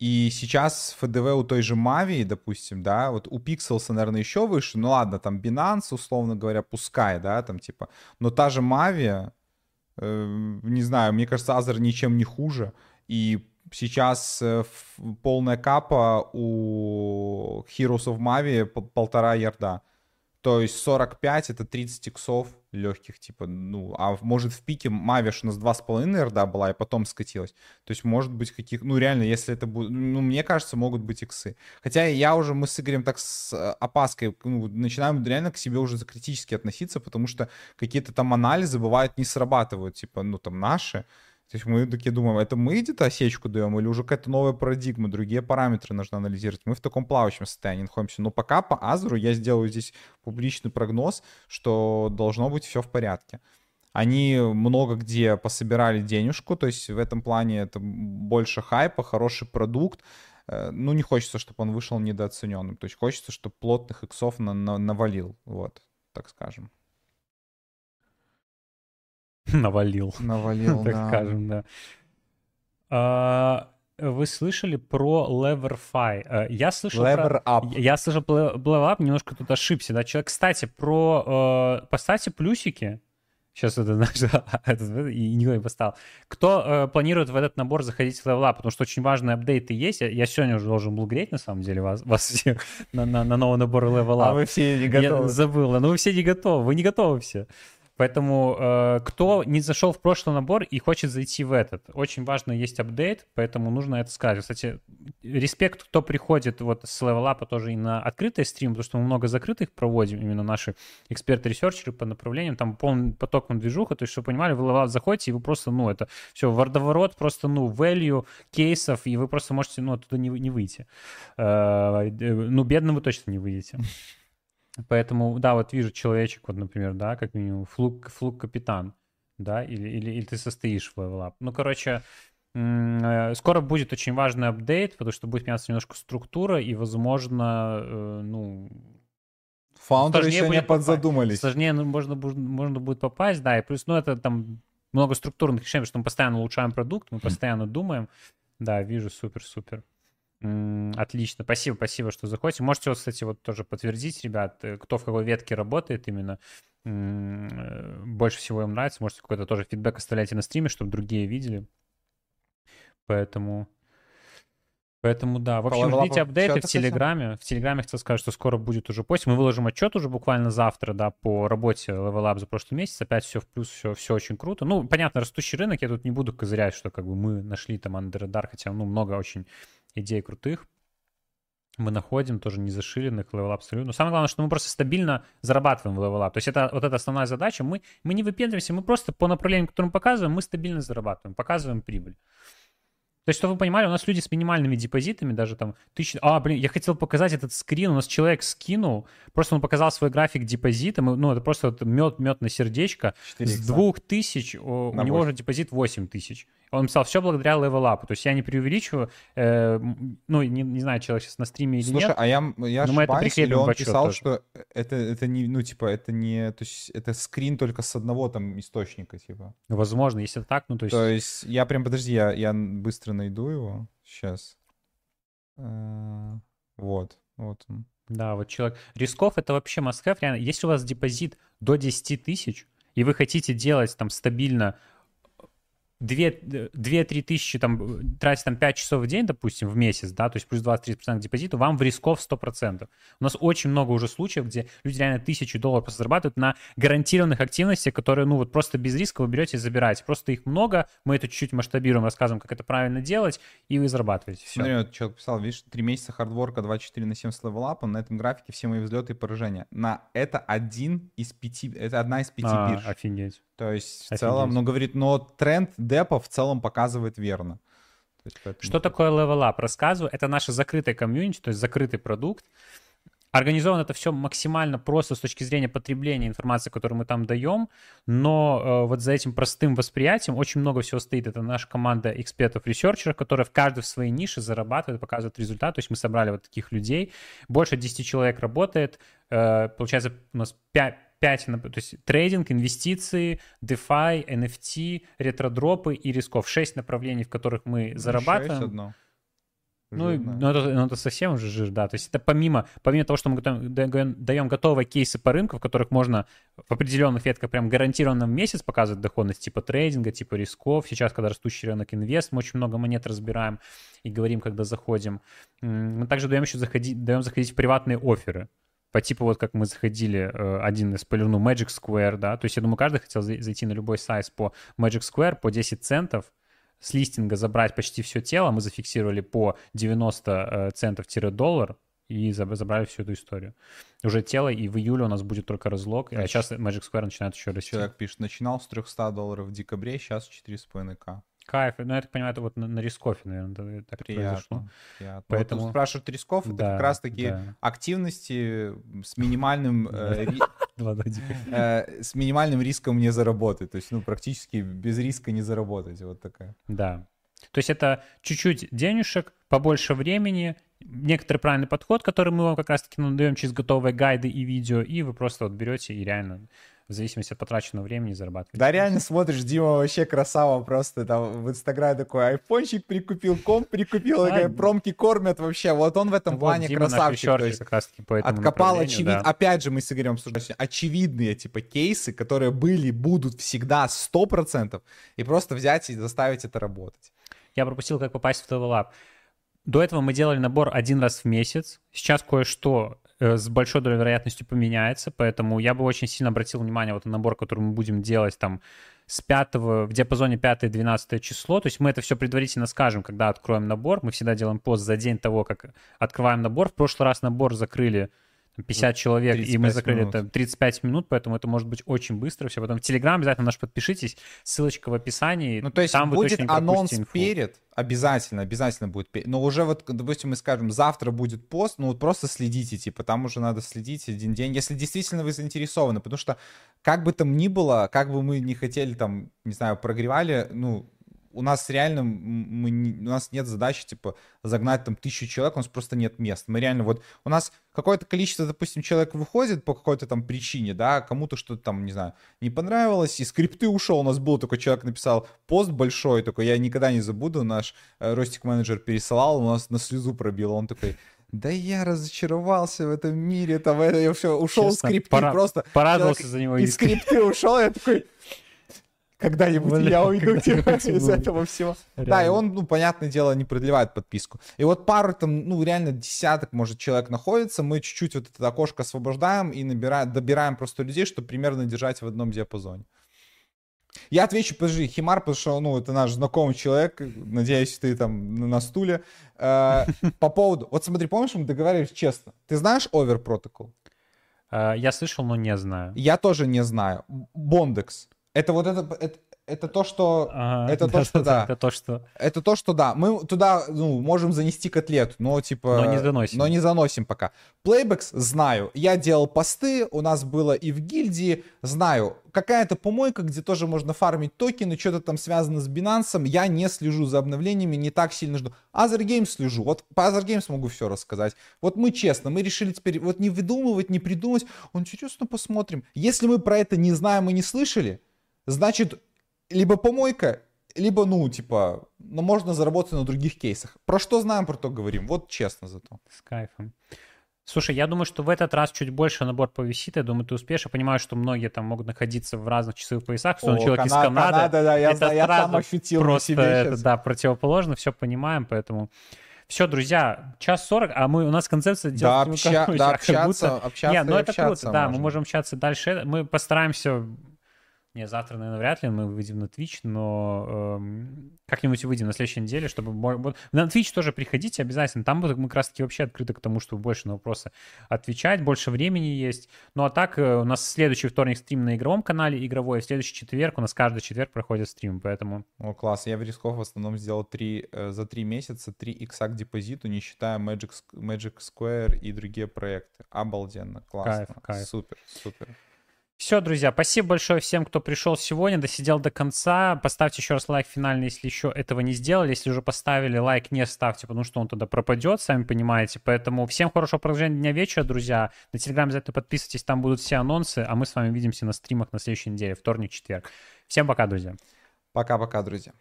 и сейчас ФДВ у той же Мави, допустим, да, вот у Pixels, наверное, еще выше, ну ладно, там Binance, условно говоря, пускай, да, там типа, но та же Мави, э, не знаю, мне кажется, Азер ничем не хуже, и сейчас э, полная капа у Heroes of Mavi полтора ярда. То есть 45 это 30 иксов легких, типа, ну, а может в пике Мавиш у нас 2,5 РДА была, и потом скатилась. То есть может быть каких, ну реально, если это будет, ну мне кажется, могут быть иксы. Хотя я уже, мы с Игорем так с э, опаской ну, начинаем реально к себе уже критически относиться, потому что какие-то там анализы бывают не срабатывают, типа, ну там наши, То есть мы такие думаем, это мы где-то осечку даем или уже какая-то новая парадигма, другие параметры нужно анализировать. Мы в таком плавающем состоянии находимся. Но пока по Азеру я сделаю здесь публичный прогноз, что должно быть все в порядке. Они много где пособирали денежку, то есть в этом плане это больше хайпа, хороший продукт. Э, ну, не хочется, чтобы он вышел недооцененным. То есть хочется, чтобы плотных иксов на на навалил, вот, так скажем. <laughs> Навалил. Навалил, <laughs> так скажем, да. А, вы слышали про Leverify? Э, я слышал Lever про... Up. Я слышал про Lever Up, немножко тут ошибся. Да? Человек, кстати, про... Э, поставьте плюсики. Сейчас это, <laughs> знаешь, и никто не поставил. Кто э, планирует в этот набор заходить в Up? Потому что очень важные апдейты есть. Я, я сегодня уже должен был греть, на самом деле, вас, вас всех на, на, на новый набор Up. А вы все не готовы. Я забыл. Ну, вы все не готовы. Вы не готовы все. Поэтому э, кто не зашел в прошлый набор и хочет зайти в этот, очень важно есть апдейт, поэтому нужно это сказать. Кстати, респект, кто приходит вот с Up тоже и на открытый стрим, потому что мы много закрытых проводим, именно наши эксперты-ресерчеры по направлениям, там полный поток на движуха, то есть, чтобы понимали, вы Up заходите, и вы просто, ну, это все, вордоворот, просто, ну, value кейсов, и вы просто можете, ну, оттуда не, не выйти. Э, ну, бедным вы точно не выйдете. Поэтому, да, вот вижу человечек, вот, например, да, как минимум, флук, флук капитан, да, или, или, или ты состоишь в up. Ну, короче, э, скоро будет очень важный апдейт, потому что будет меняться немножко структура, и, возможно, э, ну... Фаундеры еще не подзадумались. Сложнее ну, можно, можно будет попасть, да, и плюс, ну, это там много структурных решений, потому что мы постоянно улучшаем продукт, мы постоянно думаем. Да, вижу, супер-супер. Отлично, спасибо, спасибо, что заходите. Можете, вот, кстати, вот тоже подтвердить, ребят, э, кто в какой ветке работает именно, э, больше всего им нравится. Можете какой-то тоже фидбэк оставляйте на стриме, чтобы другие видели. Поэтому... Поэтому да, в общем, ждите апдейты в Телеграме. В Телеграме хотел сказать, что скоро будет уже пост. Мы выложим отчет уже буквально завтра, да, по работе Level Up за прошлый месяц. Опять все в плюс, все, все очень круто. Ну, понятно, растущий рынок, я тут не буду козырять, что как бы мы нашли там андердар, хотя, ну, много очень идей крутых мы находим, тоже не зашиленных, Level абсолютно. Но самое главное, что мы просто стабильно зарабатываем в Level То есть это вот эта основная задача. Мы, мы не выпендриваемся, мы просто по направлению, которое мы показываем, мы стабильно зарабатываем, показываем прибыль. То есть, чтобы вы понимали, у нас люди с минимальными депозитами, даже там тысяч... А, блин, я хотел показать этот скрин, у нас человек скинул, просто он показал свой график депозита, ну, это просто вот мед, мед на сердечко. С двух тысяч у, у него уже депозит 8 тысяч. Он писал, все благодаря Up. То есть я не преувеличиваю, э, ну, не, не знаю, человек сейчас на стриме или Слушай, нет. а я, я но ошибаюсь, или он писал, тоже. что это, это не, ну, типа, это не, то есть это скрин только с одного там источника, типа. Возможно, если это так, ну, то есть... То есть я прям, подожди, я, я быстро найду его сейчас. Э, вот, вот он. Да, вот человек. Рисков это вообще must have. Реально, если у вас депозит до 10 тысяч, и вы хотите делать там стабильно 2-3 тысячи, там, тратить там 5 часов в день, допустим, в месяц, да, то есть плюс 20-30% к депозиту, вам в рисков 100%. У нас очень много уже случаев, где люди реально тысячи долларов просто зарабатывают на гарантированных активностях, которые, ну, вот просто без риска вы берете и забираете. Просто их много, мы это чуть-чуть масштабируем, рассказываем, как это правильно делать, и вы зарабатываете. Все. Смотри, вот человек писал, видишь, 3 месяца хардворка, 24 на 7 с левелапа, на этом графике все мои взлеты и поражения. На это один из пяти, это одна из пяти а, бирж. Офигеть. То есть в Офигеть. целом, ну, говорит, но тренд депа в целом показывает верно. есть, поэтому... Что такое Level Up? Рассказываю. Это наша закрытая комьюнити, то есть закрытый продукт. Организовано это все максимально просто с точки зрения потребления информации, которую мы там даем, но э, вот за этим простым восприятием очень много всего стоит. Это наша команда экспертов-ресерчеров, которая в каждой в своей нише зарабатывает, показывает результат. То есть мы собрали вот таких людей. Больше 10 человек работает. Э, получается, у нас 5 5, то есть трейдинг, инвестиции, DeFi, NFT, ретродропы и рисков. 6 направлений, в которых мы зарабатываем. 6 одно. Ну, ну это, ну, это совсем уже жир, да. То есть это помимо, помимо того, что мы даем, даем готовые кейсы по рынку, в которых можно в определенных ветках прям гарантированно в месяц показывать доходность типа трейдинга, типа рисков. Сейчас, когда растущий рынок инвест, мы очень много монет разбираем и говорим, когда заходим. Мы также даем еще заходить, даем заходить в приватные оферы по типу вот как мы заходили, э, один из полирну Magic Square, да, то есть я думаю, каждый хотел зайти на любой сайт по Magic Square по 10 центов, с листинга забрать почти все тело, мы зафиксировали по 90 э, центов-доллар, и забрали всю эту историю. Уже тело, и в июле у нас будет только разлог, а сейчас Magic Square начинает еще расти. Человек пишет, начинал с 300 долларов в декабре, сейчас 4,5к. Кайф. Ну, я так понимаю, это вот на, на рискофе, наверное, так приятно, произошло. Приятно. Поэтому... Вот спрашивают рисков, да, это как раз-таки да. активности с минимальным... <laughs> Э, <laughs> э, с минимальным риском не заработать. То есть, ну, практически без риска не заработать. Вот такая. Да. То есть это чуть-чуть денежек, побольше времени, некоторый правильный подход, который мы вам как раз-таки надаем через готовые гайды и видео, и вы просто вот берете и реально в зависимости от потраченного времени зарабатываете. Да, реально смотришь, Дима вообще красава просто там в Инстаграме такой айфончик прикупил, комп прикупил, а, промки кормят вообще. Вот он в этом вот, плане красавчик. То есть как раз таки по этому откопал очевидно. Да. Опять же, мы с Игорем обсуждали очевидные типа кейсы, которые были, будут всегда 100%, и просто взять и заставить это работать. Я пропустил, как попасть в Level Up. До этого мы делали набор один раз в месяц. Сейчас кое-что с большой долей вероятностью поменяется, поэтому я бы очень сильно обратил внимание вот на набор, который мы будем делать там с 5 в диапазоне 5-12 число. То есть мы это все предварительно скажем, когда откроем набор. Мы всегда делаем пост за день того, как открываем набор. В прошлый раз набор закрыли 50 человек, и мы закрыли минут. это 35 минут, поэтому это может быть очень быстро все. Потом в Телеграм обязательно наш подпишитесь, ссылочка в описании. Ну, то есть Там будет анонс инфу. перед, обязательно, обязательно будет перед. Но уже вот, допустим, мы скажем, завтра будет пост, ну вот просто следите, типа, там уже надо следить один день, если действительно вы заинтересованы, потому что как бы там ни было, как бы мы не хотели там, не знаю, прогревали, ну, у нас реально, мы у нас нет задачи, типа, загнать там тысячу человек, у нас просто нет мест. Мы реально вот, у нас какое-то количество, допустим, человек выходит по какой-то там причине, да, кому-то что-то там, не знаю, не понравилось, и скрипты ушел, у нас был такой человек написал пост большой, такой, я никогда не забуду, наш э, ростик-менеджер пересылал, у нас на слезу пробил, он такой, да я разочаровался в этом мире, там, это, я все, ушел Честно, скрипты пора, просто. Порадовался за него. И скрипты ушел, я такой, когда-нибудь я уйду тебя из этого всего. Да, и он, ну, понятное дело, не продлевает подписку. И вот пару там, ну, реально десяток, может, человек находится, мы чуть-чуть вот это окошко освобождаем и набираем, добираем просто людей, чтобы примерно держать в одном диапазоне. Я отвечу, подожди, Химар, потому что, ну, это наш знакомый человек, надеюсь, ты там на стуле. Э, по поводу, вот смотри, помнишь, мы договаривались честно. Ты знаешь Over Protocol? Э, я слышал, но не знаю. Я тоже не знаю. Бондекс. Это вот это, это, это то, что... Ага, это да, то, что да. Это то, что... Это то, что да. Мы туда, ну, можем занести котлету, но типа... Но не заносим. Но не заносим пока. Playbacks знаю. Я делал посты, у нас было и в гильдии. Знаю. Какая-то помойка, где тоже можно фармить токены, что-то там связано с Binance. Я не слежу за обновлениями, не так сильно жду. Other Games слежу. Вот по Other Games могу все рассказать. Вот мы честно, мы решили теперь вот не выдумывать, не придумывать. Он интересно посмотрим. Если мы про это не знаем и не слышали, значит, либо помойка, либо, ну, типа, ну, можно заработать на других кейсах. Про что знаем, про то говорим. Вот честно зато. С кайфом. Слушай, я думаю, что в этот раз чуть больше набор повисит. Я думаю, ты успеешь. Я понимаю, что многие там могут находиться в разных часовых поясах. Что О, человек Кана- из Канады. Канада, да, я, это я сам ощутил просто себе это, да, противоположно. Все понимаем, поэтому... Все, друзья, час сорок, а мы у нас концепция да, обща, да, общаться, будто... общаться, Нет, ну это круто, да, мы можем общаться дальше. Мы постараемся не, завтра, наверное, вряд ли мы выйдем на Twitch, но эм, как-нибудь выйдем на следующей неделе, чтобы... На Twitch тоже приходите обязательно. Там будут мы как раз-таки вообще открыты к тому, чтобы больше на вопросы отвечать, больше времени есть. Ну а так, э, у нас следующий вторник стрим на игровом канале игровой, в следующий четверг у нас каждый четверг проходит стрим, поэтому... О, класс. Я в рисков в основном сделал 3, э, за три месяца 3 икса к депозиту, не считая Magic, Magic Square и другие проекты. Обалденно, классно. Кайф, кайф. Супер, супер. Все, друзья, спасибо большое всем, кто пришел сегодня, досидел до конца. Поставьте еще раз лайк финальный, если еще этого не сделали. Если уже поставили, лайк не ставьте, потому что он тогда пропадет, сами понимаете. Поэтому всем хорошего продолжения дня вечера, друзья. На Телеграм обязательно подписывайтесь, там будут все анонсы, а мы с вами увидимся на стримах на следующей неделе, вторник, четверг. Всем пока, друзья. Пока-пока, друзья.